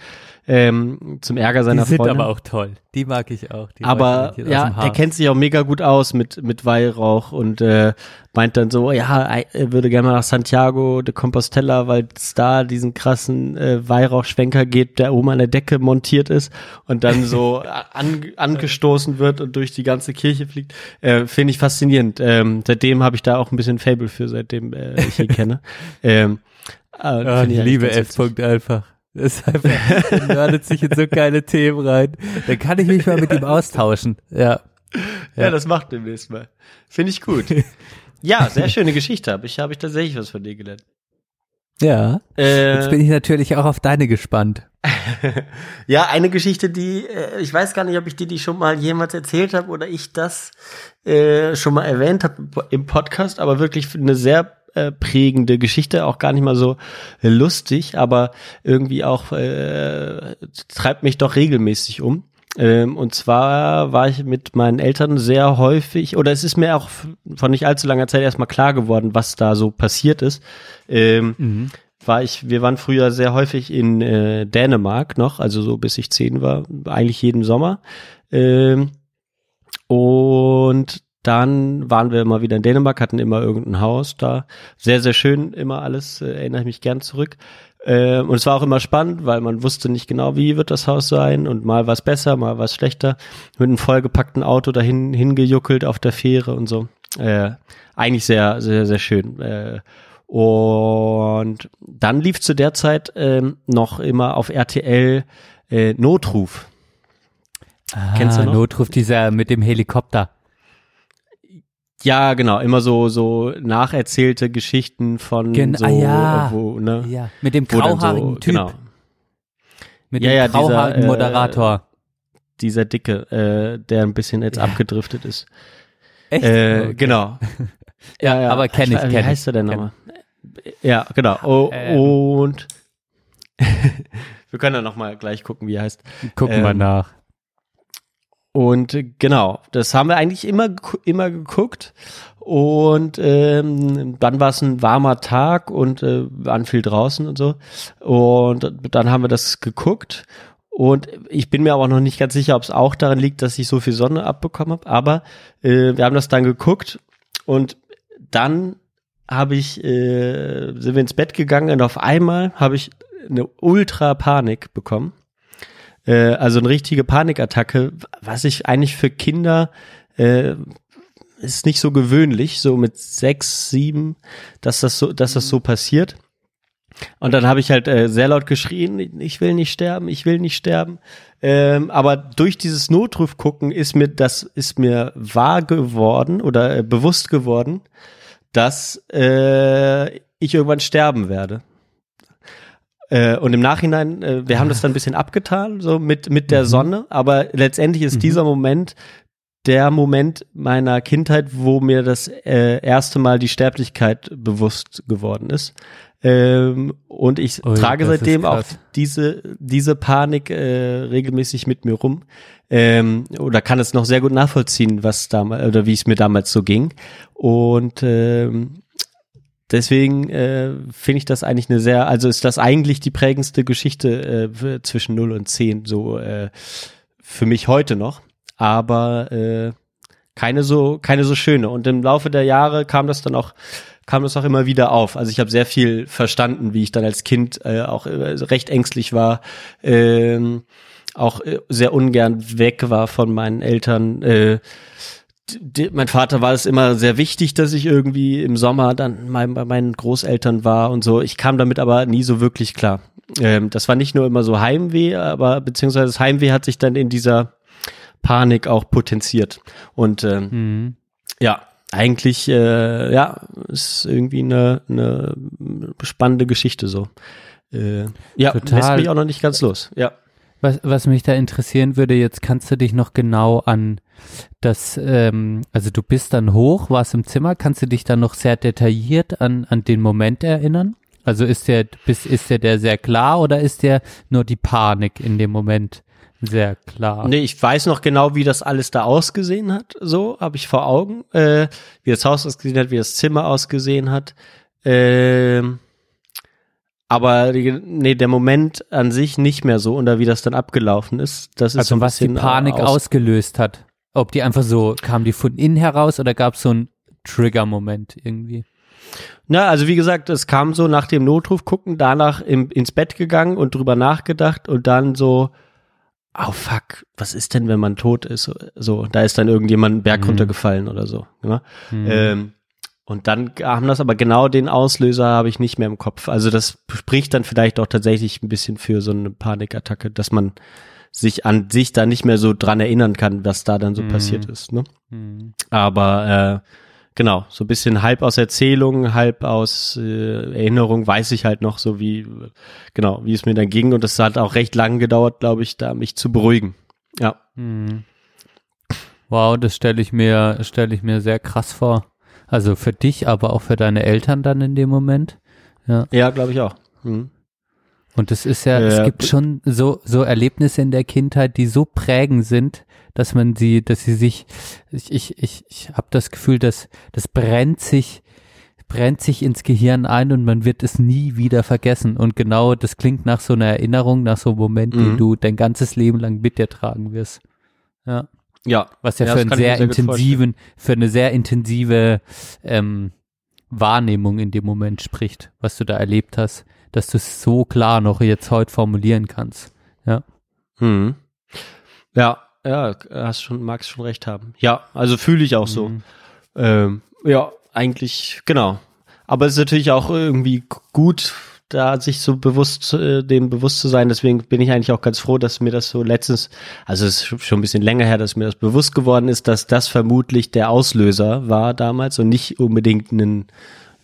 Ähm, zum Ärger Die seiner sind Freundin. aber auch toll. die mag ich auch. Die aber ja, Harz. kennt sich auch mega gut aus mit, mit Weihrauch und äh, meint dann so, ja, er würde gerne mal nach Santiago de Compostela, weil es da diesen krassen äh, Weihrauchschwenker geht, der oben an der Decke montiert ist und dann so an, angestoßen wird und durch die ganze Kirche fliegt. Äh, Finde ich faszinierend. Ähm, seitdem habe ich da auch ein bisschen Fable für, seitdem äh, ich ihn kenne. Ähm, find ich liebe witzig. F-Punkt einfach. Das ist einfach, nördet sich in so geile Themen rein. Dann kann ich mich mal mit ihm austauschen. Ja. Ja, das macht demnächst mal. Finde ich gut. ja, sehr schöne Geschichte. Habe ich, hab ich tatsächlich was von dir gelernt. Ja. Äh, Jetzt bin ich natürlich auch auf deine gespannt. Ja, eine Geschichte, die, äh, ich weiß gar nicht, ob ich dir die schon mal jemals erzählt habe oder ich das äh, schon mal erwähnt habe im Podcast, aber wirklich eine sehr äh, prägende Geschichte, auch gar nicht mal so lustig, aber irgendwie auch äh, treibt mich doch regelmäßig um. Ähm, und zwar war ich mit meinen Eltern sehr häufig, oder es ist mir auch von nicht allzu langer Zeit erstmal klar geworden, was da so passiert ist. Ähm, war ich, wir waren früher sehr häufig in äh, Dänemark noch, also so bis ich zehn war, eigentlich jeden Sommer. Ähm, und dann waren wir immer wieder in Dänemark, hatten immer irgendein Haus da. Sehr, sehr schön, immer alles, äh, erinnere ich mich gern zurück. Äh, und es war auch immer spannend, weil man wusste nicht genau, wie wird das Haus sein und mal was besser, mal was schlechter. Mit einem vollgepackten Auto dahin hingejuckelt auf der Fähre und so. Äh, eigentlich sehr, sehr, sehr schön. Äh, und dann lief zu der Zeit ähm, noch immer auf RTL äh, Notruf. Kennst du noch? Ah, Notruf dieser mit dem Helikopter. Ja, genau, immer so so nacherzählte Geschichten von Gen- so ah, ja. äh, wo, ne? Ja, mit dem grauhaarigen Typ. Genau. Mit ja, dem ja, grauhaarigen dieser, Moderator. Äh, dieser dicke, äh, der ein bisschen jetzt abgedriftet ist. Echt? Äh, Okay. Genau. Ja, aber kenn ich, Wie kenn heißt ich, er denn nochmal? Ja, genau. Oh, Ähm. Und wir können dann noch mal gleich gucken, wie er heißt. Gucken wir Ähm, nach. Und äh, genau, das haben wir eigentlich immer, immer geguckt. Und ähm, dann war es ein warmer Tag und äh, waren viel draußen und so. Und dann haben wir das geguckt. Und ich bin mir aber noch nicht ganz sicher, ob es auch daran liegt, dass ich so viel Sonne abbekommen habe. Aber äh, wir haben das dann geguckt und dann habe ich, äh, sind wir ins Bett gegangen und auf einmal habe ich eine Ultra-Panik bekommen. Äh, also eine richtige Panikattacke, was ich eigentlich für Kinder äh, ist nicht so gewöhnlich, so mit sechs, sieben, dass das so, dass das so passiert. Und dann habe ich halt äh, sehr laut geschrien, ich will nicht sterben, ich will nicht sterben. Ähm, aber durch dieses Notruf gucken ist mir das ist mir wahr geworden oder äh, bewusst geworden, dass äh, ich irgendwann sterben werde. Äh, und im Nachhinein, äh, wir haben das dann ein bisschen abgetan, so mit, mit der Sonne, aber letztendlich ist dieser Moment der Moment meiner Kindheit, wo mir das äh, erste Mal die Sterblichkeit bewusst geworden ist. Ähm, und ich Ui, trage seitdem auch diese, diese Panik äh, regelmäßig mit mir rum. Ähm, oder kann es noch sehr gut nachvollziehen, was damals, oder wie es mir damals so ging. Und ähm, deswegen äh, finde ich das eigentlich eine sehr, also ist das eigentlich die prägendste Geschichte äh, zwischen 0 und 10, so äh, für mich heute noch. Aber äh, keine so, keine so schöne. Und im Laufe der Jahre kam das dann auch, kam das auch immer wieder auf. Also ich habe sehr viel verstanden, wie ich dann als Kind äh, auch äh, recht ängstlich war, ähm, auch äh, sehr ungern weg war von meinen Eltern. Äh, mein Vater war es immer sehr wichtig, dass ich irgendwie im Sommer dann mein, bei meinen Großeltern war und so. Ich kam damit aber nie so wirklich klar. Ähm, das war nicht nur immer so Heimweh, aber beziehungsweise das Heimweh hat sich dann in dieser Panik auch potenziert. Und ähm, Mhm. ja, eigentlich, äh, ja, ist irgendwie eine, eine spannende Geschichte so. Äh, ja, Total. lässt mich auch noch nicht ganz los. Ja. Was, was mich da interessieren würde, jetzt kannst du dich noch genau an das, ähm, also du bist dann hoch, warst im Zimmer, kannst du dich dann noch sehr detailliert an, an den Moment erinnern? Also ist der, bist, ist der, der sehr klar oder ist der nur die Panik in dem Moment sehr klar? Nee, ich weiß noch genau, wie das alles da ausgesehen hat. So habe ich vor Augen, äh, wie das Haus ausgesehen hat, wie das Zimmer ausgesehen hat. Ähm, aber die, nee, der Moment an sich nicht mehr so oder wie das dann abgelaufen ist, das ist so Also ein was die bisschen Panik aus, ausgelöst hat. Ob die einfach so, kam die von innen heraus oder gab es so einen Trigger-Moment irgendwie? Na, also wie gesagt, es kam so nach dem Notruf gucken, danach im, ins Bett gegangen und drüber nachgedacht und dann so, oh fuck, was ist denn, wenn man tot ist? So, da ist dann irgendjemand einen Berg Mhm. runtergefallen oder so. Ja? Mhm. Ähm, und dann haben das aber genau den Auslöser habe ich nicht mehr im Kopf. Also das spricht dann vielleicht auch tatsächlich ein bisschen für so eine Panikattacke, dass man sich an sich da nicht mehr so dran erinnern kann, was da dann so Mhm. passiert ist. Ne? Mhm. Aber äh, genau, so ein bisschen halb aus Erzählung, halb aus äh, Erinnerung weiß ich halt noch so wie, genau, wie es mir dann ging. Und es hat auch recht lang gedauert, glaube ich, da mich zu beruhigen. Ja. Mhm. Wow, das stelle ich mir, stelle ich mir sehr krass vor. Also für dich, aber auch für deine Eltern dann in dem Moment. Ja, Ja, glaube ich auch. Mhm. Und es ist ja, Ja. es gibt schon so, so Erlebnisse in der Kindheit, die so prägend sind, dass man sie, dass sie sich, ich, ich, ich, ich habe das Gefühl, dass das brennt sich, brennt sich ins Gehirn ein und man wird es nie wieder vergessen. Und genau das klingt nach so einer Erinnerung, nach so einem Moment, den Mhm. du dein ganzes Leben lang mit dir tragen wirst. Ja. Ja. Was ja, Ja, für einen sehr intensiven, für eine sehr intensive ähm, Wahrnehmung in dem Moment spricht, was du da erlebt hast, dass du es so klar noch jetzt heute formulieren kannst. Ja. Mhm. Ja, ja, hast schon, magst schon recht haben. Ja, also fühle ich auch so. Mhm. Ähm, ja, eigentlich, genau. Aber es ist natürlich auch irgendwie gut, da sich so bewusst, äh, dem bewusst zu sein. Deswegen bin ich eigentlich auch ganz froh, dass mir das so letztens, also es ist schon ein bisschen länger her, dass mir das bewusst geworden ist, dass das vermutlich der Auslöser war damals und nicht unbedingt ein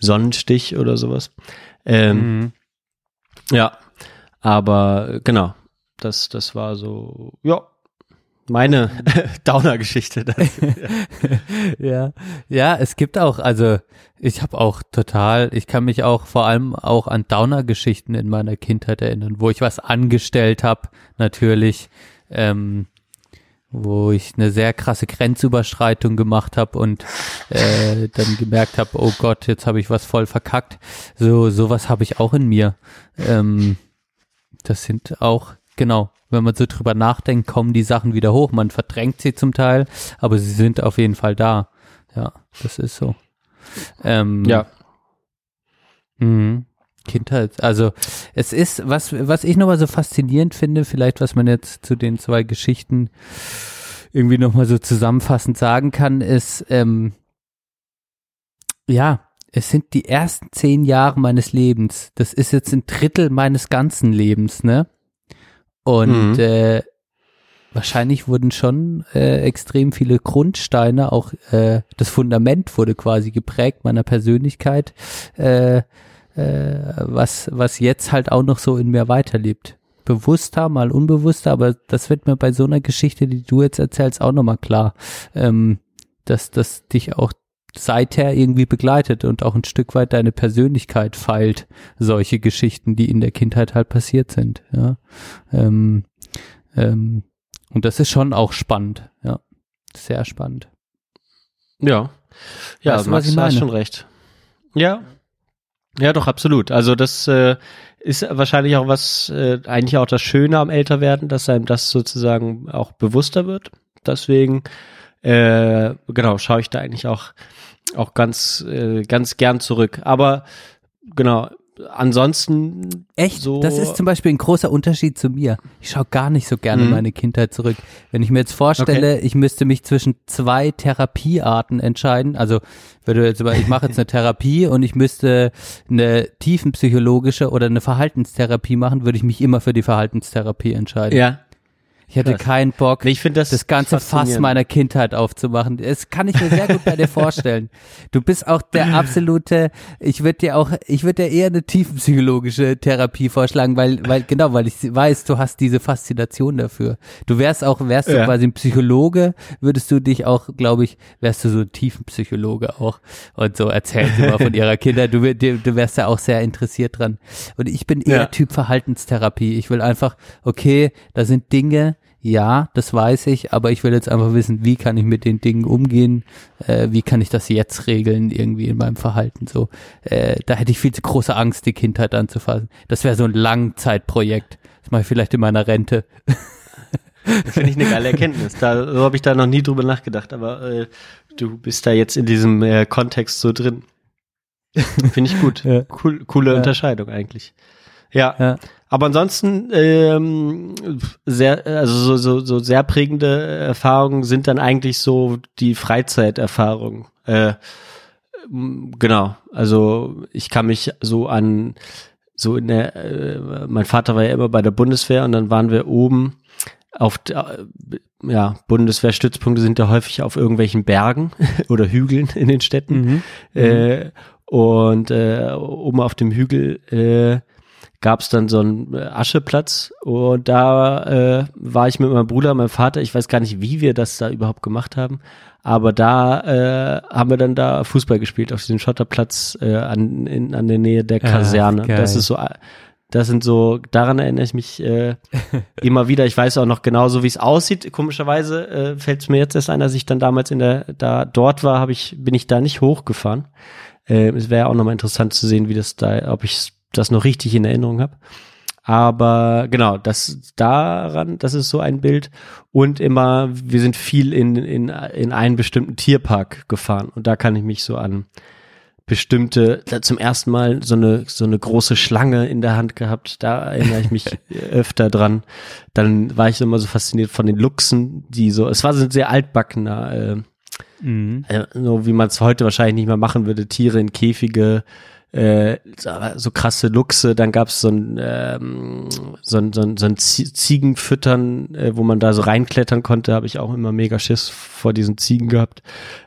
Sonnenstich oder sowas. Ähm, Mhm. Ja, aber äh, genau, das, das war so, ja, meine Downer-Geschichte. ja, ja, es gibt auch, also ich habe auch total, ich kann mich auch vor allem auch an Downer-Geschichten in meiner Kindheit erinnern, wo ich was angestellt habe, natürlich, ähm, wo ich eine sehr krasse Grenzüberschreitung gemacht habe und äh, dann gemerkt habe, oh Gott, jetzt habe ich was voll verkackt. So sowas habe ich auch in mir. Ähm, das sind auch genau, wenn man so drüber nachdenkt, kommen die Sachen wieder hoch. Man verdrängt sie zum Teil, aber sie sind auf jeden Fall da. Ja, das ist so. Ähm, Ja. Mhm. Kindheit, also es ist, was, was ich nochmal so faszinierend finde, vielleicht was man jetzt zu den zwei Geschichten irgendwie nochmal so zusammenfassend sagen kann, ist, ähm, ja, es sind die ersten zehn Jahre meines Lebens. Das ist jetzt ein Drittel meines ganzen Lebens, ne? Und Mhm. äh, wahrscheinlich wurden schon äh, extrem viele Grundsteine, auch äh, das Fundament wurde quasi geprägt meiner Persönlichkeit, äh, äh, was, was jetzt halt auch noch so in mir weiterlebt. Bewusster, mal unbewusster, aber das wird mir bei so einer Geschichte, die du jetzt erzählst, auch nochmal klar, ähm, dass das dich auch seither irgendwie begleitet und auch ein Stück weit deine Persönlichkeit feilt, solche Geschichten, die in der Kindheit halt passiert sind, ja. Ähm, ähm, und das ist schon auch spannend, ja. Sehr spannend. Ja. Ja, Weißt du, was Max, ich du hast meine? schon recht. Ja. Ja, doch, absolut. Also das äh, ist wahrscheinlich auch was, äh, eigentlich auch das Schöne am Älterwerden, dass einem das sozusagen auch bewusster wird. Deswegen, äh, genau, schaue ich da eigentlich auch, auch ganz, äh, ganz gern zurück. Aber genau, ansonsten Echt? so. Das ist zum Beispiel ein großer Unterschied zu mir. Ich schaue gar nicht so gerne Mhm. meine Kindheit zurück. Wenn ich mir jetzt vorstelle, ich müsste mich zwischen zwei Therapiearten entscheiden, also würde jetzt aber, ich mache jetzt eine Therapie und ich müsste eine tiefenpsychologische oder eine Verhaltenstherapie machen, würde ich mich immer für die Verhaltenstherapie entscheiden. Ja. Ich hätte Krass. keinen Bock, Ich finde das, das ganze Fass meiner Kindheit aufzumachen. Das kann ich mir sehr gut bei dir vorstellen. Du bist auch der absolute, ich würde dir auch, ich würde dir eher eine tiefenpsychologische Therapie vorschlagen, weil, weil, genau, weil ich weiß, du hast diese Faszination dafür. Du wärst auch, wärst du Ja. quasi ein Psychologe, würdest du dich auch, glaube ich, wärst du so ein Tiefenpsychologe auch und so erzählen sie mal von ihrer Kindheit. Du, wär- du, du wärst ja auch sehr interessiert dran. Und ich bin eher Ja. Typ Verhaltenstherapie. Ich will einfach, okay, da sind Dinge, Ja, das weiß ich, aber ich will jetzt einfach wissen, wie kann ich mit den Dingen umgehen, äh, wie kann ich das jetzt regeln, irgendwie in meinem Verhalten so. Äh, da hätte ich viel zu große Angst, die Kindheit anzufassen. Das wäre so ein Langzeitprojekt. Das mache ich vielleicht in meiner Rente. Finde ich eine geile Erkenntnis. Da so habe ich da noch nie drüber nachgedacht, aber äh, du bist da jetzt in diesem äh, Kontext so drin. Finde ich gut. Ja. Cool, coole Ja. Unterscheidung eigentlich. Ja. Ja. Aber ansonsten ähm, sehr, also so, so, so sehr prägende Erfahrungen sind dann eigentlich so die Freizeiterfahrungen. Äh, genau. Also ich kann mich so an so in der, äh, mein Vater war ja immer bei der Bundeswehr und dann waren wir oben auf, der- ja, Bundeswehrstützpunkte sind ja häufig auf irgendwelchen Bergen oder Hügeln in den Städten. Äh, und äh, oben auf dem Hügel äh, gab es dann so einen äh, Ascheplatz und da äh, war ich mit meinem Bruder, meinem Vater, ich weiß gar nicht, wie wir das da überhaupt gemacht haben, aber da äh, haben wir dann da Fußball gespielt auf diesem Schotterplatz äh, an, in, an der Nähe der Ah, Kaserne. geil. das ist so, äh, das sind so, daran erinnere ich mich äh, immer wieder. Ich weiß auch noch genauso, wie es aussieht. Komischerweise äh, fällt es mir jetzt erst ein, als ich dann damals in der, da dort war, habe ich, bin ich da nicht hochgefahren. Äh, es wäre auch nochmal interessant zu sehen, wie das da, ob ich das noch richtig in Erinnerung habe. Aber genau, das daran, das ist so ein Bild. Und immer, wir sind viel in, in, in einen bestimmten Tierpark gefahren. Und da kann ich mich so an bestimmte, zum ersten Mal so eine, so eine große Schlange in der Hand gehabt. Da erinnere ich mich öfter dran. Dann war ich immer so fasziniert von den Luchsen, die so, es war so ein sehr altbackener, äh, Mhm. äh, so wie man es heute wahrscheinlich nicht mehr machen würde, Tiere in Käfige, äh, so, krasse Luchse, dann gab es so ein, ähm, so ein, so ein, so ein Zie- Ziegenfüttern, äh, wo man da so reinklettern konnte, habe ich auch immer mega Schiss vor diesen Ziegen gehabt.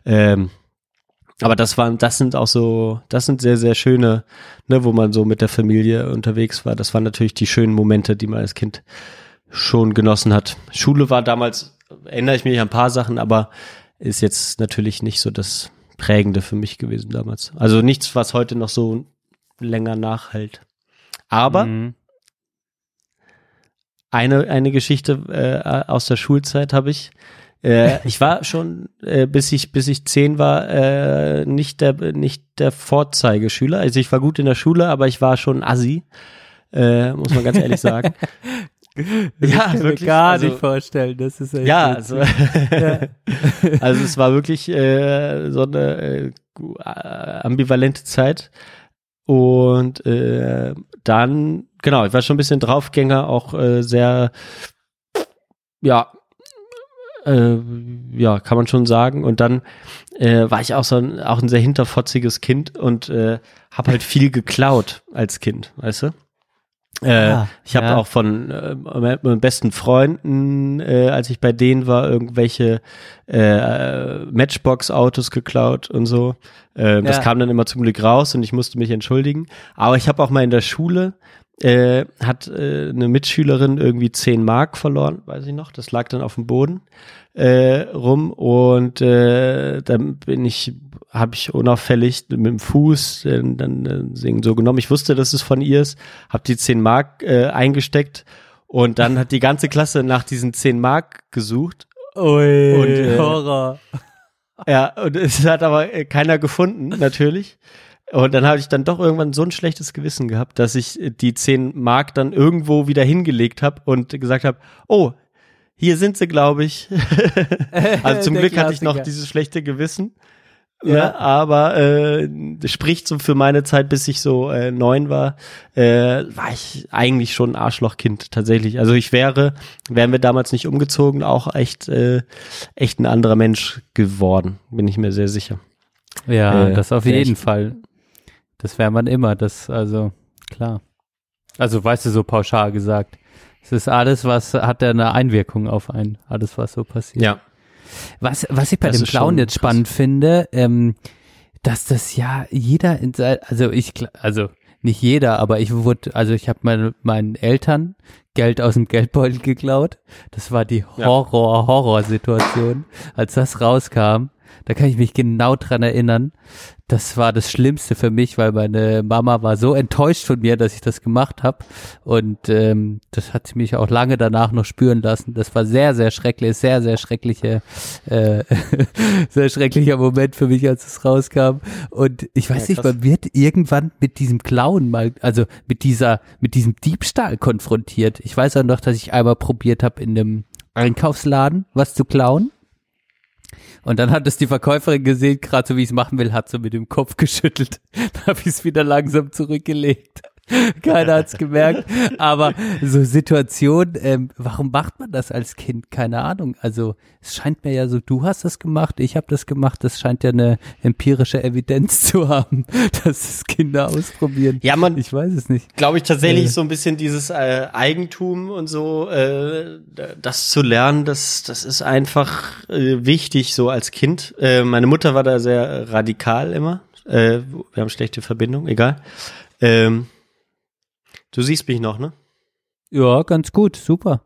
Ähm, aber das waren, das sind auch so, das sind sehr, sehr schöne, ne, wo man so mit der Familie unterwegs war. Das waren natürlich die schönen Momente, die man als Kind schon genossen hat. Schule war damals, erinnere ich mich an ein paar Sachen, aber ist jetzt natürlich nicht so das Prägende für mich gewesen damals. Also nichts, was heute noch so länger nachhält. Aber Mhm. eine, eine Geschichte äh, aus der Schulzeit habe ich. Äh, ich war schon, äh, bis ich bis ich zehn war, äh, nicht der nicht der Vorzeigeschüler. Also ich war gut in der Schule, aber ich war schon Assi, äh, muss man ganz ehrlich sagen. Das ja, kann ich wirklich. mir gar also, nicht vorstellen. Das ist ja, also, Ja. also es war wirklich äh, so eine äh, ambivalente Zeit. Und äh, dann, genau, ich war schon ein bisschen Draufgänger, auch äh, sehr, ja, äh, ja, kann man schon sagen. Und dann äh, war ich auch so ein, auch ein sehr hinterfotziges Kind und äh, habe halt viel geklaut als Kind, weißt du? Äh, Ah, ich habe ja. auch von äh, me- meinen besten Freunden, äh, als ich bei denen war, irgendwelche äh, Matchbox-Autos geklaut und so. Äh, Das Ja. kam dann immer zum Glück raus und ich musste mich entschuldigen. Aber ich habe auch mal in der Schule äh, hat äh, eine Mitschülerin irgendwie 10 Mark verloren, weiß ich noch. Das lag dann auf dem Boden äh, rum und äh, dann bin ich, habe ich unauffällig mit dem Fuß äh, dann äh, singen so genommen. Ich wusste, dass es von ihr ist, habe die 10 Mark äh, eingesteckt und dann hat die ganze Klasse nach diesen 10 Mark gesucht. Ui, Und, äh, Horror. Ja, und es hat aber äh, keiner gefunden, natürlich. Und dann habe ich dann doch irgendwann so ein schlechtes Gewissen gehabt, dass ich die 10 Mark dann irgendwo wieder hingelegt habe und gesagt habe, oh, hier sind sie, glaube ich. also zum Glück hatte ich noch dieses schlechte Gewissen. Ja. Ja, aber äh, spricht so für meine Zeit, bis ich so äh, neun war, äh, war ich eigentlich schon ein Arschlochkind tatsächlich. Also ich wäre, wären wir damals nicht umgezogen, auch echt, äh, echt ein anderer Mensch geworden, bin ich mir sehr sicher. Ja, Äh, das auf jeden Fall. Das wäre man immer, das, also, klar. Also, weißt du, so pauschal gesagt. Es ist alles, was hat ja eine Einwirkung auf einen, alles, was so passiert. Ja. Was, was ich bei Das dem Clown jetzt krass. spannend finde, ähm, dass das ja jeder in sein, also ich, also nicht jeder, aber ich wurde, also ich habe meine, meinen Eltern Geld aus dem Geldbeutel geklaut. Das war die Ja. Horror-Horror-Situation, als das rauskam. Da kann ich mich genau dran erinnern. Das war das Schlimmste für mich, weil meine Mama war so enttäuscht von mir, dass ich das gemacht habe. Und ähm, das hat sie mich auch lange danach noch spüren lassen. Das war sehr, sehr schrecklich, sehr, sehr schreckliche, äh, sehr schrecklicher Moment für mich, als es rauskam. Und ich weiß Ja, nicht, man wird irgendwann mit diesem Klauen mal, also mit dieser, mit diesem Diebstahl konfrontiert. Ich weiß auch noch, dass ich einmal probiert habe, in einem Einkaufsladen was zu klauen. Und dann hat es die Verkäuferin gesehen, gerade so wie ich es machen will, hat so mit dem Kopf geschüttelt. Dann habe ich es wieder langsam zurückgelegt. Keiner hat's gemerkt. Aber so Situation, ähm, warum macht man das als Kind? Keine Ahnung. Also es scheint mir ja so, du hast das gemacht, ich habe das gemacht. Das scheint ja eine empirische Evidenz zu haben, dass es Kinder ausprobieren. Ja, man, ich weiß es nicht. glaube ich tatsächlich Äh. so ein bisschen dieses äh, Eigentum und so, äh, das zu lernen, das, das ist einfach äh, wichtig so als Kind. Äh, meine Mutter war da sehr radikal immer. Äh, wir haben schlechte Verbindung, egal. Ähm, du siehst mich noch, ne? Ja, ganz gut, super.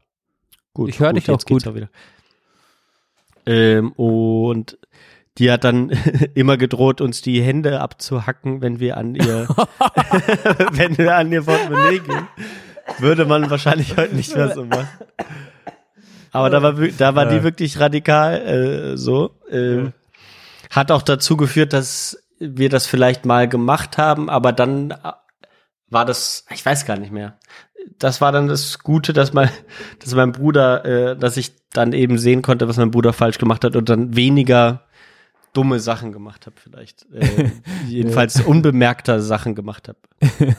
Gut, Ich höre dich auch gut. auch wieder. Ähm, und die hat dann immer gedroht, uns die Hände abzuhacken, wenn wir an ihr, wenn wir an ihr Portemonnaie gehen. Würde man wahrscheinlich heute nicht mehr so machen. Aber da war, da war die wirklich radikal äh, so. Ähm, Hat auch dazu geführt, dass wir das vielleicht mal gemacht haben, aber dann äh, war das, ich weiß gar nicht mehr. Das war dann das Gute, dass mein, dass mein Bruder, äh, dass ich dann eben sehen konnte, was mein Bruder falsch gemacht hat und dann weniger dumme Sachen gemacht habe vielleicht. Äh, jedenfalls unbemerkter Sachen gemacht habe.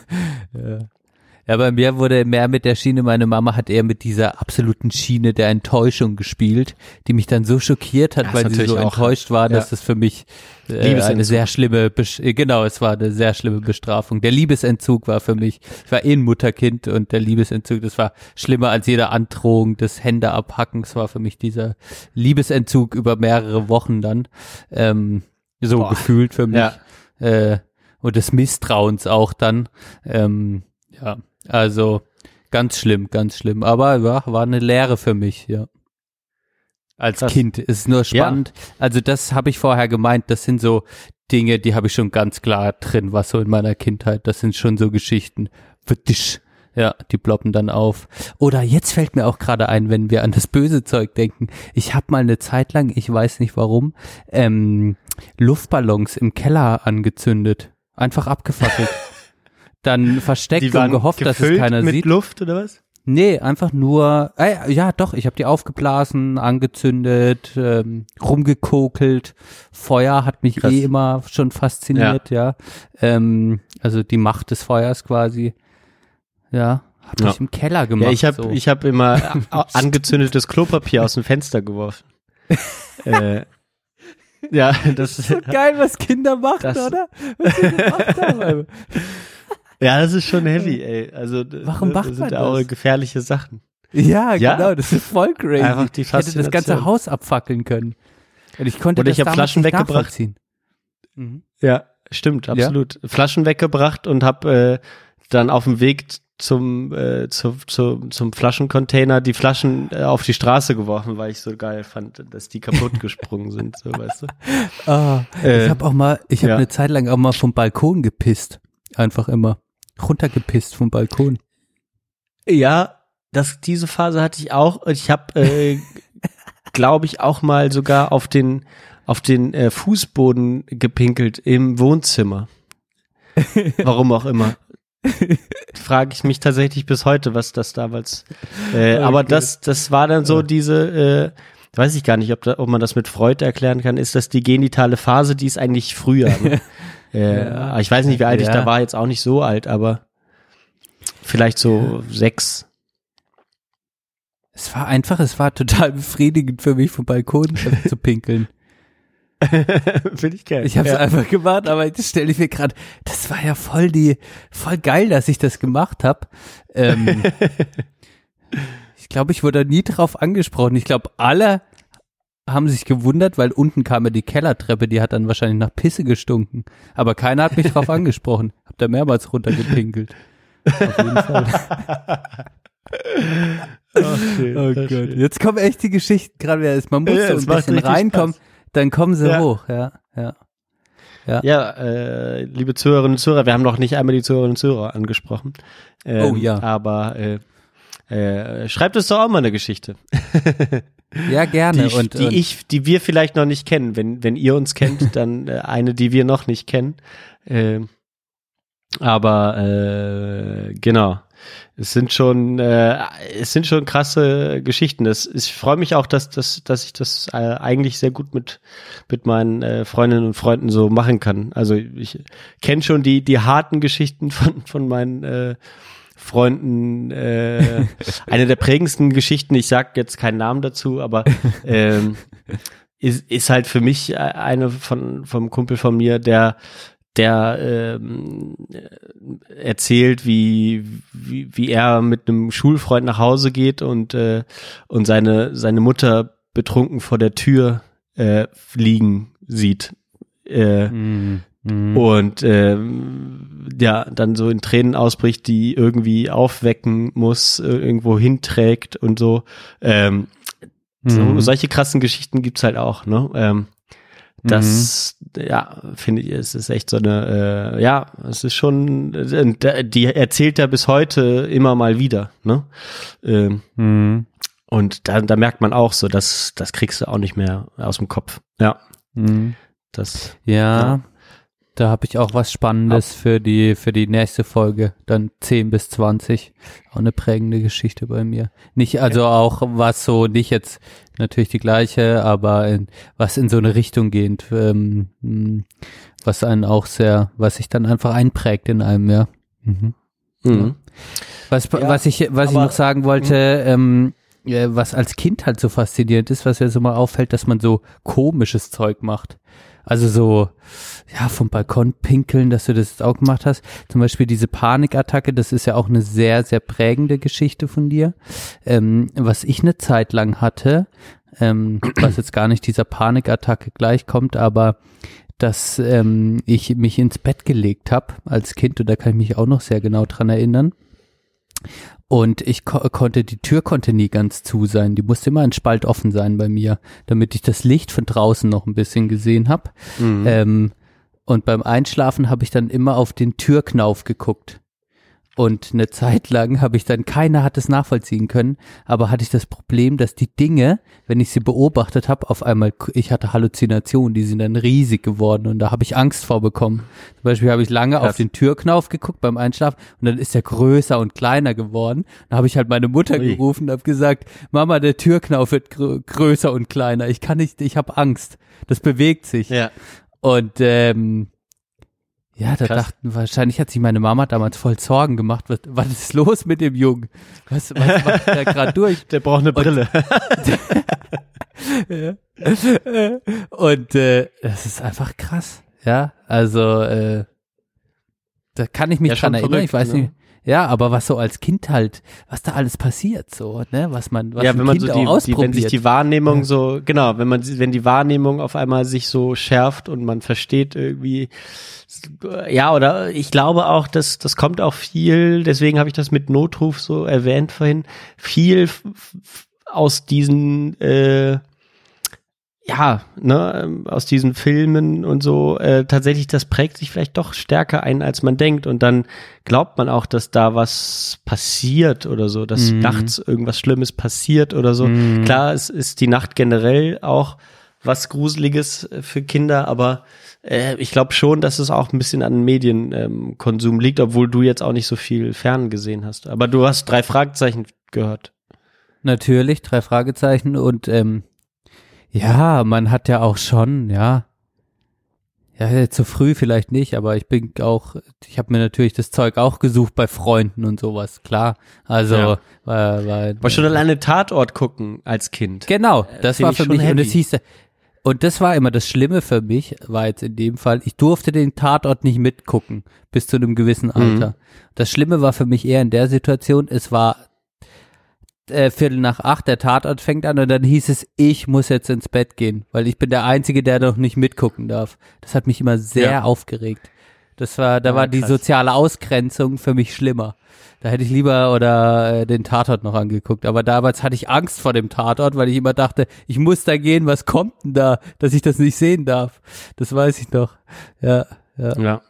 ja. Ja, bei mir wurde mehr mit der Schiene, meine Mama hat eher mit dieser absoluten Schiene der Enttäuschung gespielt, die mich dann so schockiert hat, Das weil sie so auch. enttäuscht war, dass Ja. das für mich äh, eine sehr schlimme, Besch äh, genau, es war eine sehr schlimme Bestrafung. Der Liebesentzug war für mich, ich war eh ein Mutterkind und der Liebesentzug, das war schlimmer als jede Androhung des Hände abhacken. Es war für mich dieser Liebesentzug über mehrere Wochen dann, ähm, so Boah. gefühlt für mich. Ja. Äh, und des Misstrauens auch dann. Ähm, ja, also ganz schlimm, ganz schlimm. Aber ja, war eine Lehre für mich, ja. Als Krass. Kind ist nur spannend. Also das habe ich vorher gemeint. Das sind so Dinge, die habe ich schon ganz klar drin, was so in meiner Kindheit. Das sind schon so Geschichten. Wittisch. Ja, die ploppen dann auf. Oder jetzt fällt mir auch gerade ein, wenn wir an das böse Zeug denken. Ich habe mal eine Zeit lang, ich weiß nicht warum, ähm, Luftballons im Keller angezündet. Einfach abgefackelt. dann versteckt Die und gehofft, dass es keiner mit sieht. Luft oder was? Nee, einfach nur, äh, ja doch, ich habe die aufgeblasen, angezündet, ähm, rumgekokelt. Feuer hat mich Krass. eh immer schon fasziniert, ja. Ähm, also die Macht des Feuers quasi. Ja, habe Ja. ich im Keller gemacht. Ja, ich habe so. ich hab immer angezündetes Klopapier aus dem Fenster geworfen. äh, ja, das ist so geil, was Kinder machen, Das- oder? Was sie gemacht haben. Ja, das ist schon heavy, ey. Also Warum das macht sind man ja auch das? gefährliche Sachen. Ja, Ja. genau, das ist voll crazy. Einfach die ich hätte das ganze. Haus abfackeln können. Und ich konnte Oder das ich hab damals Flaschen nicht weggebracht. Mhm. Ja, stimmt, absolut. Flaschen weggebracht und hab äh, dann auf dem Weg zum, äh, zu, zu, zum Flaschencontainer die Flaschen äh, auf die Straße geworfen, weil ich so geil fand, dass die kaputt gesprungen sind, so weißt du. Ah, Äh, ich habe auch mal, ich habe ja. eine Zeit lang auch mal vom Balkon gepisst. Einfach immer. Runtergepisst vom Balkon. Ja, das, diese Phase hatte ich auch. Ich habe, äh, glaube ich, auch mal sogar auf den auf den äh, Fußboden gepinkelt im Wohnzimmer. Warum auch immer. Frage ich mich tatsächlich bis heute, was das damals. Äh, Okay. Aber das, das war dann so diese, äh, weiß ich gar nicht, ob, da, ob man das mit Freud erklären kann. Ist das die genitale Phase? Die ist eigentlich früher. Ne? äh, Ja. Ich weiß nicht, wie alt ich Ja. da war. Jetzt auch nicht so alt, aber vielleicht so sechs. Es war einfach, es war total befriedigend für mich vom Balkon zu pinkeln. Finde ich geil. Ich habe es Ja. einfach gemacht, aber jetzt stelle ich mir gerade, das war ja voll die, voll geil, dass ich das gemacht habe. Ähm, ich glaube, ich wurde nie drauf angesprochen. Ich glaube, alle haben sich gewundert, weil unten kam ja die Kellertreppe, die hat dann wahrscheinlich nach Pisse gestunken. Aber keiner hat mich drauf angesprochen. Hab da mehrmals runtergepinkelt. Auf jeden Fall. Ach, schön, Oh Gott, schön. jetzt kommen echt die Geschichten gerade wieder. Man muss Ja, so ein bisschen reinkommen. Spaß. dann kommen sie Ja. hoch, ja, ja. Ja. Ja, äh, liebe Zuhörerinnen und Zuhörer, wir haben noch nicht einmal die Zuhörerinnen und Zuhörer angesprochen. Ähm, Oh ja. Aber äh, äh, schreibt uns doch auch mal eine Geschichte. Ja, gerne. Die, und, die und ich, die wir vielleicht noch nicht kennen. Wenn, wenn ihr uns kennt, dann äh, eine, die wir noch nicht kennen. Ähm, aber äh, genau. Es sind schon, äh, es sind schon krasse Geschichten. Das, ich freue mich auch, dass, dass, dass ich das äh, eigentlich sehr gut mit, mit meinen äh, Freundinnen und Freunden so machen kann. Also ich kenne schon die, die harten Geschichten von, von meinen äh, Freunden. Äh, eine der prägendsten Geschichten, ich sag jetzt keinen Namen dazu, aber ähm, ist, ist halt für mich eine von vom Kumpel von mir, der der ähm, erzählt, wie, wie, wie er mit einem Schulfreund nach Hause geht und, äh, und seine, seine Mutter betrunken vor der Tür äh, liegen sieht. Äh, Mhm. Und ähm, ja, dann so in Tränen ausbricht, die irgendwie aufwecken muss, äh, irgendwo hinträgt und so. Ähm, so Mhm. solche krassen Geschichten gibt's halt auch, ne? Ähm, das, ja, finde ich, es ist echt so eine, äh, ja, es ist schon, äh, die erzählt er bis heute immer mal wieder, ne? Ähm, Mhm. Und da, da merkt man auch so, dass das kriegst du auch nicht mehr aus dem Kopf. Ja, Mhm. das. Ja, da habe ich auch was Spannendes für die für die nächste Folge, dann 10 bis 20. Auch eine prägende Geschichte bei mir. Nicht also auch was so nicht jetzt natürlich die gleiche, aber in, was in so eine Richtung gehend, ähm, mh, was einen auch sehr, was sich dann einfach einprägt in einem, ja. Mhm. Mhm. Was, Ja, was ich, was ich aber- noch sagen wollte, ähm, äh, was als Kind halt so faszinierend ist, was mir so mal auffällt, dass man so komisches Zeug macht. Also so, ja, vom Balkon pinkeln, dass du das jetzt auch gemacht hast. Zum Beispiel diese Panikattacke, das ist ja auch eine sehr, sehr prägende Geschichte von dir. Ähm, was ich eine Zeit lang hatte, ähm, was jetzt gar nicht dieser Panikattacke gleichkommt, aber dass ähm, ich mich ins Bett gelegt habe als Kind und da kann ich mich auch noch sehr genau dran erinnern. Und ich ko konnte, die Tür konnte nie ganz zu sein. Die musste immer ein Spalt offen sein bei mir, damit ich das Licht von draußen noch ein bisschen gesehen habe. Mhm. Ähm, und beim Einschlafen habe ich dann immer auf den Türknauf geguckt. Und eine Zeit lang habe ich dann, keiner hat es nachvollziehen können, aber hatte ich das Problem, dass die Dinge, wenn ich sie beobachtet habe, auf einmal, ich hatte Halluzinationen, die sind dann riesig geworden und da habe ich Angst vor bekommen. Zum Beispiel habe ich lange auf Krass. den Türknauf geguckt beim Einschlafen und dann ist er größer und kleiner geworden. Dann habe ich halt meine Mutter Ui. gerufen und habe gesagt, Mama, der Türknauf wird grö größer und kleiner. Ich kann nicht, ich habe Angst. Das bewegt sich. Ja. Und ähm, ja, da Krass. dachten wahrscheinlich hat sich meine Mama damals voll Sorgen gemacht. Was, was ist los mit dem Jungen? Was, was macht der gerade durch? Der braucht eine Brille. ja. Und äh, das ist einfach krass. Ja, also äh, da kann ich mich Ja, dran erinnern. verrückt, ich weiß ne? nicht. Ja, aber was so als Kind halt, was da alles passiert, so, ne, was man, was ja, wenn man kind so die, die, wenn sich die Wahrnehmung so, genau, wenn man, wenn die Wahrnehmung auf einmal sich so schärft und man versteht irgendwie, ja, oder ich glaube auch, dass das kommt auch viel, deswegen habe ich das mit Notruf so erwähnt vorhin, viel aus diesen, äh, ja, ne, ähm, aus diesen Filmen und so, äh, tatsächlich, das prägt sich vielleicht doch stärker ein, als man denkt. Und dann glaubt man auch, dass da was passiert oder so, dass Mhm. nachts irgendwas Schlimmes passiert oder so. Mhm. Klar, es ist die Nacht generell auch was Gruseliges äh, für Kinder, aber äh, ich glaube schon, dass es auch ein bisschen an Medienkonsum ähm, liegt, obwohl du jetzt auch nicht so viel Fern gesehen hast. Aber du hast drei Fragezeichen gehört. Natürlich, drei Fragezeichen und ähm, ja, man hat ja auch schon, ja, ja, zu früh vielleicht nicht, aber ich bin auch, ich habe mir natürlich das Zeug auch gesucht bei Freunden und sowas, klar. Also, Ja. war, war, Aber schon alleine Tatort gucken als Kind. Genau, Äh, das war für mich, und es hieß, und das war immer das Schlimme für mich, war jetzt in dem Fall, ich durfte den Tatort nicht mitgucken, bis zu einem gewissen Alter. Mhm. Das Schlimme war für mich eher in der Situation, es war äh, Viertel nach acht, der Tatort fängt an und dann hieß es, ich muss jetzt ins Bett gehen, weil ich bin der Einzige, der noch nicht mitgucken darf. Das hat mich immer sehr Ja. aufgeregt. Das war, da Ah, war die krass. soziale Ausgrenzung für mich schlimmer. Da hätte ich lieber oder äh, den Tatort noch angeguckt. Aber damals hatte ich Angst vor dem Tatort, weil ich immer dachte, ich muss da gehen, was kommt denn da, dass ich das nicht sehen darf. Das weiß ich noch. Ja, ja. Ja.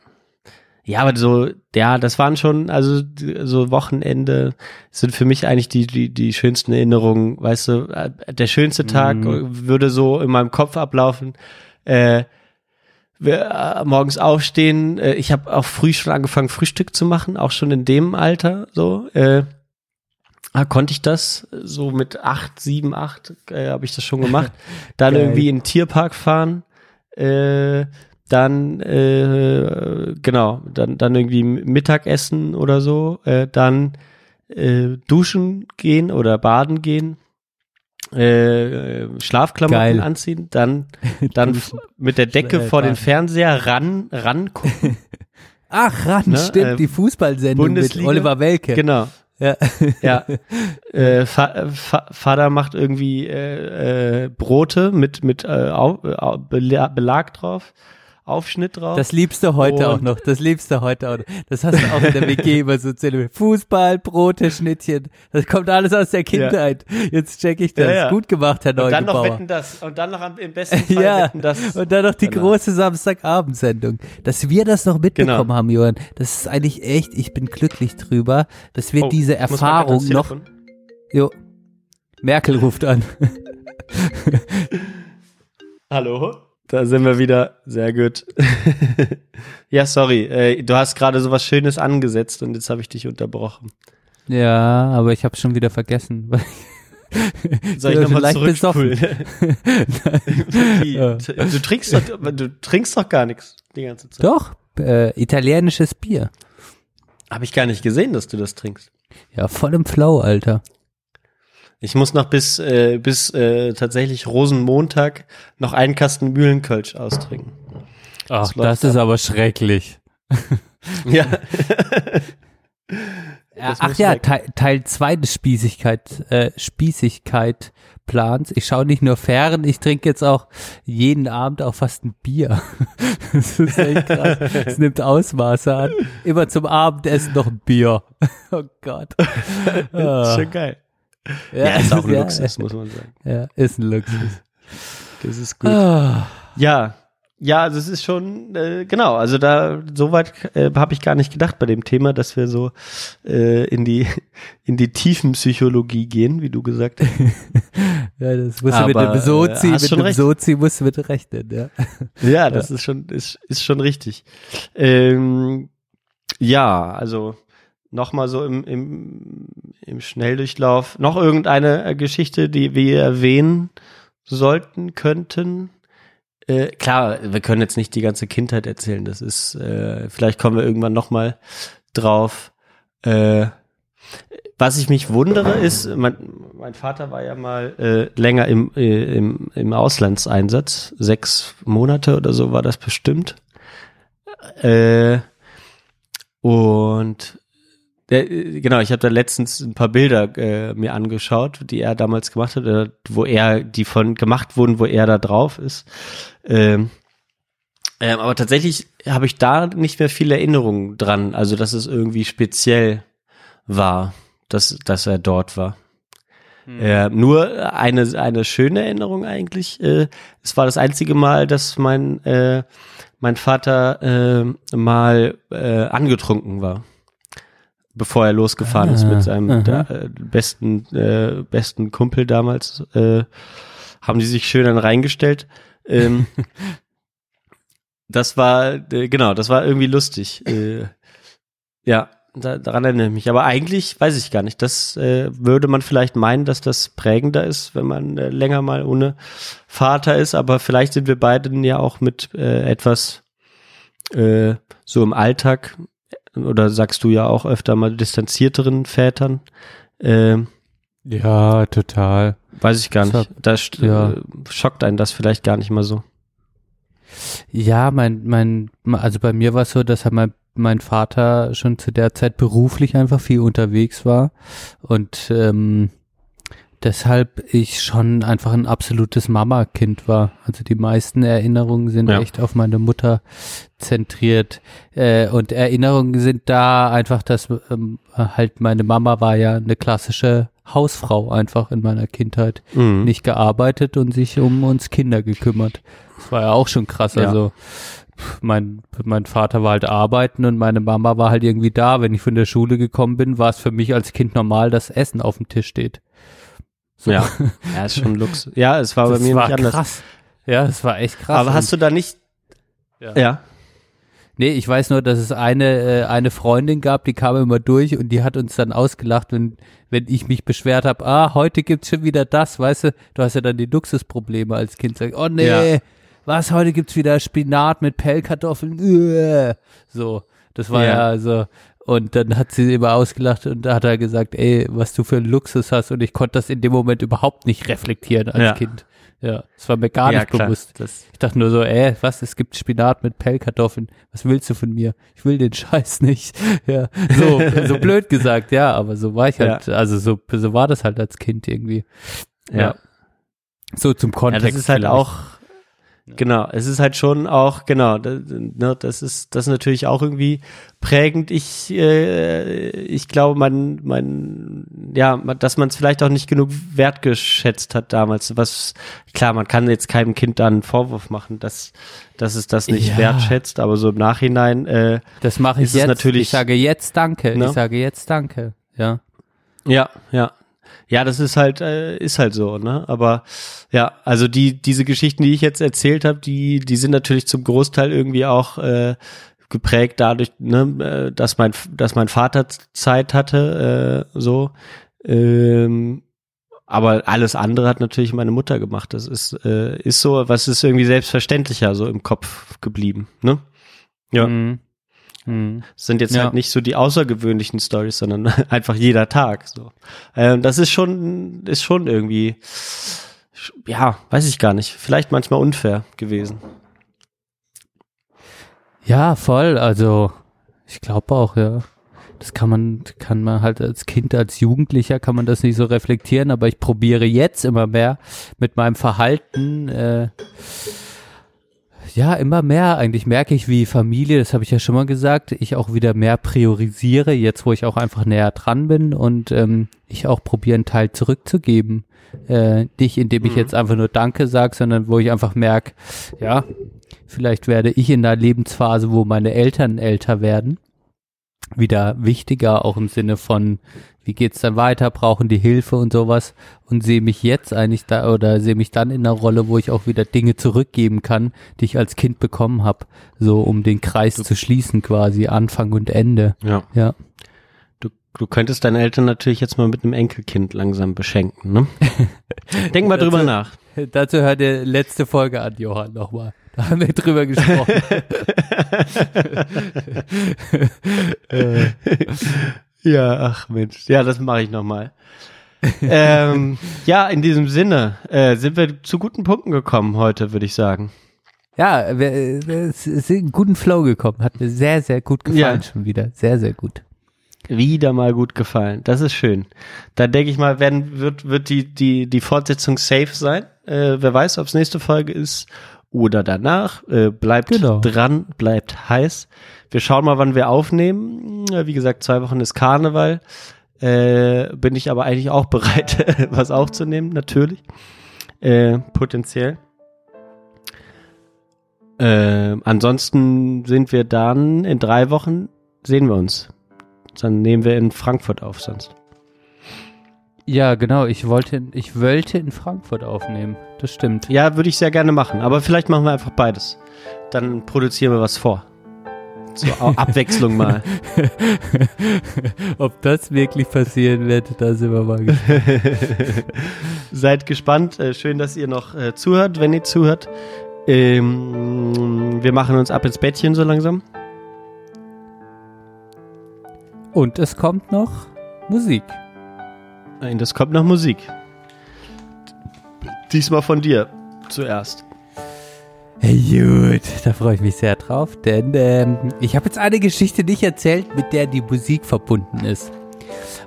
Ja, aber so, ja, das waren schon, also so Wochenende sind für mich eigentlich die, die, die schönsten Erinnerungen, weißt du, äh, der schönste Tag Mhm. würde so in meinem Kopf ablaufen. Äh, wir, äh, morgens aufstehen, äh, ich habe auch früh schon angefangen, Frühstück zu machen, auch schon in dem Alter so. Äh, Ah, konnte ich das so mit acht, sieben, acht äh, habe ich das schon gemacht. Dann irgendwie in den Tierpark fahren, äh, dann äh, genau, dann dann irgendwie Mittagessen oder so, äh, dann äh, duschen gehen oder baden gehen, äh, äh, Schlafklamotten Geil. anziehen, dann dann mit der Decke Äh, vor den. Fernseher ran ran gucken. Ach, ran, Ne, stimmt, äh, die Fußballsendung mit Bundesliga. Oliver Welke. Genau. Ja. Ja. äh, Fa Fa Vater macht irgendwie äh, äh, Brote mit mit äh, Belag drauf, Aufschnitt drauf. Das liebst du heute auch Und- noch. Das liebst du heute auch noch. Das hast du auch in der WG immer so zelebriert. Fußball, Brote, Schnittchen. Das kommt alles aus der Kindheit. Jetzt check ich das. Ja, ja. Gut gemacht, Herr und dann noch Neugebauer. wetten das und dann noch am, im besten Fall ja, wetten das. und dann noch die Genau. große Samstagabendsendung. Dass wir das noch mitbekommen Genau. haben, Johann, das ist eigentlich echt, ich bin glücklich drüber, dass wir Oh, diese Erfahrung noch. Jo. Merkel ruft an. Hallo? Da sind wir wieder. Sehr gut. ja, sorry. Äh, du hast gerade so was Schönes angesetzt und jetzt habe ich dich unterbrochen. ja, aber ich habe schon wieder vergessen. Soll ich nochmal leicht zurückspulen? Du trinkst doch, du trinkst doch gar nichts die ganze Zeit. Doch, äh, italienisches Bier. Habe ich gar nicht gesehen, dass du das trinkst. Ja, voll im Flow, Alter. Ich muss noch bis äh, bis äh, tatsächlich Rosenmontag noch einen Kasten Mühlenkölsch austrinken. Ach, läuft das ist aber schrecklich. Ja. Das ach ja. Teil, Teil 2 des Spießigkeit, äh, Spießigkeit Plans. Ich schaue nicht nur fern, ich trinke jetzt auch jeden Abend auch fast ein Bier. das ist echt krass. Es nimmt Ausmaße an. Immer zum Abendessen noch ein Bier. Oh Gott. Das ist schon geil. Ja, ist auch ein ja, Luxus, muss man sagen. Ja, ist ein Luxus. Das ist gut. Ah. Ja, ja, also es ist schon äh, genau. Also da soweit äh, habe ich gar nicht gedacht bei dem Thema, dass wir so äh, in die in die Tiefenpsychologie gehen, wie du gesagt hast. Ja, das musst du mit Aber, dem Sozi, äh, mit schon dem recht. Sozi musst du mit rechnen, ja. Ja, das ist schon ist ist schon richtig. Ähm, ja, also nochmal so im, im, im Schnelldurchlauf. Noch irgendeine äh, Geschichte, die wir erwähnen sollten, könnten? Äh, klar, wir können jetzt nicht die ganze Kindheit erzählen. Das ist, äh, vielleicht kommen wir irgendwann nochmal drauf. Äh, was ich mich wundere ist, mein, mein Vater war ja mal äh, länger im, äh, im, im Auslandseinsatz. Sechs Monate oder so war das bestimmt. Äh, und der, genau, ich habe da letztens ein paar Bilder äh, mir angeschaut, die er damals gemacht hat, äh, wo er, die von gemacht wurden, wo er da drauf ist. Ähm, ähm, aber tatsächlich habe ich da nicht mehr viel Erinnerung dran, also dass es irgendwie speziell war, dass, dass er dort war. Äh, nur eine, eine schöne Erinnerung eigentlich. Äh, es war das einzige Mal, dass mein, äh, mein Vater äh, mal äh, angetrunken war, bevor er losgefahren ist Ah, mit seinem aha. da, äh, besten, äh, besten Kumpel damals. Äh, haben die sich schön dann reingestellt. Ähm, das war, äh, genau, das war irgendwie lustig. Äh, ja, da, daran erinnere ich mich. Aber eigentlich weiß ich gar nicht. Das äh, würde man vielleicht meinen, dass das prägender ist, wenn man länger mal ohne Vater ist. Aber vielleicht sind wir beiden ja auch mit etwas so im Alltag oder sagst du ja auch öfter mal distanzierteren Vätern. Äh, Ja, total. weiß ich gar nicht. Da ja. äh, schockt einen das vielleicht gar nicht mal so. Ja, mein, mein, also bei mir war es so, dass halt mein, mein Vater schon zu der Zeit beruflich einfach viel unterwegs war und ähm, deshalb ich schon einfach ein absolutes Mama-Kind war. Also die meisten Erinnerungen sind Ja. echt auf meine Mutter zentriert. Äh, und Erinnerungen sind da einfach, dass ähm, halt meine Mama war ja eine klassische Hausfrau einfach in meiner Kindheit. Mhm. Nicht gearbeitet und sich um uns Kinder gekümmert. Das war ja auch schon krass. Ja. Also mein, mein Vater war halt arbeiten und meine Mama war halt irgendwie da. Wenn ich von der Schule gekommen bin, war es für mich als Kind normal, dass Essen auf dem Tisch steht. So. Ja, ja, ist schon Lux. Ja, es war Das bei mir war nicht anders. krass. Ja, das war echt krass. Aber hast du da nicht? Ja. ja. Nee, ich weiß nur, dass es eine, äh, eine Freundin gab, die kam immer durch und die hat uns dann ausgelacht, wenn, wenn ich mich beschwert habe, ah, heute gibt's schon wieder das, weißt du, du hast ja dann die Luxusprobleme als Kind, sag, oh nee, Ja. was, heute gibt's wieder Spinat mit Pellkartoffeln, Uah. so, das war Ja. ja, so, und dann hat sie immer ausgelacht und da hat er gesagt, ey, was du für einen Luxus hast und ich konnte das in dem Moment überhaupt nicht reflektieren als Ja. Kind. Ja, das war mir gar Ja, nicht klar. bewusst. Das- Ich dachte nur so, ey, was, es gibt Spinat mit Pellkartoffeln. Was willst du von mir? Ich will den Scheiß nicht. Ja, so, so blöd gesagt, ja, aber so war ich halt, also so, so war das halt als Kind irgendwie. Ja. So zum Ja, Kontext. das ist halt vielleicht. auch, genau, es ist halt schon auch, genau, das, ne, das ist, das ist natürlich auch irgendwie prägend. Ich, äh, ich glaube, man, man, ja, dass man es vielleicht auch nicht genug wertgeschätzt hat damals. Was, klar, man kann jetzt keinem Kind da einen Vorwurf machen, dass, dass es das nicht Ja. wertschätzt, aber so im Nachhinein, äh, Das mache ich ist es jetzt. natürlich- ich sage jetzt Danke. Ne? Ich sage jetzt Danke. Ja. Ja, ja. Ja, das ist halt, äh, ist halt so, ne? Aber ja, also die, diese Geschichten, die ich jetzt erzählt habe, die, die sind natürlich zum Großteil irgendwie auch äh, geprägt dadurch, ne, äh, dass mein, dass mein Vater Zeit hatte, äh, so. Ähm, aber alles andere hat natürlich meine Mutter gemacht. Das ist, äh, ist so, was ist irgendwie selbstverständlicher so im Kopf geblieben, ne? Ja. Mhm. Mhm. Das sind jetzt Ja. halt nicht so die außergewöhnlichen Stories, sondern einfach jeder Tag. So, ähm, das ist schon, ist schon irgendwie, ja, weiß ich gar nicht. Vielleicht manchmal unfair gewesen. Ja, voll. Also ich glaube auch, ja. Das kann man, kann man halt als Kind, als Jugendlicher kann man das nicht so reflektieren, aber ich probiere jetzt immer mehr mit meinem Verhalten, äh, ja, immer mehr. Eigentlich merke ich, wie Familie, das habe ich ja schon mal gesagt, ich auch wieder mehr priorisiere, jetzt wo ich auch einfach näher dran bin und ähm, ich auch probiere, einen Teil zurückzugeben. Äh, nicht indem ich Mhm. jetzt einfach nur Danke sage, sondern wo ich einfach merke, ja, vielleicht werde ich in einer Lebensphase, wo meine Eltern älter werden, wieder wichtiger, auch im Sinne von, wie geht's dann weiter, brauchen die Hilfe und sowas und sehe mich jetzt eigentlich da oder sehe mich dann in einer Rolle, wo ich auch wieder Dinge zurückgeben kann, die ich als Kind bekommen habe, so um den Kreis zu schließen quasi, Anfang und Ende. Ja. Ja. Du, könntest deine Eltern natürlich jetzt mal mit einem Enkelkind langsam beschenken, ne? Denk mal drüber Dazu- nach. Dazu hört ihr letzte Folge an, Johann, nochmal. Da haben wir drüber gesprochen. Äh, ja, ach Mensch. Ja, das mache ich nochmal. ähm, ja, in diesem Sinne äh, sind wir zu guten Punkten gekommen heute, würde ich sagen. Ja, wir, äh, wir sind in einen guten Flow gekommen. Hat mir sehr, sehr gut gefallen Ja. schon wieder. Sehr, sehr gut. Wieder mal gut gefallen. Das ist schön. Da denke ich mal, werden, wird, wird die, die, die Fortsetzung safe sein. Äh, wer weiß, ob es nächste Folge ist oder danach. Äh, bleibt Genau. dran, bleibt heiß. Wir schauen mal, wann wir aufnehmen. Ja, Wie gesagt, zwei Wochen ist Karneval. Äh, bin ich aber eigentlich auch bereit, was aufzunehmen, natürlich. Äh, potenziell. Äh, ansonsten sind wir dann in drei Wochen, sehen wir uns. Dann nehmen wir in Frankfurt auf sonst. Ja, genau. Ich wollte, ich wollte in Frankfurt aufnehmen. Das stimmt. Ja, würde ich sehr gerne machen. Aber vielleicht machen wir einfach beides. Dann produzieren wir was vor. Zur Abwechslung mal. Ob das wirklich passieren wird, da sind wir mal gespannt. Seid gespannt. Äh, schön, dass ihr noch äh, zuhört, wenn ihr zuhört. Ähm, wir machen uns ab ins Bettchen so langsam. Und es kommt noch Musik. Nein, das kommt nach Musik. Diesmal von dir zuerst. Gut, da freue ich mich sehr drauf, denn ähm, ich habe jetzt eine Geschichte nicht erzählt, mit der die Musik verbunden ist.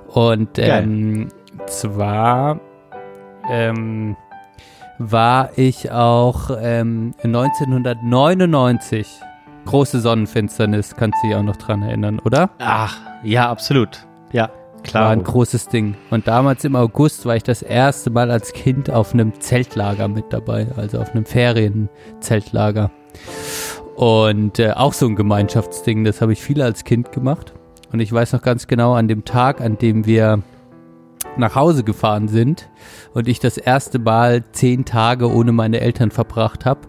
Und ähm, zwar ähm, war ich auch ähm, 1999. Große Sonnenfinsternis, kannst du dich auch noch dran erinnern, oder? Ach, ja, absolut. Ja, klar. War ein großes Ding. Und damals im August war ich das erste Mal als Kind auf einem Zeltlager mit dabei, also auf einem Ferienzeltlager. Und äh, auch so ein Gemeinschaftsding, das habe ich viel als Kind gemacht. Und ich weiß noch ganz genau, an dem Tag, an dem wir nach Hause gefahren sind und ich das erste Mal zehn Tage ohne meine Eltern verbracht habe.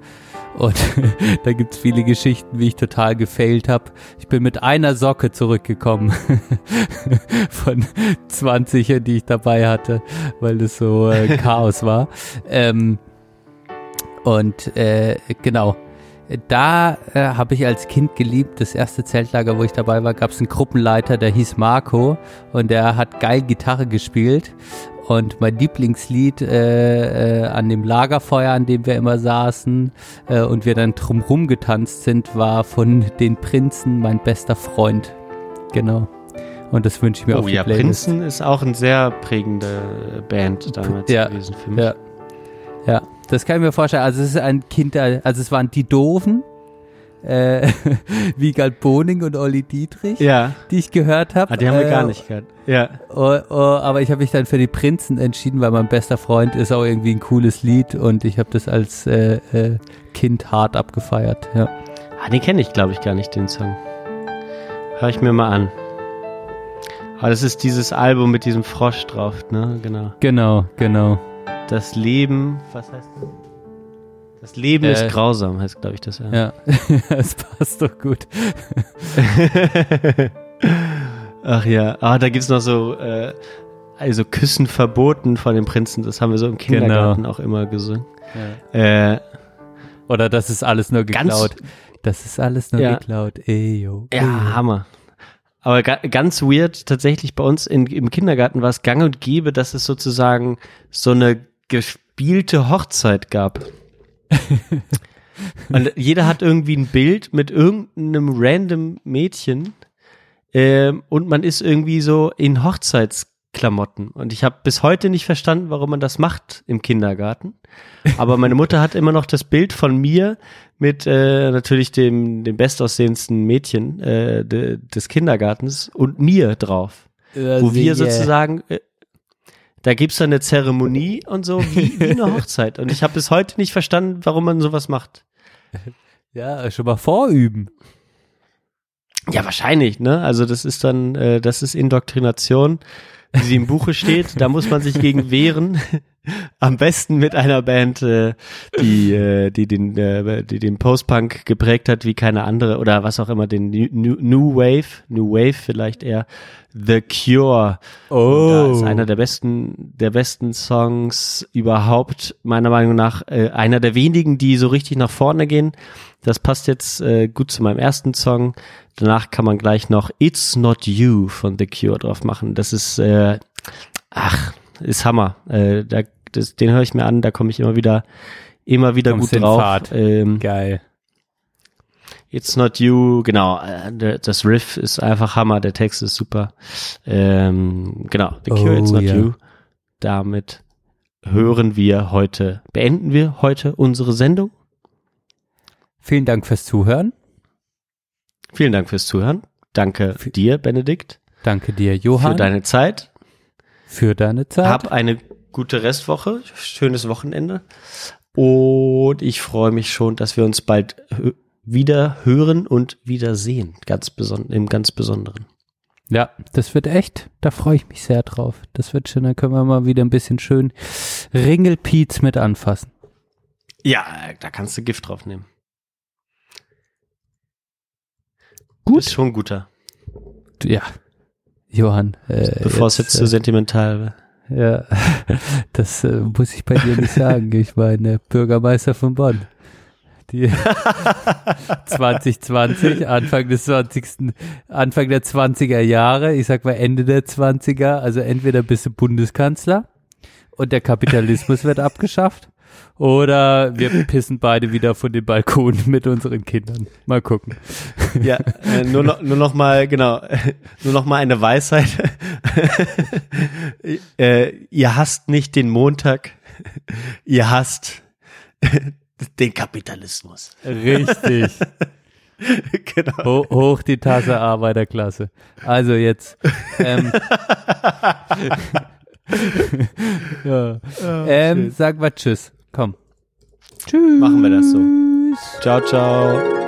Und da gibt's viele Geschichten, wie ich total gefailt habe. Ich bin mit einer Socke zurückgekommen von 20, die ich dabei hatte, weil das so äh, Chaos war. Ähm, und äh, genau, da äh, habe ich als Kind geliebt. Das erste Zeltlager, wo ich dabei war, gab es einen Gruppenleiter, der hieß Marco und der hat geil Gitarre gespielt. Und mein Lieblingslied äh, äh, an dem Lagerfeuer, an dem wir immer saßen äh, und wir dann drumrum getanzt sind, war von den Prinzen mein bester Freund. Genau. Und das wünsche ich mir oh, auf die ja, Playlist. Prinzen ist auch eine sehr prägende Band damals Ja, gewesen für mich. ja. Ja, das kann ich mir vorstellen. Also es ist ein Kind, also es waren die Doofen, äh, Wiegald Boning und Olli Dietrich, Ja. die ich gehört habe. Ah, die haben wir äh, gar nicht gehört. Ja. Oh, oh, aber ich habe mich dann für die Prinzen entschieden, weil mein bester Freund ist auch irgendwie ein cooles Lied und ich habe das als äh, äh, Kind hart abgefeiert. Ja. Ah, den kenne ich, glaube ich, gar nicht, den Song. Hör ich mir mal an. Aber das ist dieses Album mit diesem Frosch drauf, ne? Genau. Genau, genau. Das Leben, was heißt das? Das Leben Äh, ist grausam, heißt, glaube ich, das. Ja. Ja, das passt doch gut. Ach ja, ah, da gibt's noch so, äh, also Küssen verboten von den Prinzen, das haben wir so im Kindergarten Genau. auch immer gesungen. Äh, Oder das ist alles nur Ganz- geklaut. das ist alles nur Ja. geklaut. Ey, yo. ey, yo. Ja, Hammer. Aber ga ganz weird, tatsächlich bei uns in, im Kindergarten war es gang und gäbe, dass es sozusagen so eine gespielte Hochzeit gab. und jeder hat irgendwie ein Bild mit irgendeinem random Mädchen ähm, und man ist irgendwie so in Hochzeitsklamotten. Und ich habe bis heute nicht verstanden, warum man das macht im Kindergarten. Aber meine Mutter hat immer noch das Bild von mir mit äh, natürlich dem, dem bestaussehendsten Mädchen äh, de, des Kindergartens und mir drauf. Wo wir sozusagen, da gibt's dann eine Zeremonie und so, wie, wie eine Hochzeit. Und ich habe bis heute nicht verstanden, warum man sowas macht. Ja, schon mal vorüben. Ja, wahrscheinlich, ne? Also das ist dann, äh, das ist Indoktrination, wie sie im Buche steht. Da muss man sich gegen wehren. Am besten mit einer Band, äh, die, äh, die den, äh, die den Post-Punk geprägt hat wie keine andere oder was auch immer, den New, Wave, New Wave vielleicht eher, The Cure. Und da ist Oh. einer der besten, der besten Songs überhaupt, meiner Meinung nach, äh, einer der wenigen, die so richtig nach vorne gehen. Das passt jetzt äh, gut zu meinem ersten Song. Danach kann man gleich noch It's Not You von The Cure drauf machen. Das ist, äh, ach, ist Hammer. Äh, da, das, den höre ich mir an, da komme ich immer wieder, immer wieder Kommst gut drauf. Ähm, Geil. It's Not You, genau. äh, Das Riff ist einfach Hammer, der Text ist super. Ähm, genau, The Cure, Oh, It's Not ja. You. Damit hören wir heute, beenden wir heute unsere Sendung. Vielen Dank fürs Zuhören. Vielen Dank fürs Zuhören. Danke dir, Benedikt, Danke dir, Johann, für deine Zeit. für deine Zeit. Hab eine gute Restwoche, schönes Wochenende. Und ich freue mich schon, dass wir uns bald wieder hören und wiedersehen. Ganz im ganz Besonderen. Ja, das wird echt, da freue ich mich sehr drauf. Das wird schön, dann können wir mal wieder ein bisschen schön Ringelpiez mit anfassen. Ja, da kannst du Gift drauf nehmen. Gut. Ist schon guter. Ja, Johann. Äh, Bevor es jetzt zu sentimental wird. Ja, das äh, muss ich bei dir nicht sagen. Ich meine, Bürgermeister von Bonn. Die 2020, Anfang des 20. Anfang der 20er Jahre, ich sag mal Ende der 20er, also entweder bist du Bundeskanzler und der Kapitalismus wird abgeschafft oder wir pissen beide wieder von den Balkonen mit unseren Kindern. Mal gucken. Ja, äh, nur, noch, nur noch mal, genau, nur noch mal eine Weisheit. äh, ihr hasst nicht den Montag, ihr hasst den Kapitalismus. Richtig. genau. Ho hoch die Tasse Arbeiterklasse. Also jetzt. Ähm, ja. Oh, ähm, sag mal Tschüss. Komm. Tschüss. Machen wir das so. Ciao, ciao.